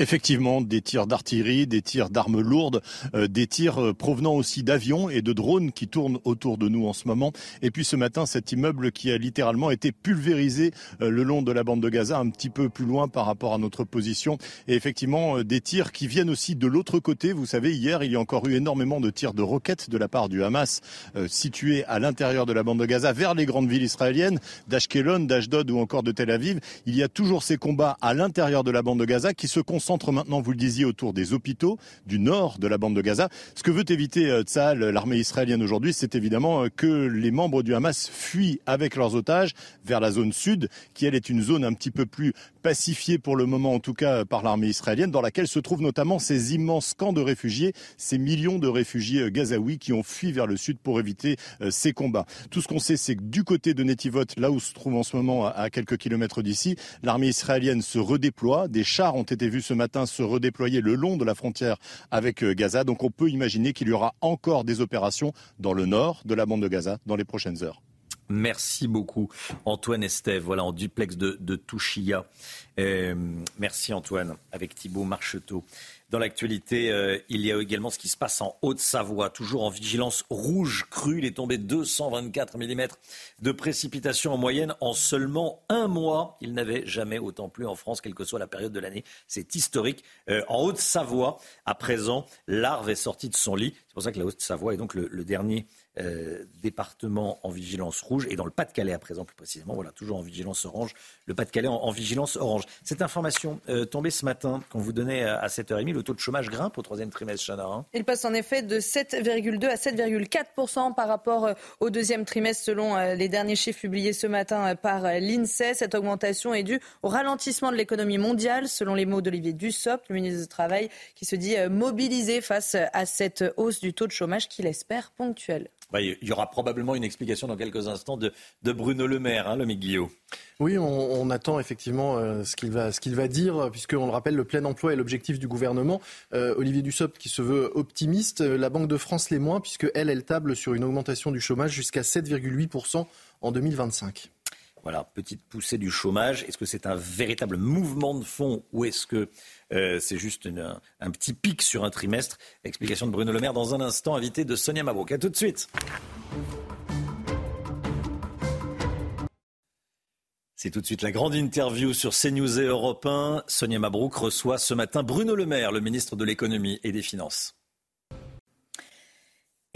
Speaker 40: Effectivement, des tirs d'artillerie, des tirs d'armes lourdes, euh, des tirs euh, provenant aussi d'avions et de drones qui tournent autour de nous en ce moment. Et puis ce matin, cet immeuble qui a littéralement été pulvérisé euh, le long de la bande de Gaza, un petit peu plus loin par rapport à notre position. Et effectivement, euh, des tirs qui viennent aussi de l'autre côté. Vous savez, hier, il y a encore eu énormément de tirs de roquettes de la part du Hamas euh, situés à l'intérieur de la bande de Gaza vers les grandes villes israéliennes, d'Ashkelon, d'Ashdod ou encore de Tel Aviv. Il y a toujours ces combats à l'intérieur de la bande de Gaza qui se concentrent maintenant, vous le disiez, autour des hôpitaux du nord de la bande de Gaza. Ce que veut éviter euh, Tsahal, l'armée israélienne aujourd'hui, c'est évidemment euh, que les membres du Hamas fuient avec leurs otages vers la zone sud, qui elle est une zone un petit peu plus pacifiée pour le moment, en tout cas par l'armée israélienne, dans laquelle se trouvent notamment ces immenses camps de réfugiés, ces millions de réfugiés euh, gazaouis qui ont fui vers le sud pour éviter euh, ces combats. Tout ce qu'on sait, c'est que du côté de Netivot, là où se trouve en ce moment à- à quelques kilomètres d'ici, l'armée israélienne se redéploie. Des chars ont été vus ce matin se redéployer le long de la frontière avec euh, Gaza. Donc on peut imaginer qu'il y aura encore des opérations dans le nord de la bande de Gaza dans les prochaines heures.
Speaker 1: Merci beaucoup, Antoine Estève, voilà, en duplex de, de. Euh, merci, Antoine, avec Thibault Marcheteau. Dans l'actualité, euh, il y a également ce qui se passe en Haute-Savoie, toujours en vigilance rouge crue. Il est tombé 224 mm de précipitations en moyenne en seulement un mois. Il n'avait jamais autant plu en France, quelle que soit la période de l'année. C'est historique. Euh, en Haute-Savoie, à présent, l'arve est sortie de son lit. C'est pour ça que la Haute-Savoie est donc le dernier euh, département en vigilance rouge et dans le Pas-de-Calais à présent plus précisément, voilà, toujours en vigilance orange, le Pas-de-Calais en, vigilance orange. Cette information euh, tombée ce matin qu'on vous donnait à, à 7h30, le taux de chômage grimpe au troisième trimestre, Chana. hein.
Speaker 3: Il passe en effet de 7,2 à 7,4 par rapport euh, au deuxième trimestre selon les derniers chiffres publiés ce matin par l'INSEE. Cette augmentation est due au ralentissement de l'économie mondiale selon les mots d'Olivier Dussopt, le ministre du Travail, qui se dit mobilisé face à cette hausse du taux de chômage qu'il espère ponctuelle.
Speaker 1: Bah, il y aura probablement une explication dans quelques instants de, de Bruno Le Maire, hein, le Guillaume.
Speaker 18: Oui, on, on attend effectivement euh, ce qu'il va, ce qu'il va dire, puisqu'on le rappelle, le plein emploi est l'objectif du gouvernement. Euh, Olivier Dussopt qui se veut optimiste, euh, la Banque de France l'est moins, puisque elle, elle table sur une augmentation du chômage jusqu'à 7,8% en 2025.
Speaker 1: Voilà, petite poussée du chômage. Est-ce que c'est un véritable mouvement de fond ou est-ce que euh, c'est juste un, petit pic sur un trimestre Explication de Bruno Le Maire dans un instant, invité de Sonia Mabrouk. À tout de suite. C'est tout de suite la grande interview sur CNews et Europe 1. Sonia Mabrouk reçoit ce matin Bruno Le Maire, le ministre de l'économie et des finances.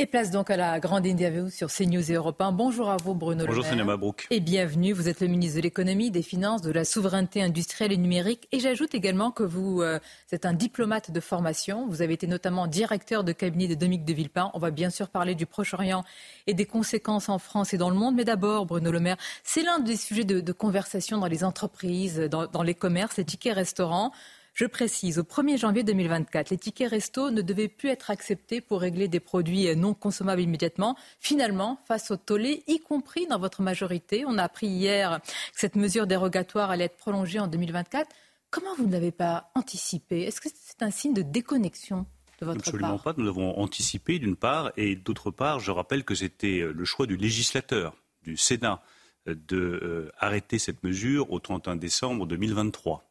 Speaker 54: Et place donc à la grande interview sur CNews et Europe 1. Bonjour à vous, Bruno
Speaker 55: Bonjour,
Speaker 54: Le Maire.
Speaker 55: Mabrouk.
Speaker 54: Et bienvenue. Vous êtes le ministre de l'économie, des finances, de la souveraineté industrielle et numérique. Et j'ajoute également que vous euh, êtes un diplomate de formation. Vous avez été notamment directeur de cabinet de Dominique de Villepin. On va bien sûr parler du Proche-Orient et des conséquences en France et dans le monde. Mais d'abord, Bruno Le Maire, c'est l'un des sujets de, de conversation dans les entreprises, dans, dans les commerces, les tickets restaurants. Je précise, au 1er janvier 2024, les tickets resto ne devaient plus être acceptés pour régler des produits non consommables immédiatement. Finalement, face au tollé, y compris dans votre majorité, on a appris hier que cette mesure dérogatoire allait être prolongée en 2024. Comment vous ne l'avez pas anticipé? Est-ce que c'est un signe de déconnexion de votre
Speaker 55: Absolument pas. Nous avons anticipé d'une part, et d'autre part, je rappelle que c'était euh, le choix du législateur, du Sénat, euh, de euh, arrêter cette mesure au 31 décembre 2023.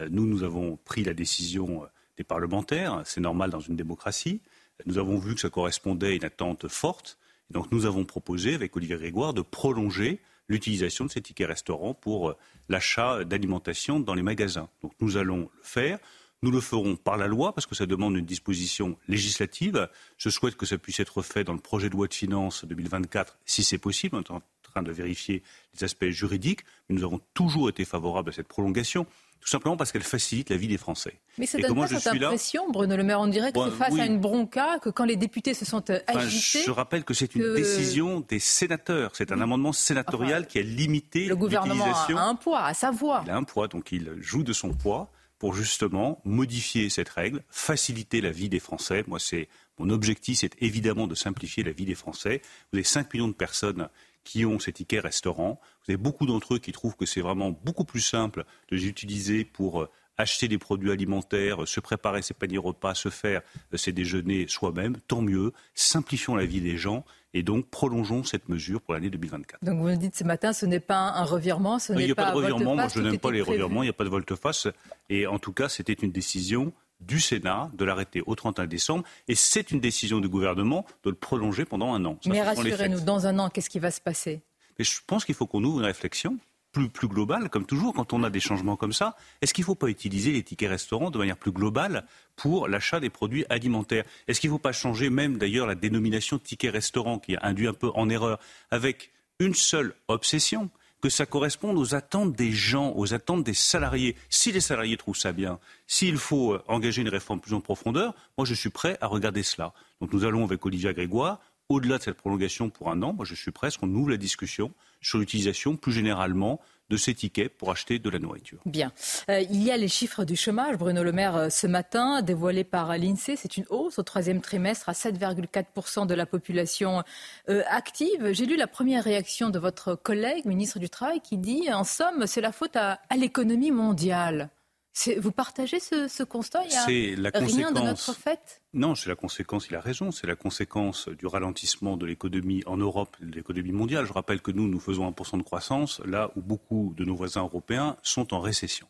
Speaker 55: Euh, Nous, nous avons pris la décision euh, des parlementaires, c'est normal dans une démocratie. Nous avons vu que ça correspondait à une attente forte. Et donc nous avons proposé, avec Olivier Grégoire, de prolonger l'utilisation de ces tickets restaurants pour euh, l'achat d'alimentation dans les magasins. Donc nous allons le faire. Nous le ferons par la loi parce que ça demande une disposition législative. Je souhaite que ça puisse être fait dans le projet de loi de finances 2024 si c'est possible. On est en train de vérifier les aspects juridiques, mais nous avons toujours été favorables à cette prolongation tout simplement parce qu'elle facilite la vie des Français.
Speaker 54: Mais ça donne pas cette impression, Bruno Le Maire, on dirait que c'est face à une bronca, que quand les députés se sont agités...
Speaker 55: je rappelle que c'est une décision des sénateurs, c'est un amendement sénatorial qui a limité
Speaker 54: Le gouvernement a un poids, à sa voix.
Speaker 55: Il a un poids, donc il joue de son poids pour justement modifier cette règle, faciliter la vie des Français. Moi, c'est mon objectif, c'est évidemment de simplifier la vie des Français. Vous avez 5 millions de personnes qui ont ces tickets restaurants. Vous avez beaucoup d'entre eux qui trouvent que c'est vraiment beaucoup plus simple de les utiliser pour euh, acheter des produits alimentaires, se préparer ses paniers repas, se faire euh, ses déjeuners soi-même. Tant mieux. Simplifions la vie des gens et donc prolongeons cette mesure pour l'année 2024.
Speaker 54: Donc vous me dites ce matin, ce n'est pas un revirement, ce n'est pas,
Speaker 55: pas de revirement.
Speaker 54: Moi,
Speaker 55: je n'aime pas les revirements. Il n'y a pas de volte-face. Et en tout cas, c'était une décision du Sénat de l'arrêter au 31 décembre. Et c'est une décision du gouvernement de le prolonger pendant un an.
Speaker 54: Mais rassurez-nous, dans un an, qu'est-ce qui va se passer?
Speaker 55: Mais Je pense qu'il faut qu'on ouvre une réflexion plus, plus globale, comme toujours, quand on a des changements comme ça. Est-ce qu'il ne faut pas utiliser les tickets restaurants de manière plus globale pour l'achat des produits alimentaires? Est-ce qu'il ne faut pas changer même d'ailleurs la dénomination ticket restaurant qui a induit un peu en erreur avec une seule obsession? Que ça corresponde aux attentes des gens, aux attentes des salariés. Si les salariés trouvent ça bien, s'il faut euh, engager une réforme plus en profondeur, moi je suis prêt à regarder cela. Donc nous allons avec Olivia Grégoire, au-delà de cette prolongation pour un an, moi je suis prêt à ce qu'on ouvre la discussion sur l'utilisation plus généralement de ces tickets pour acheter de la nourriture.
Speaker 54: Bien. Euh, il y a les chiffres du chômage, Bruno Le Maire, euh, ce matin, dévoilés par l'INSEE. C'est une hausse au troisième trimestre à 7,4% de la population euh, active. J'ai lu la première réaction de votre collègue, ministre du Travail, qui dit, en somme, c'est la faute à l'économie mondiale. Vous partagez ce, constat? Il n'y a rien de notre fait?
Speaker 55: Non, c'est la conséquence, il a raison, c'est la conséquence du ralentissement de l'économie en Europe de l'économie mondiale. Je rappelle que nous, nous faisons 1% de croissance, là où beaucoup de nos voisins européens sont en récession.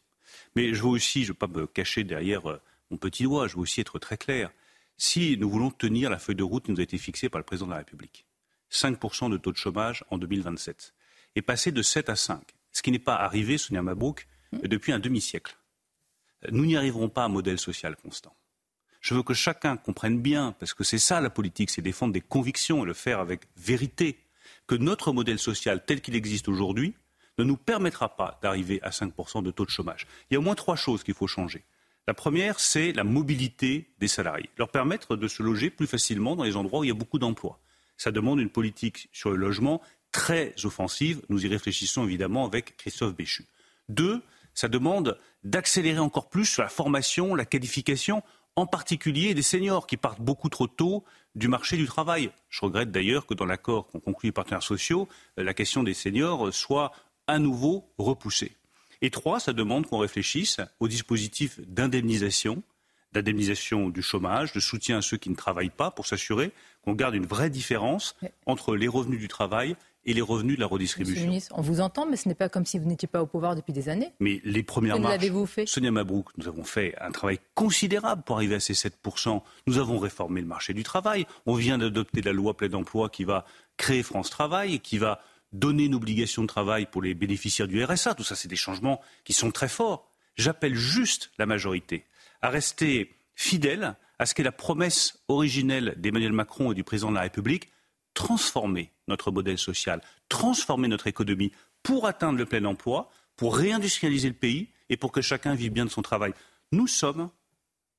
Speaker 55: Mais je veux aussi, je ne veux pas me cacher derrière euh, mon petit doigt, je veux aussi être très clair. Si nous voulons tenir la feuille de route qui nous a été fixée par le président de la République, 5% de taux de chômage en 2027, et passer de 7 à 5, ce qui n'est pas arrivé, Sonia Mabrouk, depuis un demi-siècle nous n'y arriverons pas à un modèle social constant. Je veux que chacun comprenne bien, parce que c'est ça la politique, c'est défendre des convictions et le faire avec vérité, que notre modèle social tel qu'il existe aujourd'hui ne nous permettra pas d'arriver à 5% de taux de chômage. Il y a au moins trois choses qu'il faut changer. La première, c'est la mobilité des salariés, leur permettre de se loger plus facilement dans les endroits où il y a beaucoup d'emplois. Ça demande une politique sur le logement très offensive. Nous y réfléchissons évidemment avec Christophe Béchu. Deux, ça demande d'accélérer encore plus sur la formation, la qualification, en particulier des seniors qui partent beaucoup trop tôt du marché du travail. Je regrette d'ailleurs que dans l'accord qu'ont conclu les partenaires sociaux, euh, la question des seniors soit à nouveau repoussée. Et trois, ça demande qu'on réfléchisse au dispositif d'indemnisation, d'indemnisation du chômage, de soutien à ceux qui ne travaillent pas pour s'assurer qu'on garde une vraie différence entre les revenus du travail et les revenus de la redistribution. Monsieur le
Speaker 54: ministre, on vous entend, mais ce n'est pas comme si vous n'étiez pas au pouvoir depuis des années.
Speaker 55: Mais les premières marches, l'avez-vous fait Sonia Mabrouk, nous avons fait un travail considérable pour arriver à ces 7%. Nous avons réformé le marché du travail. On vient d'adopter la loi plein d'emploi qui va créer France Travail et qui va donner une obligation de travail pour les bénéficiaires du RSA. Tout ça, c'est des changements qui sont très forts. J'appelle juste la majorité à rester fidèle à ce qu'est la promesse originelle d'Emmanuel Macron et du président de la République, transformer notre modèle social, transformer notre économie pour atteindre le plein emploi, pour réindustrialiser le pays et pour que chacun vive bien de son travail. Nous sommes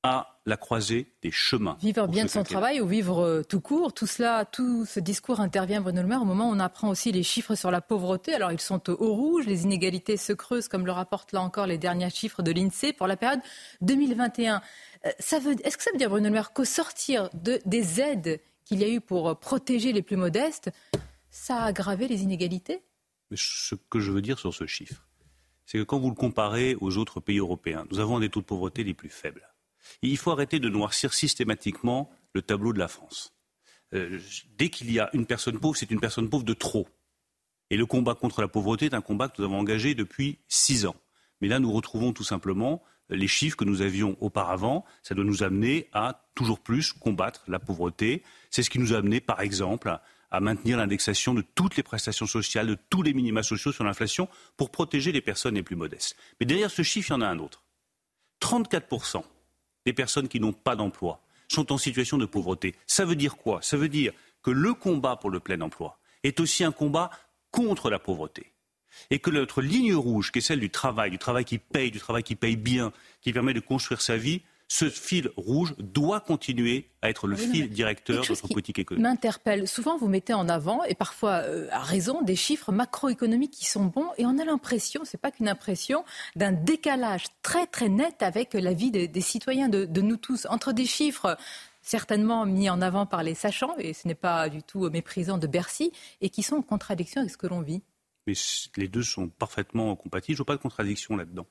Speaker 55: à la croisée des chemins.
Speaker 54: Vivre bien de son travail ou vivre euh, tout court, tout cela, tout ce discours intervient, Bruno Le Maire, au moment où on apprend aussi les chiffres sur la pauvreté. Alors ils sont au rouge, les inégalités se creusent, comme le rapportent là encore les derniers chiffres de l'INSEE pour la période 2021. Euh, est-ce que ça veut dire, Bruno Le Maire, qu'au sortir de, des aides qu'il y a eu pour euh, protéger les plus modestes, ça a aggravé les inégalités
Speaker 55: Ce que je veux dire sur ce chiffre, c'est que quand vous le comparez aux autres pays européens, nous avons des taux de pauvreté les plus faibles. il faut arrêter de noircir systématiquement le tableau de la France. Euh, dès qu'il y a une personne pauvre, c'est une personne pauvre de trop. Et le combat contre la pauvreté est un combat que nous avons engagé depuis six ans. Mais là, nous retrouvons tout simplement les chiffres que nous avions auparavant. Ça doit nous amener à toujours plus combattre la pauvreté. C'est ce qui nous a amené, par exemple, à maintenir l'indexation de toutes les prestations sociales, de tous les minima sociaux sur l'inflation pour protéger les personnes les plus modestes. Mais derrière ce chiffre, il y en a un autre. 34% des personnes qui n'ont pas d'emploi sont en situation de pauvreté. Ça veut dire quoi? Ça veut dire que le combat pour le plein emploi est aussi un combat contre la pauvreté et que notre ligne rouge, qui est celle du travail, du travail qui paye, du travail qui paye bien, qui permet de construire sa vie, ce fil rouge doit continuer à être le fil directeur de notre politique économique.
Speaker 54: M'interpelle. Souvent, vous mettez en avant, et parfois euh, à raison, des chiffres macroéconomiques qui sont bons, et on a l'impression, c'est pas qu'une impression, d'un décalage très très net avec la vie des, citoyens, de, de nous tous, entre des chiffres certainement mis en avant par les sachants, et ce n'est pas du tout méprisant de Bercy, et qui sont en contradiction avec ce que l'on vit.
Speaker 55: Mais les deux sont parfaitement compatibles. Je vois pas de contradiction là-dedans.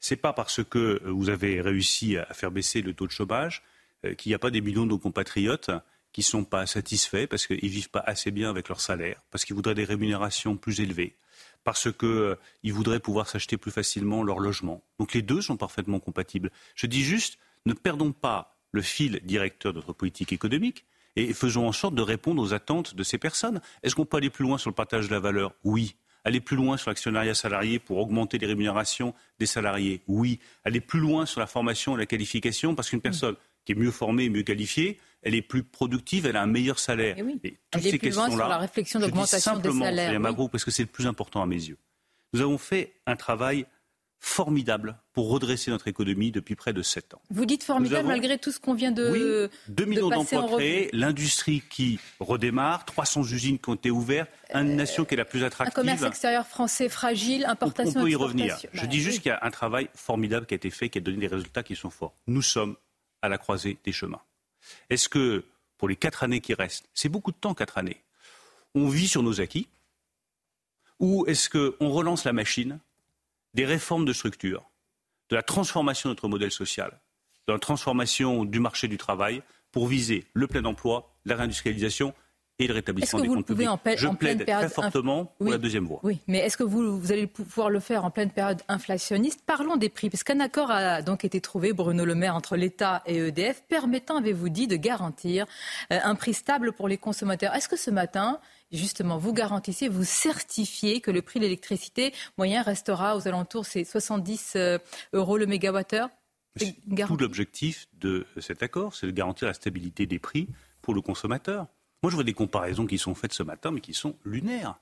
Speaker 55: Ce n'est pas parce que euh, vous avez réussi à faire baisser le taux de chômage euh, qu'il n'y a pas des millions de nos compatriotes qui ne sont pas satisfaits parce qu'ils ne vivent pas assez bien avec leur salaire, parce qu'ils voudraient des rémunérations plus élevées, parce qu'ils euh, voudraient pouvoir s'acheter plus facilement leur logement. Donc les deux sont parfaitement compatibles. Je dis juste, ne perdons pas le fil directeur de notre politique économique et faisons en sorte de répondre aux attentes de ces personnes. Est-ce qu'on peut aller plus loin sur le partage de la valeur? Oui aller plus loin sur l'actionnariat salarié pour augmenter les rémunérations des salariés Oui. Aller plus loin sur la formation et la qualification parce qu'une personne qui est mieux formée, mieux qualifiée, elle est plus productive, elle a un meilleur salaire.
Speaker 54: Et, oui. et toutes ces questions-là, sur la réflexion d'augmentation des salaires.
Speaker 55: Oui. parce que c'est le plus important à mes yeux. Nous avons fait un travail formidable pour redresser notre économie depuis près de sept ans.
Speaker 54: Vous dites formidable malgré tout ce qu'on vient de.
Speaker 55: Oui, 2 millions d'emplois créés, l'industrie qui redémarre, 300 usines qui ont été ouvertes, une nation qui est la plus attractive.
Speaker 54: Un commerce extérieur français fragile, importation.
Speaker 55: On, peut y revenir. Je bah dis juste qu'il y a un travail formidable qui a été fait, qui a donné des résultats qui sont forts. Nous sommes à la croisée des chemins. Est-ce que pour les quatre années qui restent, c'est beaucoup de temps, quatre années, on vit sur nos acquis? Ou est-ce qu'on relance la machine des réformes de structure, de la transformation de notre modèle social, de la transformation du marché du travail pour viser le plein emploi, la réindustrialisation et le rétablissement des comptes publics. Je plaide très fortement pour la deuxième voie.
Speaker 54: Oui, mais est-ce que vous, vous, allez pouvoir le faire en pleine période inflationniste? Parlons des prix, parce qu'un accord a donc été trouvé, Bruno Le Maire, entre l'État et EDF, permettant, avez-vous dit, de garantir euh, un prix stable pour les consommateurs. Est-ce que ce matin, justement, vous garantissez, vous certifiez que le prix de l'électricité moyen restera aux alentours, c'est 70 euh, euros le mégawattheure
Speaker 55: Tout l'objectif de cet accord, c'est de garantir la stabilité des prix pour le consommateur. Moi, je vois des comparaisons qui sont faites ce matin, mais qui sont lunaires.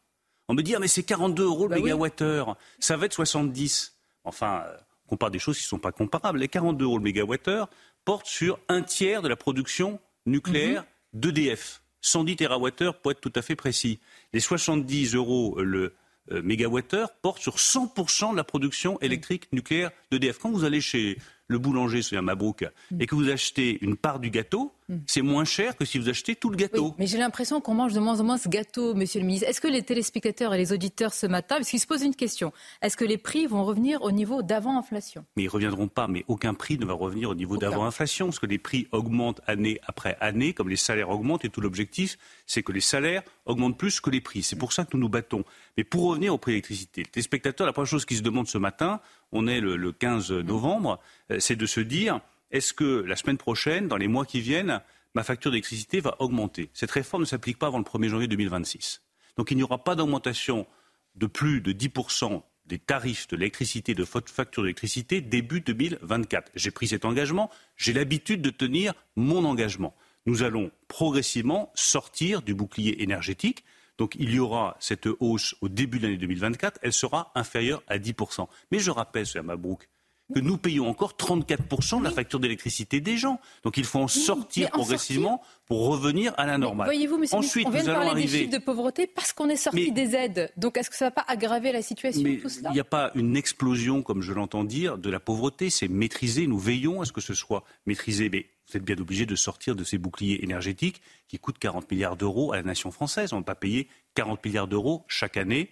Speaker 55: On me dit, ah, mais c'est 42 euros le bah mégawattheure, ça va être 70. Enfin, euh, on compare des choses qui ne sont pas comparables. Les 42 euros le mégawattheure portent sur un tiers de la production nucléaire mhm. d'EDF. 110 TWh pour être tout à fait précis. Les 70 euros le euh, mégawattheure portent sur 100% de la production électrique nucléaire d'EDF. Quand vous allez chez le boulanger, c'est à Mabrouk, et que vous achetez une part du gâteau, mm. c'est moins cher que si vous achetez tout le gâteau.
Speaker 54: mais j'ai l'impression qu'on mange de moins en moins ce gâteau, monsieur le ministre. Est-ce que les téléspectateurs et les auditeurs ce matin, parce qu'ils se posent une question, est-ce que les prix vont revenir au niveau d'avant-inflation
Speaker 55: Mais ils ne reviendront pas, mais aucun prix ne va revenir au niveau d'avant-inflation, parce que les prix augmentent année après année, comme les salaires augmentent, et tout l'objectif, c'est que les salaires augmentent plus que les prix. C'est pour ça que nous nous battons. Mais pour revenir au prix de l'électricité, les téléspectateurs, la première chose qu'ils se demandent ce matin, on est le, 15 novembre, euh, c'est de se dire est-ce que la semaine prochaine, dans les mois qui viennent, ma facture d'électricité va augmenter? Cette réforme ne s'applique pas avant le 1er janvier 2026. Donc il n'y aura pas d'augmentation de plus de 10% des tarifs de l'électricité, de votre facture d'électricité début 2024. J'ai pris cet engagement, j'ai l'habitude de tenir mon engagement. Nous allons progressivement sortir du bouclier énergétique. Donc il y aura cette hausse au début de l'année 2024, elle sera inférieure à 10%. Mais je rappelle, M. Mabrouk, que nous payons encore 34% de la facture d'électricité des gens. Donc il faut en sortir progressivement pour revenir à la normale.
Speaker 54: Voyez-vous, monsieur
Speaker 55: Ensuite,
Speaker 54: on vient
Speaker 55: nous
Speaker 54: de
Speaker 55: parler
Speaker 54: arriver... des chiffres de pauvreté parce qu'on est sorti des aides. Donc est-ce que ça ne va pas aggraver la situation
Speaker 55: Mais
Speaker 54: tout cela
Speaker 55: Il n'y a pas une explosion, comme je l'entends dire, de la pauvreté. C'est maîtrisé. Nous veillons à ce que ce soit maîtrisé. Mais vous êtes bien obligé de sortir de ces boucliers énergétiques qui coûtent 40 milliards d'euros à la nation française. On ne va pas payer 40 milliards d'euros chaque année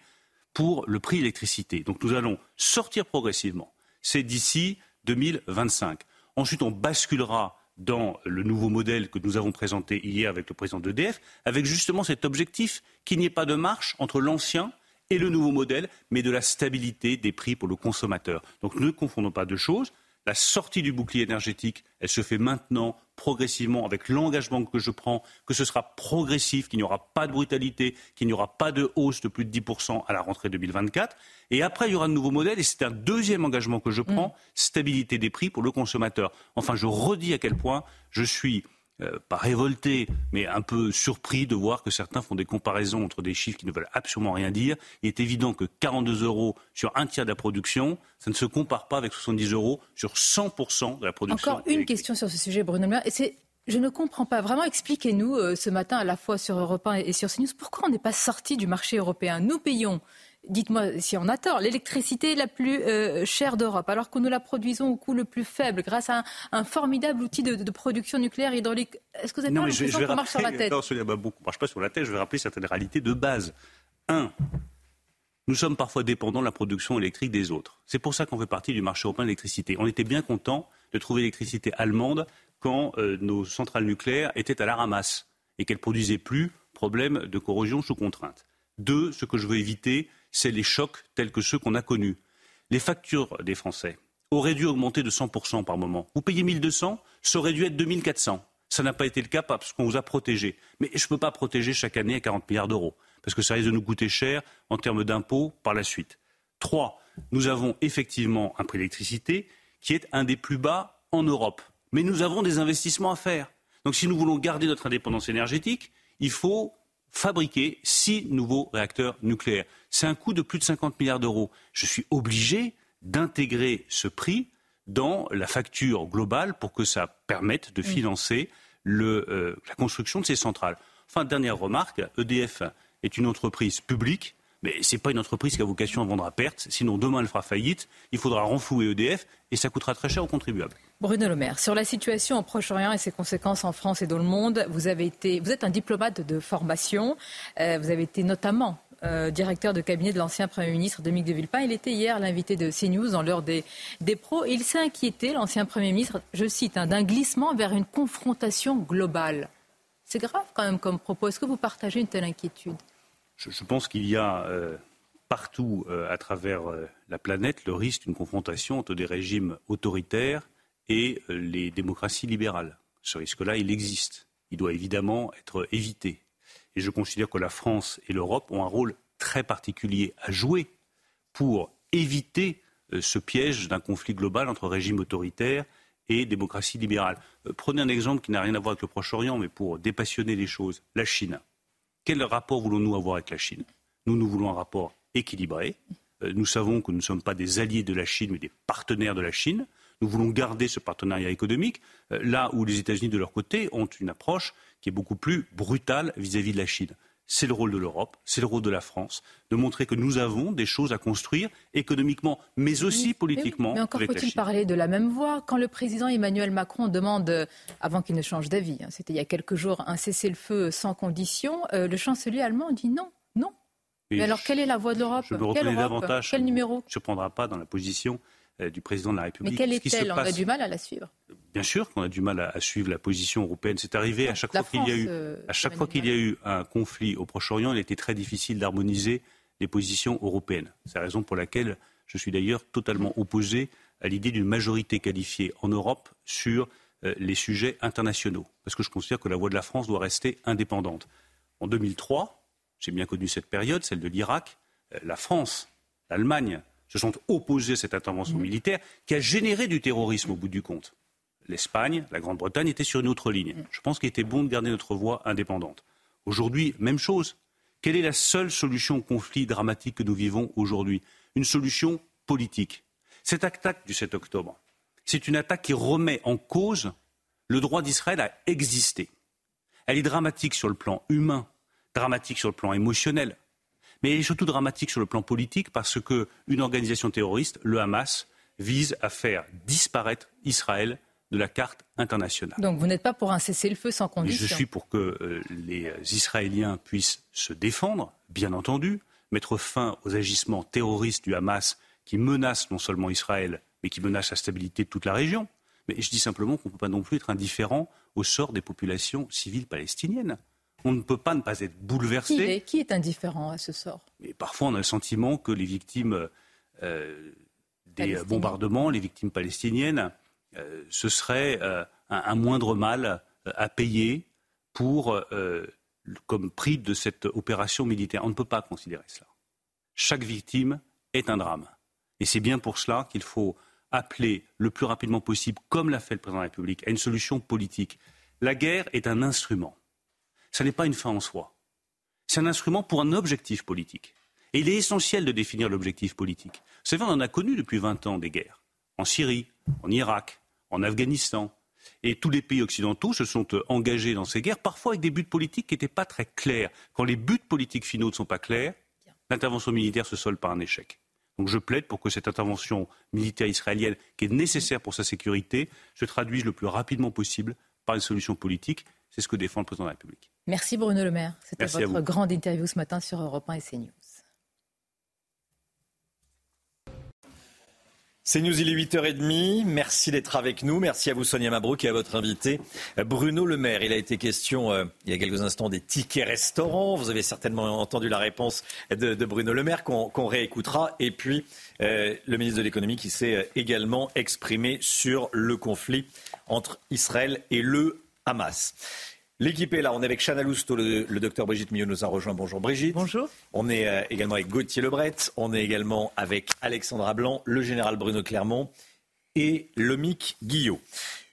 Speaker 55: pour le prix de l'électricité. Donc nous allons sortir progressivement. C'est d'ici 2025. Ensuite, on basculera dans le nouveau modèle que nous avons présenté hier avec le président d'EDF, avec justement cet objectif qu'il n'y ait pas de marche entre l'ancien et le nouveau modèle, mais de la stabilité des prix pour le consommateur. Donc ne confondons pas deux choses. La sortie du bouclier énergétique, elle se fait maintenant, progressivement, avec l'engagement que je prends, que ce sera progressif, qu'il n'y aura pas de brutalité, qu'il n'y aura pas de hausse de plus de 10% à la rentrée 2024. Et après, il y aura un nouveau modèle, et c'est un deuxième engagement que je prends, mm. stabilité des prix pour le consommateur. Enfin, je redis à quel point je suis euh, pas révolté, mais un peu surpris de voir que certains font des comparaisons entre des chiffres qui ne veulent absolument rien dire. Il est évident que 42 euros sur un tiers de la production, ça ne se compare pas avec 70 euros sur 100% de la production.
Speaker 54: Encore une question sur ce sujet, Bruno Le Maire. Et c'est je ne comprends pas. Vraiment, expliquez-nous euh, ce matin à la fois sur Europe 1 et sur CNews pourquoi on n'est pas sorti du marché européen? Nous payons dites-moi si on a tort, l'électricité la plus euh, chère d'Europe, alors que nous la produisons au coût le plus faible, grâce à un, formidable outil de, production nucléaire hydraulique. Est-ce que vous avez pas l'impression qu'on marche sur la tête
Speaker 55: Non, ne marche pas sur la tête. Je vais rappeler certaines réalités de base. Un, nous sommes parfois dépendants de la production électrique des autres. C'est pour ça qu'on fait partie du marché européen de l'électricité. On était bien content de trouver l'électricité allemande quand euh, nos centrales nucléaires étaient à la ramasse et qu'elles produisaient plus, problème de corrosion sous contrainte. Deux, ce que je veux éviter, c'est les chocs tels que ceux qu'on a connus. Les factures des Français auraient dû augmenter de 100% par moment. Vous payez 1200, ça aurait dû être 2400. Ça n'a pas été le cas parce qu'on vous a protégé. Mais je ne peux pas protéger chaque année à 40 milliards d'euros, parce que ça risque de nous coûter cher en termes d'impôts par la suite. Trois, nous avons effectivement un prix d'électricité qui est un des plus bas en Europe. Mais nous avons des investissements à faire. Donc si nous voulons garder notre indépendance énergétique, il faut fabriquer six nouveaux réacteurs nucléaires. C'est un coût de plus de 50 milliards d'euros. Je suis obligé d'intégrer ce prix dans la facture globale pour que ça permette de financer euh, la construction de ces centrales. Enfin, dernière remarque, EDF est une entreprise publique mais ce n'est pas une entreprise qui a vocation à vendre à perte. Sinon, demain, elle fera faillite. Il faudra renflouer EDF et ça coûtera très cher aux contribuables.
Speaker 54: Bruno Le Maire, sur la situation au Proche-Orient et ses conséquences en France et dans le monde, vous, êtes un diplomate de formation. Euh, vous avez été notamment euh, directeur de cabinet de l'ancien Premier ministre Dominique de Villepin. Il était hier l'invité de CNews dans l'heure des, des pros. il s'est inquiété, l'ancien Premier ministre, je cite, hein, d'un glissement vers une confrontation globale. C'est grave quand même comme propos. Est-ce que vous partagez une telle inquiétude?
Speaker 55: Je, pense qu'il y a euh, partout à travers la planète le risque d'une confrontation entre des régimes autoritaires et les démocraties libérales. Ce risque-là, il existe. Il doit évidemment être évité. Et je considère que la France et l'Europe ont un rôle très particulier à jouer pour éviter ce piège d'un conflit global entre régime autoritaire et démocratie libérale. Prenez un exemple qui n'a rien à voir avec le Proche-Orient, mais pour dépassionner les choses, la Chine. Quel rapport voulons-nous avoir avec la Chine? Nous, nous voulons un rapport équilibré. Euh, nous savons que nous ne sommes pas des alliés de la Chine, mais des partenaires de la Chine. Nous voulons garder ce partenariat économique, euh, là où les États-Unis, de leur côté, ont une approche qui est beaucoup plus brutale vis-à-vis de la Chine. C'est le rôle de l'Europe, c'est le rôle de la France, de montrer que nous avons des choses à construire économiquement, mais aussi politiquement.
Speaker 54: Mais, encore faut-il parler de la même voix. Quand le président Emmanuel Macron demande, avant qu'il ne change d'avis, hein, c'était il y a quelques jours, un cessez-le-feu sans condition, euh, le chancelier allemand dit non, non. mais alors, quelle est la voix de l'Europe?
Speaker 55: Quel davantage.
Speaker 54: Quel numéro? Ne
Speaker 55: se prendra pas dans la position euh, du président de la République.
Speaker 54: Mais quelle est-elle? On a du mal à la suivre.
Speaker 55: Bien sûr qu'on a du mal à, suivre la position européenne. C'est arrivé à chaque fois qu'il y a eu, euh, à chaque fois qu'il y a eu un conflit au Proche-Orient, il était très difficile d'harmoniser les positions européennes. C'est la raison pour laquelle je suis d'ailleurs totalement opposé à l'idée d'une majorité qualifiée en Europe sur euh, les sujets internationaux, parce que je considère que la voix de la France doit rester indépendante. En 2003, j'ai bien connu cette période, celle de l'Irak, la France, l'Allemagne, se sont opposés à cette intervention mmh. militaire qui a généré du terrorisme au bout du compte. L'Espagne, la Grande-Bretagne étaient sur une autre ligne. Mmh. Je pense qu'il était bon de garder notre voix indépendante. Aujourd'hui, même chose. Quelle est la seule solution au conflit dramatique que nous vivons aujourd'hui? Une solution politique. Cette attaque du 7 octobre, c'est une attaque qui remet en cause le droit d'Israël à exister. Elle est dramatique sur le plan humain, dramatique sur le plan émotionnel, mais elle est surtout dramatique sur le plan politique parce qu'une organisation terroriste, le Hamas, vise à faire disparaître Israël de la carte internationale.
Speaker 54: Donc vous n'êtes pas pour un cessez-le-feu sans condition
Speaker 55: Je suis pour que euh, les Israéliens puissent se défendre, bien entendu, mettre fin aux agissements terroristes du Hamas qui menacent non seulement Israël, mais qui menacent la stabilité de toute la région. Mais je dis simplement qu'on ne peut pas non plus être indifférent au sort des populations civiles palestiniennes on ne peut pas ne pas être bouleversé.
Speaker 54: Qui est, indifférent à ce sort?
Speaker 55: Mais Parfois, on a le sentiment que les victimes euh, des bombardements, les victimes palestiniennes, euh, ce serait euh, un, moindre mal à payer pour, comme prix de cette opération militaire. On ne peut pas considérer cela. Chaque victime est un drame. Et c'est bien pour cela qu'il faut appeler le plus rapidement possible, comme l'a fait le président de la République, à une solution politique La guerre est un instrument. Ce n'est pas une fin en soi. C'est un instrument pour un objectif politique. Et il est essentiel de définir l'objectif politique. Vous savez, on en a connu depuis 20 ans des guerres. En Syrie, en Irak, en Afghanistan. Et tous les pays occidentaux se sont euh, engagés dans ces guerres, parfois avec des buts politiques qui n'étaient pas très clairs. Quand les buts politiques finaux ne sont pas clairs, l'intervention militaire se solde par un échec. Donc je plaide pour que cette intervention militaire israélienne, qui est nécessaire pour sa sécurité, se traduise le plus rapidement possible par une solution politique. C'est ce que défend le président de la République.
Speaker 54: Merci Bruno Le Maire. C'était votre grande interview ce matin sur Europe 1 et CNews.
Speaker 1: C'est News, il est 8h30. Merci d'être avec nous. Merci à vous, Sonia Mabrouk, et à votre invité, Bruno Le Maire. Il a été question, euh, il y a quelques instants, des tickets restaurants. Vous avez certainement entendu la réponse de, Bruno Le Maire qu'on réécoutera. Et puis, euh, le ministre de l'économie qui s'est euh, également exprimé sur le conflit entre Israël et le Hamas. L'équipe est là. On est avec Chana Lousteau, le, docteur Brigitte Millot nous a rejoint. Bonjour Brigitte.
Speaker 56: Bonjour.
Speaker 1: On est euh, également avec Gauthier Lebret. On est également avec Alexandra Blanc, le général Bruno Clermont et Lomic Guillot.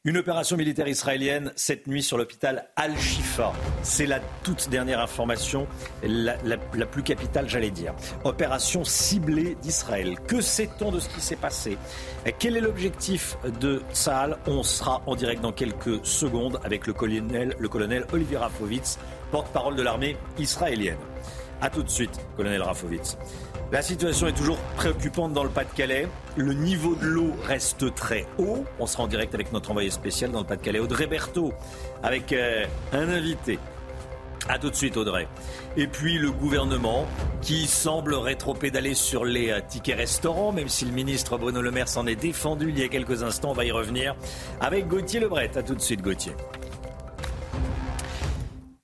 Speaker 1: Une opération militaire israélienne cette nuit sur l'hôpital Al-Shifa. C'est la toute dernière information, la, plus capitale, j'allais dire. Opération ciblée d'Israël. Que sait-on de ce qui s'est passé? Quel est l'objectif de Tsahal On sera en direct dans quelques secondes avec le colonel, Olivier Rafovitz, porte-parole de l'armée israélienne. A tout de suite, colonel Rafovitz. La situation est toujours préoccupante dans le Pas-de-Calais. Le niveau de l'eau reste très haut. On sera en direct avec notre envoyé spécial dans le Pas-de-Calais, Audrey Berthaud, avec euh, un invité. A tout de suite, Audrey. Et puis le gouvernement qui semble rétro-pédaler sur les euh, tickets restaurants, même si le ministre Bruno Le Maire s'en est défendu il y a quelques instants. On va y revenir avec Gauthier Lebret. A tout de suite, Gauthier.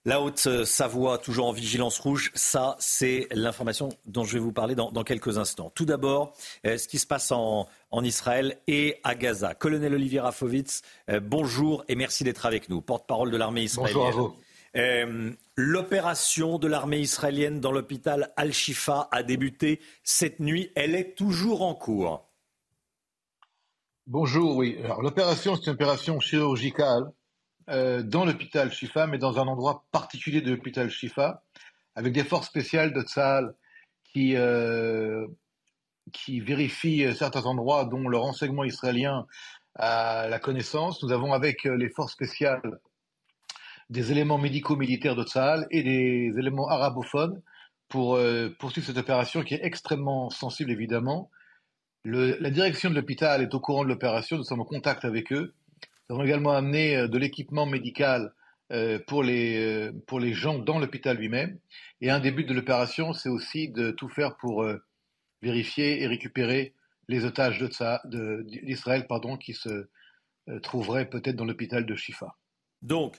Speaker 1: La Haute-Savoie, toujours en vigilance rouge, ça c'est l'information dont je vais vous parler dans, quelques instants. Tout d'abord, euh, ce qui se passe en, Israël et à Gaza. Colonel Olivier Rafovitz, euh, bonjour et merci d'être avec nous, porte-parole de l'armée israélienne.
Speaker 56: Bonjour à vous.
Speaker 1: Euh, l'opération de l'armée israélienne dans l'hôpital Al-Shifa a débuté cette nuit. Elle est toujours en cours.
Speaker 56: Bonjour, oui. Alors l'opération, c'est une opération chirurgicale euh, dans l'hôpital Shifa, mais dans un endroit particulier de l'hôpital Shifa, avec des forces spéciales de Tsahal qui, euh, qui vérifient certains endroits dont le renseignement israélien a la connaissance. Nous avons avec les forces spéciales des éléments médicaux militaires de Tsahal et des éléments arabophones pour euh, poursuivre cette opération qui est extrêmement sensible évidemment. La direction de l'hôpital est au courant de l'opération, nous sommes en contact avec eux. Nous avons également amené euh, de l'équipement médical euh, pour les, euh, pour les gens dans l'hôpital lui-même. Et un des buts de l'opération, c'est aussi de tout faire pour vérifier et récupérer les otages d'Israël qui se trouveraient peut-être dans l'hôpital de Shifa.
Speaker 1: Donc,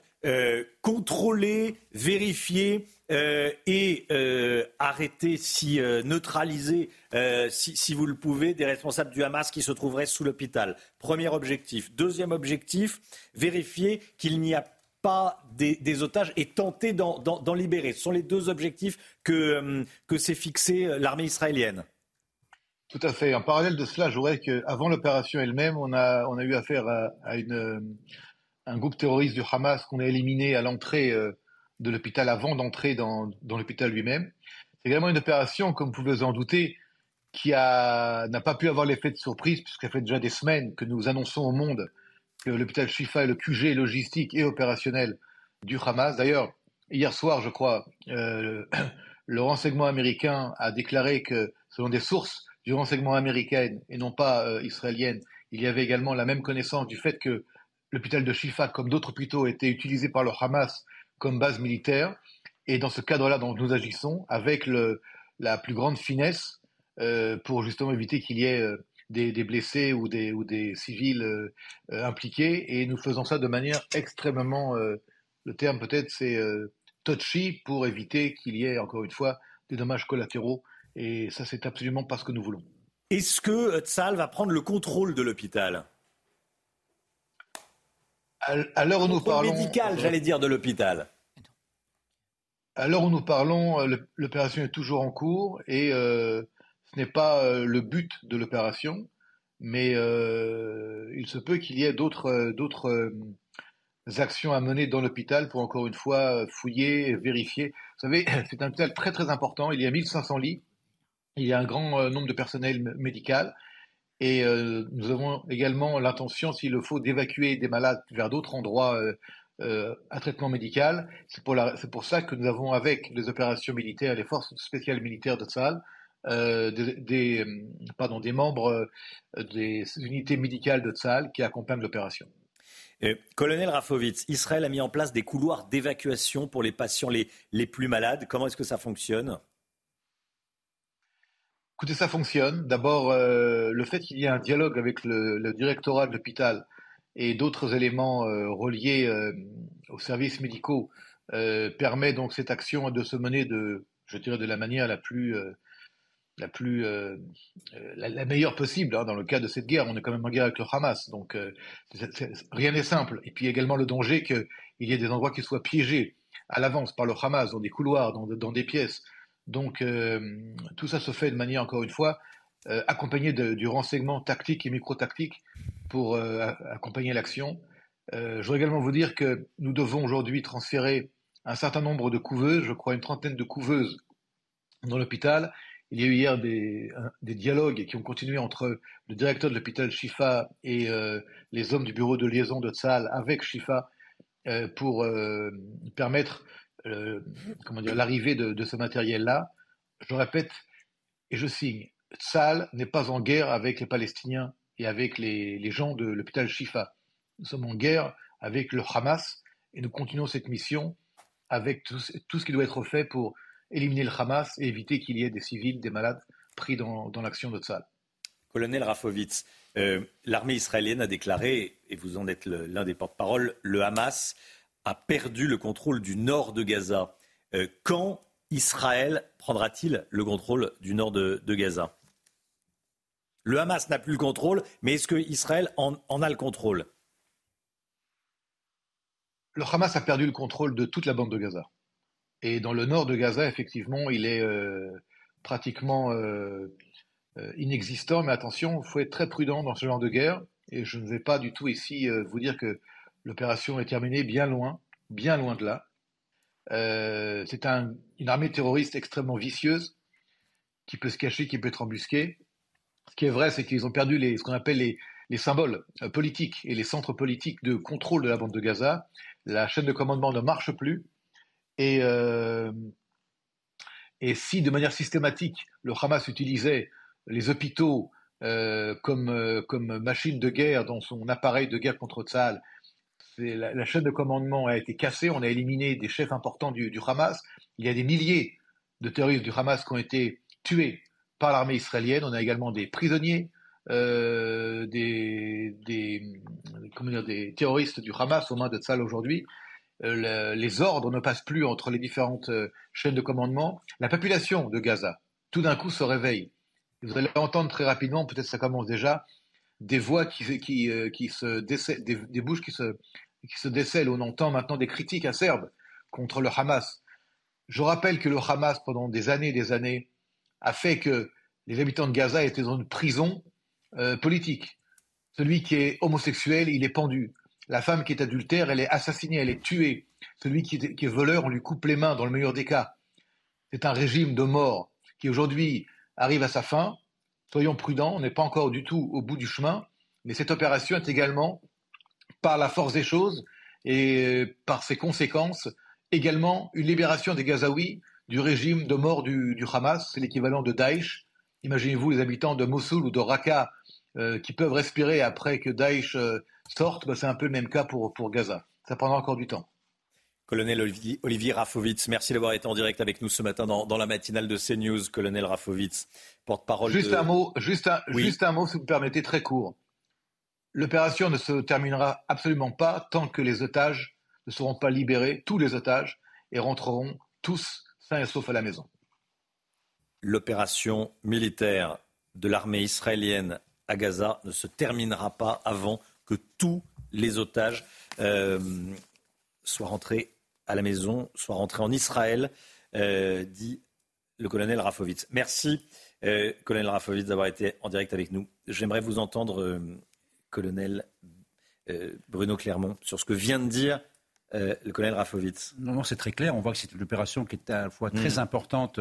Speaker 1: contrôler, vérifier euh, et euh, arrêter, si euh, neutraliser, si, vous le pouvez, des responsables du Hamas qui se trouveraient sous l'hôpital. Premier objectif. Deuxième objectif, vérifier qu'il n'y a pas des, otages et tenter d'en libérer. Ce sont les deux objectifs que, que s'est fixé l'armée israélienne.
Speaker 56: Tout à fait. En parallèle de cela, je voudrais qu'avant l'opération elle-même, on a, on a eu affaire à une, un groupe terroriste du Hamas qu'on a éliminé à l'entrée de l'hôpital avant d'entrer dans, l'hôpital lui-même. C'est également une opération, comme vous pouvez vous en douter, qui n'a pas pu avoir l'effet de surprise, puisqu'il fait déjà des semaines que nous annonçons au monde que l'hôpital Shifa est le QG logistique et opérationnel du Hamas. D'ailleurs, hier soir, je crois, euh, le renseignement américain a déclaré que, selon des sources du renseignement américain et non pas euh, israélienne, il y avait également la même connaissance du fait que l'hôpital de Shifa, comme d'autres hôpitaux, était utilisé par le Hamas comme base militaire. Et dans ce cadre-là, nous agissons avec la plus grande finesse euh, pour justement éviter qu'il y ait euh, des, blessés ou des, ou des civils euh, impliqués. Et nous faisons ça de manière extrêmement, le terme peut-être c'est touchy, pour éviter qu'il y ait encore une fois des dommages collatéraux. Et ça, c'est absolument pas ce que nous voulons.
Speaker 1: Est-ce que Tzal va prendre le contrôle de l'hôpital?
Speaker 56: À, l'heure où nous parlons.
Speaker 1: médical, j'allais dire, de l'hôpital.
Speaker 56: À l'heure où nous parlons, euh, l'opération est toujours en cours et euh, ce n'est pas euh, le but de l'opération, mais il se peut qu'il y ait d'autres actions à mener dans l'hôpital pour encore une fois fouiller, vérifier. Vous savez, c'est un hôpital très très important. Il y a 1500 lits. Il y a un grand nombre de personnel médical. Et nous avons également l'intention, s'il le faut, d'évacuer des malades vers d'autres endroits euh, à traitement médical. C'est pour, ça que nous avons, avec les opérations militaires, les forces spéciales militaires de euh, des, euh, des membres des unités médicales de Tsahal qui accompagnent l'opération.
Speaker 1: Colonel Rafovitz, Israël a mis en place des couloirs d'évacuation pour les patients les, les plus malades. Comment est-ce que ça fonctionne?
Speaker 56: Écoutez, ça fonctionne. D'abord, le fait qu'il y ait un dialogue avec le, directorat de l'hôpital et d'autres éléments euh, reliés euh, aux services médicaux euh, permet donc cette action de se mener de, la manière la plus la meilleure possible hein, dans le cas de cette guerre. On est quand même en guerre avec le Hamas, donc rien n'est simple. Et puis également le danger qu'il y ait des endroits qui soient piégés à l'avance par le Hamas, dans des couloirs, dans des pièces. Donc tout ça se fait de manière, encore une fois, accompagnée du renseignement tactique et micro-tactique pour euh, accompagner l'action. Euh, je voudrais également vous dire que nous devons aujourd'hui transférer un certain nombre de couveuses, je crois une trentaine de couveuses dans l'hôpital. Il y a eu hier des, des, dialogues qui ont continué entre le directeur de l'hôpital Shifa et euh, les hommes du bureau de liaison de Tzal avec Shifa pour permettre l'arrivée de, ce matériel-là. Je répète et je signe, Tzal n'est pas en guerre avec les Palestiniens et avec les, gens de l'hôpital Shifa. Nous sommes en guerre avec le Hamas et nous continuons cette mission avec tout, ce qui doit être fait pour éliminer le Hamas et éviter qu'il y ait des civils, des malades pris dans, l'action de Tzal.
Speaker 1: Colonel Rafovitz, euh, l'armée israélienne a déclaré, et vous en êtes l'un des porte-parole, le Hamas a perdu le contrôle du nord de Gaza. Euh, quand Israël prendra-t-il le contrôle du nord de Gaza? Le Hamas n'a plus le contrôle, mais est-ce qu'Israël en, en a le contrôle?
Speaker 56: Le Hamas a perdu le contrôle de toute la bande de Gaza. Et dans le nord de Gaza, effectivement, il est euh, pratiquement euh, inexistant. Mais attention, il faut être très prudent dans ce genre de guerre. Et je ne vais pas du tout ici vous dire que l'opération est terminée, bien loin, bien loin de là. c'est une armée terroriste extrêmement vicieuse qui peut se cacher, qui peut être embusquée. Ce qui est vrai, c'est qu'ils ont perdu ce qu'on appelle les, symboles euh, politiques et les centres politiques de contrôle de la bande de Gaza. La chaîne de commandement ne marche plus. Et, euh, si de manière systématique, le Hamas utilisait les hôpitaux euh, comme, machine de guerre dans son appareil de guerre contre Tzal, la, chaîne de commandement a été cassée, on a éliminé des chefs importants du, Hamas. Il y a des milliers de terroristes du Hamas qui ont été tués par l'armée israélienne. On a également des prisonniers, euh, des, terroristes du Hamas aux mains de Tzal aujourd'hui. Euh, les ordres ne passent plus entre les différentes euh, chaînes de commandement. La population de Gaza, tout d'un coup, se réveille. Vous allez entendre très rapidement, peut-être ça commence déjà, des voix qui, se des, des, bouches qui se, qui se décèlent. On entend maintenant des critiques acerbes contre le Hamas. Je rappelle que le Hamas, pendant des années et des années, a fait que les habitants de Gaza étaient dans une prison euh, politique. Celui qui est homosexuel, il est pendu. La femme qui est adultère, elle est assassinée, elle est tuée. Celui qui est, voleur, on lui coupe les mains dans le meilleur des cas. C'est un régime de mort qui aujourd'hui arrive à sa fin. Soyons prudents, on n'est pas encore du tout au bout du chemin, mais cette opération est également, par la force des choses et par ses conséquences, également une libération des Gazaouis du régime de mort du, Hamas, c'est l'équivalent de Daesh. Imaginez-vous les habitants de Mossoul ou de Raqqa euh, qui peuvent respirer après que Daesh euh, sorte, bah, c'est un peu le même cas pour, pour Gaza. Ça prendra encore du temps.
Speaker 1: Colonel Olivier, Olivier Rafovitz, merci d'avoir été en direct avec nous ce matin dans, la matinale de CNews. Colonel Rafovitz, porte-parole
Speaker 56: juste Un mot, juste un, juste un mot, si vous me permettez, très court. L'opération ne se terminera absolument pas tant que les otages ne seront pas libérés, tous les otages, et rentreront tous sauf à la maison.
Speaker 1: L'opération militaire de l'armée israélienne à Gaza ne se terminera pas avant que tous les otages euh, soient rentrés à la maison, soient rentrés en Israël, euh, dit le colonel Rafovitz. Merci, euh, colonel Rafovitz, d'avoir été en direct avec nous. J'aimerais vous entendre, colonel, Bruno Clermont, sur ce que vient de dire le colonel Rafovitz
Speaker 2: Non, non, c'est très clair. On voit que c'est une opération qui est à la fois très mm. importante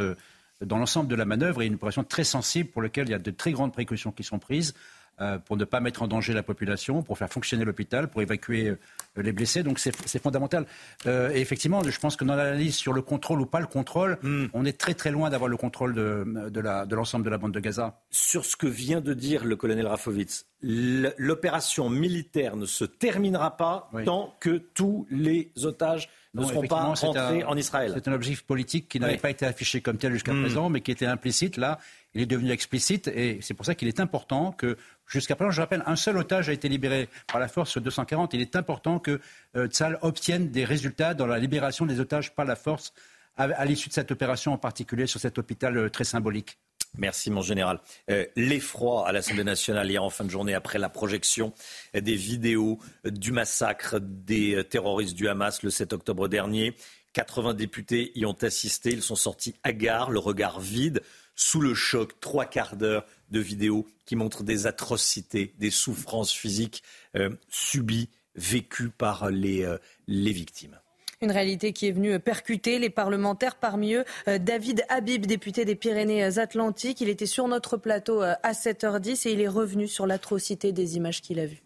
Speaker 2: dans l'ensemble de la manœuvre et une opération très sensible pour laquelle il y a de très grandes précautions qui sont prises. Euh, pour ne pas mettre en danger la population, pour faire fonctionner l'hôpital, pour évacuer euh, les blessés. Donc c'est fondamental. Euh, et effectivement, je pense que dans l'analyse sur le contrôle ou pas le contrôle, hmm. on est très très loin d'avoir le contrôle de, de l'ensemble de, la bande de Gaza.
Speaker 1: Sur ce que vient de dire le colonel Rafovitz, l'opération militaire ne se terminera pas tant que tous les otages ne seront pas rentrés en Israël.
Speaker 2: C'est un objectif politique qui n'avait pas été affiché comme tel jusqu'à hmm. présent, mais qui était implicite. Là, il est devenu explicite et c'est pour ça qu'il est important que Jusqu'à présent, je rappelle, un seul otage a été libéré par la force 240. Il est important que euh, obtienne des résultats dans la libération des otages par la force à, l'issue de cette opération, en particulier sur cet hôpital euh, très symbolique.
Speaker 1: Merci, mon général. Euh, l'effroi à l'Assemblée nationale hier en fin de journée après la projection des vidéos du massacre des terroristes du Hamas le 7 octobre dernier. 80 députés y ont assisté. Ils sont sortis hagards, le regard vide, sous le choc, trois quarts d'heure de vidéos qui montrent des atrocités, des souffrances physiques euh, subies, vécues par les, euh, les victimes.
Speaker 3: Une réalité qui est venue percuter les parlementaires, parmi eux euh, David Habib, député des Pyrénées-Atlantiques. Il était sur notre plateau à 7h10 et il est revenu sur l'atrocité des images qu'il a vues.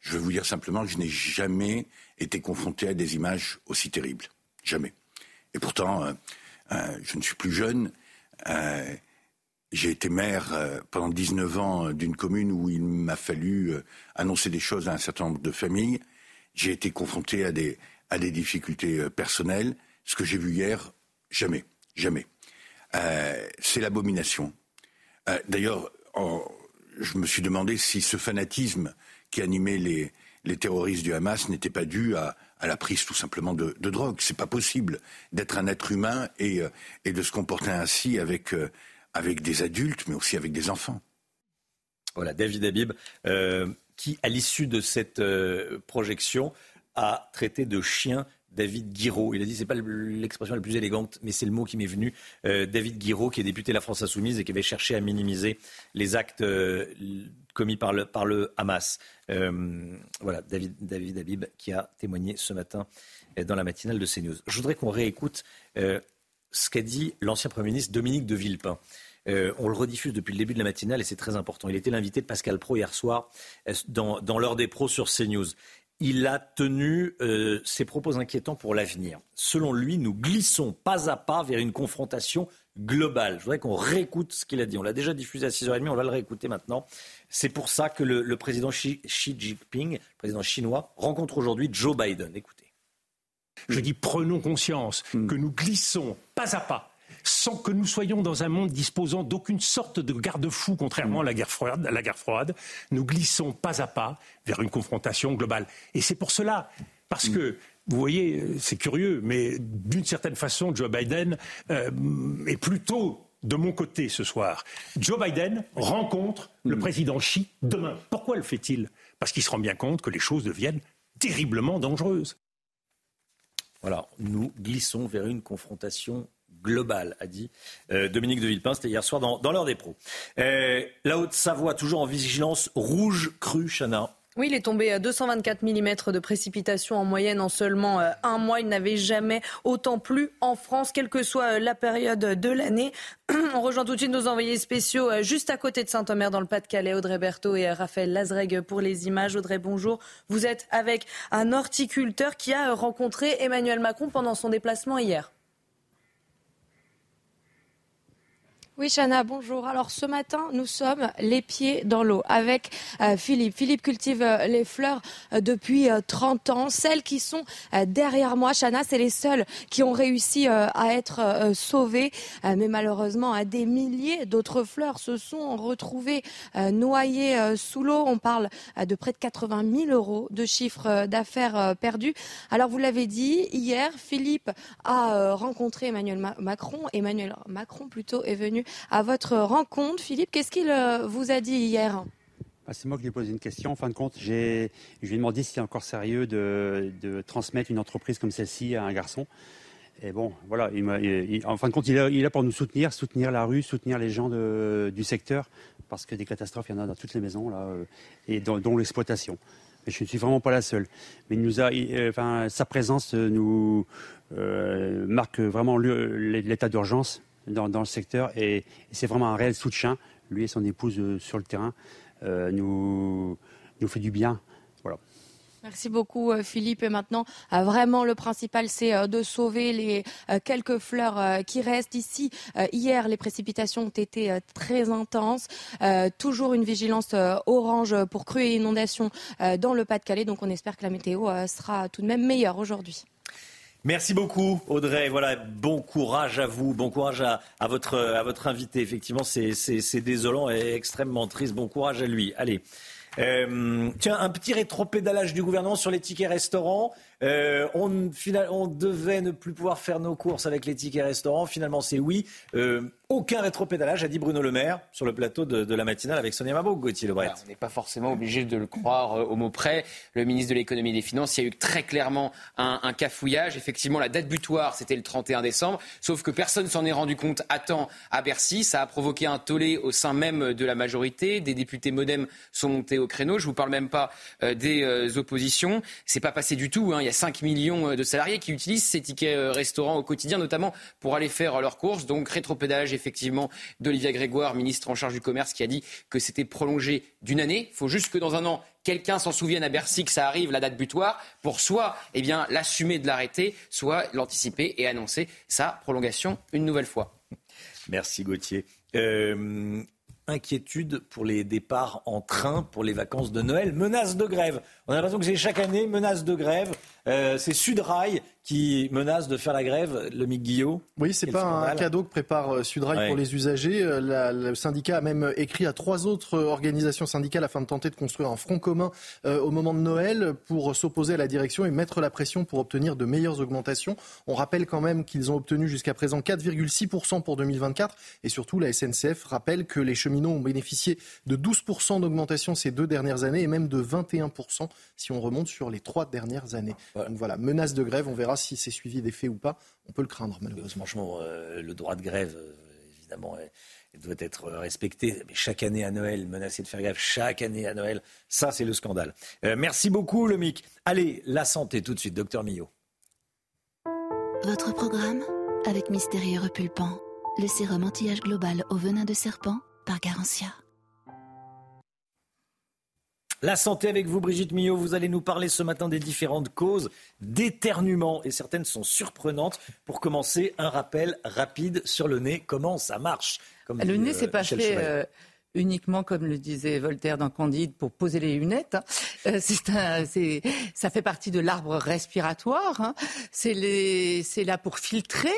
Speaker 43: Je vais vous dire simplement que je n'ai jamais été confronté à des images aussi terribles. Jamais. Et pourtant, je ne suis plus jeune. J'ai été maire euh, pendant 19 ans euh, d'une commune où il m'a fallu euh, annoncer des choses à un certain nombre de familles. J'ai été confronté à des, à des difficultés personnelles. Ce que j'ai vu hier, jamais, jamais. c'est l'abomination. D'ailleurs, je me suis demandé si ce fanatisme qui animait les, les terroristes du Hamas n'était pas dû à, à, la prise tout simplement de, de drogue. C'est pas possible d'être un être humain et, et de se comporter ainsi avec avec des adultes, mais aussi avec des enfants.
Speaker 1: Voilà, David Habib, euh, qui, à l'issue de cette euh, projection, a traité de chien David Guiraud. Il a dit, c'est pas l'expression la plus élégante, mais c'est le mot qui m'est venu. Euh, David Guiraud, qui est député de la France Insoumise et qui avait cherché à minimiser les actes commis par le, par le Hamas. voilà, David, David Habib qui a témoigné ce matin dans la matinale de CNews. Je voudrais qu'on réécoute ce qu'a dit l'ancien Premier ministre Dominique de Villepin. Euh, on le rediffuse depuis le début de la matinale et c'est très important. Il était l'invité de Pascal Pro hier soir euh, dans, dans l'heure des pros sur CNews. Il a tenu euh, ses propos inquiétants pour l'avenir. Selon lui, nous glissons pas à pas vers une confrontation globale. Je voudrais qu'on réécoute ce qu'il a dit. On l'a déjà diffusé à 6h30, on va le réécouter maintenant. C'est pour ça que le, président Xi, Jinping, le président chinois, rencontre aujourd'hui Joe Biden. Écoutez.
Speaker 33: Je dis prenons conscience que nous glissons pas à pas sans que nous soyons dans un monde disposant d'aucune sorte de garde-fou, contrairement à la guerre froide. La guerre froide. Nous glissons pas à pas vers une confrontation globale. Et c'est pour cela, parce que vous voyez, c'est curieux, mais d'une certaine façon, Joe Biden euh, est plutôt de mon côté ce soir. Joe Biden rencontre le président Xi demain. Pourquoi le fait-il? Parce qu'il se rend bien compte que les choses deviennent terriblement dangereuses.
Speaker 1: Voilà, nous glissons vers une confrontation global, a dit euh, Dominique de Villepin. C'était hier soir dans, l'heure des pros. Euh, la Haute-Savoie, toujours en vigilance rouge crue, Chana.
Speaker 3: Oui, il est tombé à 224 mm de précipitations en moyenne en seulement euh, un mois. Il n'avait jamais autant plu en France, quelle que soit la période de l'année. On rejoint tout de suite nos envoyés spéciaux juste à côté de Saint-Omer dans le Pas-de-Calais, Audrey Berthaud et Raphaël Lazreg pour les images. Audrey, bonjour. Vous êtes avec un horticulteur qui a rencontré Emmanuel Macron pendant son déplacement hier.
Speaker 57: Oui, Chana, bonjour. Alors ce matin, nous sommes les pieds dans l'eau avec euh, Philippe. Philippe cultive euh, les fleurs euh, depuis 30 ans. Celles qui sont derrière moi, Chana, c'est les seules qui ont réussi à être sauvées. mais malheureusement, des milliers d'autres fleurs se sont retrouvées noyées sous l'eau. On parle de près de 80 000 euros de chiffre d'affaires perdus. Alors vous l'avez dit, hier, Philippe a rencontré Emmanuel Macron. Emmanuel Macron plutôt est venu à votre rencontre. Philippe, qu'est-ce qu'il euh, vous a dit hier
Speaker 58: ah, c'est moi qui lui ai posé une question. En fin de compte, je lui ai demandé si c'est encore sérieux de, transmettre une entreprise comme celle-ci à un garçon. Et bon, voilà, en fin de compte, il est, là pour nous soutenir, soutenir la rue, soutenir les gens du secteur, parce que des catastrophes, il y en a dans toutes les maisons, là, euh, et dont, l'exploitation. Mais je ne suis vraiment pas la seule. Mais enfin, sa présence nous marque vraiment l'état d'urgence dans, le secteur et, c'est vraiment un réel soutien. Lui et son épouse sur le terrain nous, nous fait du bien.
Speaker 57: Merci beaucoup euh, Philippe. Et maintenant, euh, vraiment le principal, c'est euh, de sauver les quelques fleurs qui restent ici. Hier, les précipitations ont été très intenses. Toujours une vigilance orange pour crues et inondations dans le Pas-de-Calais. Donc on espère que la météo sera tout de même meilleure aujourd'hui.
Speaker 1: Merci beaucoup, Audrey. Voilà, bon courage à vous, bon courage à, votre, invité. Effectivement, c'est désolant et extrêmement triste. Bon courage à lui. Allez. Euh, tiens, un petit rétropédalage du gouvernement sur les tickets restaurants. Euh, on, devait ne plus pouvoir faire nos courses avec les tickets restaurants. Finalement, c'est oui. Euh, aucun rétropédalage, a dit Bruno Le Maire sur le plateau de, la matinale avec Sonia Mabot, Gauthier Lebret.
Speaker 59: on n'est pas forcément obligé de le croire euh, au mot près. Le ministre de l'économie et des finances, il y a eu très clairement un, cafouillage. Effectivement, la date butoir, c'était le 31 décembre. Sauf que personne s'en est rendu compte à temps à Bercy. Ça a provoqué un tollé au sein même de la majorité. Des députés modem sont montés au créneau. Je vous parle même pas des euh, oppositions. C'est pas passé du tout. Hein. Il y a 5 millions de salariés qui utilisent ces tickets restaurants au quotidien, notamment pour aller faire leurs courses. Donc rétropédalage effectivement d'Olivia Grégoire, ministre en charge du commerce, qui a dit que c'était prolongé d'une année. Il faut juste que dans un an, quelqu'un s'en souvienne à Bercy que ça arrive, la date butoir, pour soit eh bien, l'assumer de l'arrêter, soit l'anticiper et annoncer sa prolongation une nouvelle fois.
Speaker 1: Merci Gauthier. Euh, inquiétude pour les départs en train pour les vacances de Noël. Menace de grève. On a l'impression que c'est chaque année menace de grève. Euh, c'est Sudrail qui menace de faire la grève, le Mick Guillot.
Speaker 18: Oui, c'est pas un cadeau que prépare euh, Sudrail pour les usagers. Euh, le syndicat a même écrit à trois autres organisations syndicales afin de tenter de construire un front commun au moment de Noël pour s'opposer à la direction et mettre la pression pour obtenir de meilleures augmentations. On rappelle quand même qu'ils ont obtenu jusqu'à présent 4,6% pour 2024 et surtout la SNCF rappelle que les cheminots ont bénéficié de 12% d'augmentation ces deux dernières années et même de 21% si on remonte sur les trois dernières années. Donc voilà, menace de grève, on verra si c'est suivi des faits ou pas. On peut le craindre, malheureusement.
Speaker 1: Franchement, euh, le droit de grève, euh, évidemment, doit être respecté. Mais chaque année à Noël, menacer de faire grève chaque année à Noël, ça, c'est le scandale. Euh, merci beaucoup, le MIC. Allez, la santé tout de suite, docteur Millot.
Speaker 38: Votre programme avec Mystérieux Repulpant, le sérum anti-âge global au venin de serpent par Garantia.
Speaker 1: La santé avec vous, Brigitte Millot. Vous allez nous parler ce matin des différentes causes d'éternuement et certaines sont surprenantes. Pour commencer, un rappel rapide sur le nez. Comment ça marche?
Speaker 60: Le nez, c'est pas fait uniquement, comme le disait Voltaire dans Candide, pour poser les lunettes. Hein. Euh, c'est ça fait partie de l'arbre respiratoire. Hein. C'est là pour filtrer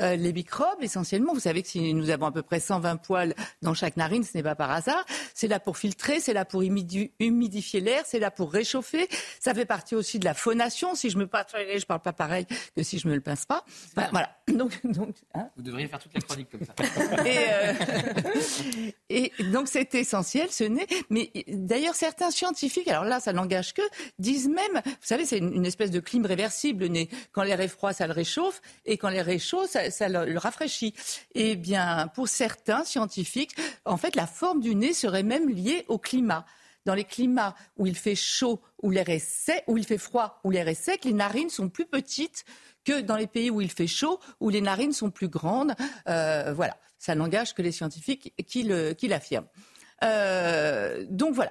Speaker 60: euh, les microbes essentiellement. Vous savez que si nous avons à peu près 120 poils dans chaque narine, ce n'est pas par hasard. C'est là pour filtrer, c'est là pour humidifier l'air, c'est là pour réchauffer. Ça fait partie aussi de la phonation. Si je me pince je parle pas pareil que si je me le pince pas. voilà. Donc, donc
Speaker 59: hein. Vous devriez faire toute la chronique comme ça.
Speaker 60: et, euh, et donc c'est essentiel ce nez. Mais d'ailleurs certains scientifiques, alors là ça n'engage que, disent même, vous savez c'est une, espèce de clim réversible le nez. Quand l'air est froid ça le réchauffe et quand l'air est chaud ça ça le, rafraîchit. Eh bien, pour certains scientifiques, en fait, la forme du nez serait même liée au climat. Dans les climats où il fait chaud, où l'air est sec, où il fait froid, où l'air est sec, les narines sont plus petites que dans les pays où il fait chaud, où les narines sont plus grandes. Euh, voilà, ça n'engage que les scientifiques qui l'affirment. Euh, donc voilà.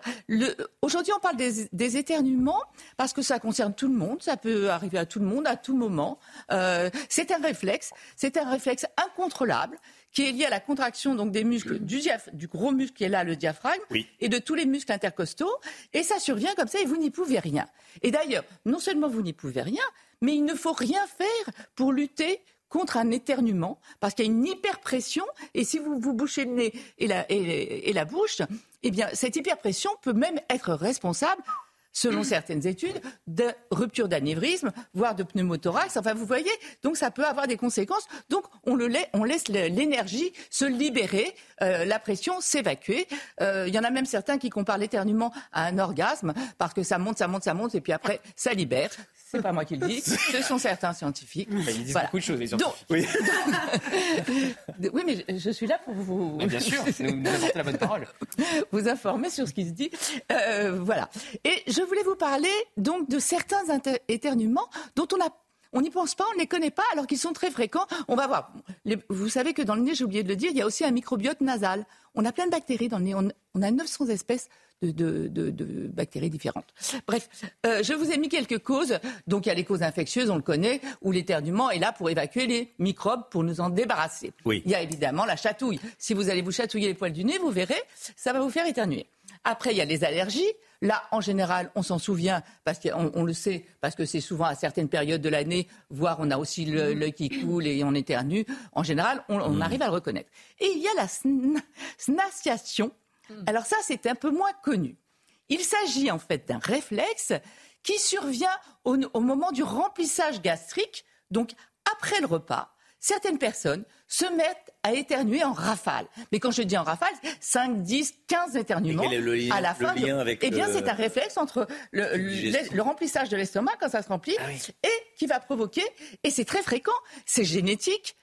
Speaker 60: Aujourd'hui, on parle des, éternuements parce que ça concerne tout le monde. Ça peut arriver à tout le monde à tout moment. Euh, c'est un réflexe. C'est un réflexe incontrôlable qui est lié à la contraction donc des muscles du, du gros muscle qui est là, le diaphragme, et de tous les muscles intercostaux. Et ça survient comme ça et vous n'y pouvez rien. Et d'ailleurs, non seulement vous n'y pouvez rien, mais il ne faut rien faire pour lutter contre un éternuement, parce qu'il y a une hyperpression, et si vous vous bouchez le nez et la, et, la bouche, eh bien, cette hyperpression peut même être responsable selon certaines études, de rupture d'anévrisme, voire de pneumothorax. Enfin, vous voyez, donc ça peut avoir des conséquences. Donc, on, le laisse, on laisse l'énergie se libérer, euh, la pression s'évacuer. Euh, il y en a même certains qui comparent l'éternuement à un orgasme, parce que ça monte, ça monte, ça monte, et puis après, ça libère. C'est pas moi qui le dis, ce sont certains scientifiques.
Speaker 59: ils disent beaucoup de choses, les scientifiques.
Speaker 60: oui. oui, mais je suis là pour vous.
Speaker 59: Mais bien sûr, nous, nous apporter la bonne parole.
Speaker 60: Vous informer sur ce qui se dit. Euh, voilà. Et je voulais vous parler donc de certains éternuements dont on a on n'y pense pas, on ne les connaît pas, alors qu'ils sont très fréquents. On va voir. vous savez que dans le nez, j'ai oublié de le dire, il y a aussi un microbiote nasal. On a plein de bactéries dans le nez. On, a 900 espèces de, bactéries différentes. Bref, euh, je vous ai mis quelques causes. Donc, il y a les causes infectieuses, on le connaît, où l'éternuement est là pour évacuer les microbes, pour nous en débarrasser.
Speaker 1: Oui.
Speaker 60: Il y a évidemment la chatouille. Si vous allez vous chatouiller les poils du nez, vous verrez, ça va vous faire éternuer. Après, il y a les allergies. Là, en général, on s'en souvient parce qu'on on le sait, parce que c'est souvent à certaines périodes de l'année, voire on a aussi l'œil qui coule et on éternue. En général, on, on, hmm. arrive à le reconnaître. Et il y a la snasiation. Hmm. Alors ça, c'est un peu moins connu. Il s'agit en fait d'un réflexe qui survient au, au moment du remplissage gastrique, donc après le repas certaines personnes se mettent à éternuer en rafale. Mais quand je dis en rafale, 5, 10, 15 éternuements à la fin. eh bien, c'est un réflexe entre le, remplissage de l'estomac quand ça se remplit ah et qui va provoquer, et c'est très fréquent, c'est génétique.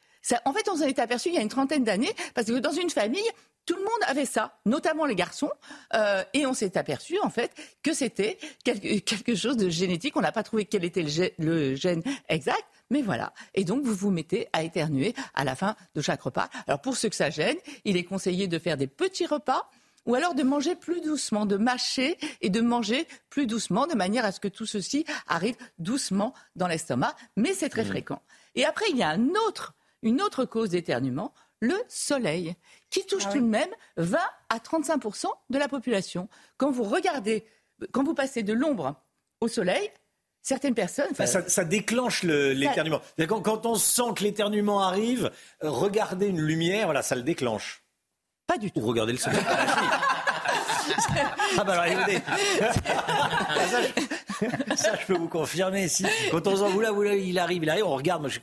Speaker 60: en fait, on s'en est aperçu il y a une trentaine d'années, parce que dans une famille, tout le monde avait ça, notamment les garçons, euh, et on s'est aperçu en fait que c'était quelque, chose de génétique. On n'a pas trouvé quel était le gène exact, mais voilà. Et donc, vous vous mettez à éternuer à la fin de chaque repas. Alors, pour ceux que ça gêne, il est conseillé de faire des petits repas ou alors de manger plus doucement, de mâcher et de manger plus doucement, de manière à ce que tout ceci arrive doucement dans l'estomac. Mais c'est très mmh. fréquent. Et après, il y a un autre, une autre cause d'éternuement, le soleil, qui touche ah tout de même 20 à 35% de la population. Quand vous regardez, quand vous passez de l'ombre au soleil, certaines personnes.
Speaker 1: ça, déclenche l'éternuement. Quand, quand, on sent que l'éternuement arrive, euh, regarder une lumière, voilà, ça le déclenche.
Speaker 60: Pas du tout.
Speaker 1: Ou regarder le soleil. ah bah alors écoutez. ça, je peux vous confirmer. Si, quand on sent, là, il arrive, il arrive, on regarde, moi, je,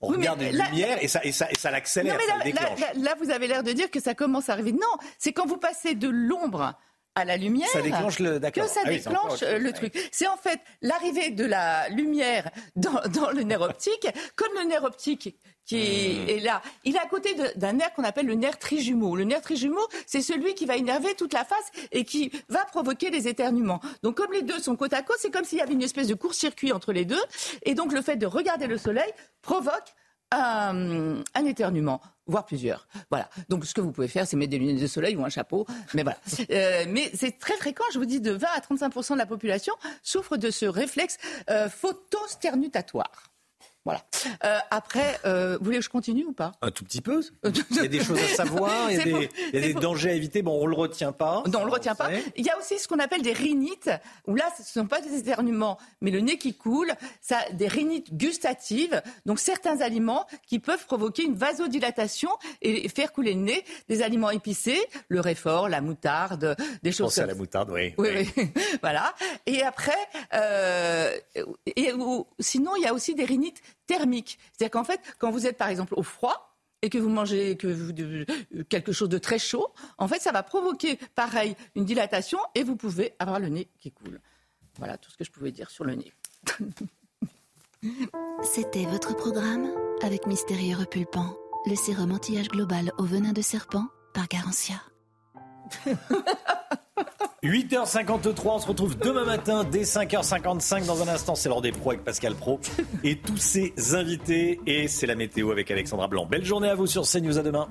Speaker 1: on regarde une lumière et ça, et ça, et ça l'accélère,
Speaker 60: là, déclenche. Là, vous avez l'air de dire que ça commence à arriver. Non, c'est quand vous passez de l'ombre à la lumière
Speaker 1: ça déclenche le,
Speaker 60: que ça ah déclenche le truc. C'est en fait l'arrivée de la lumière dans, dans, le nerf optique, comme le nerf optique qui hmm. est là. Il est à côté d'un nerf qu'on appelle le nerf trijumeau. Le nerf trijumeau, c'est celui qui va énerver toute la face et qui va provoquer les éternuements. Donc comme les deux sont côte à côte, c'est comme s'il y avait une espèce de court-circuit entre les deux. Et donc le fait de regarder le soleil provoque un, un, éternuement, voire plusieurs. Voilà. Donc, ce que vous pouvez faire, c'est mettre des lunettes de soleil ou un chapeau. Mais voilà. Euh, mais c'est très fréquent. Je vous dis, de 20 à 35% de la population souffre de ce réflexe euh, photosternutatoire. Voilà. Euh, après, euh, vous voulez que je continue ou pas?
Speaker 1: Un tout petit peu. Il y a des choses à savoir, il y a des, dangers à éviter. Bon, on ne le retient pas.
Speaker 60: Non, on le retient pas. Il y a aussi ce qu'on appelle des rhinites, où là, ce ne sont pas des éternuements, mais le nez qui coule. Ça, des rhinites gustatives, donc certains aliments qui peuvent provoquer une vasodilatation et faire couler le nez. Des aliments épicés, le réfort, la moutarde, des choses.
Speaker 1: Pensez à la moutarde, oui.
Speaker 60: Oui, oui. voilà. Et après, euh, et, sinon, il y a aussi des rhinites thermique. C'est-à-dire qu'en fait, quand vous êtes par exemple au froid, et que vous mangez vous, quelque chose de très chaud, en fait, ça va provoquer, pareil, une dilatation et vous pouvez avoir le nez qui coule. Voilà tout ce que je pouvais dire sur le nez.
Speaker 38: C'était votre programme avec Mystérieux Repulpant, le sérum anti-âge global au venin de serpent par Garantia.
Speaker 1: 8h53, on se retrouve demain matin dès 5h55. Dans un instant, c'est l'heure des pros avec Pascal Pro et tous ses invités. Et c'est la météo avec Alexandra Blanc. Belle journée à vous sur CNews. À demain.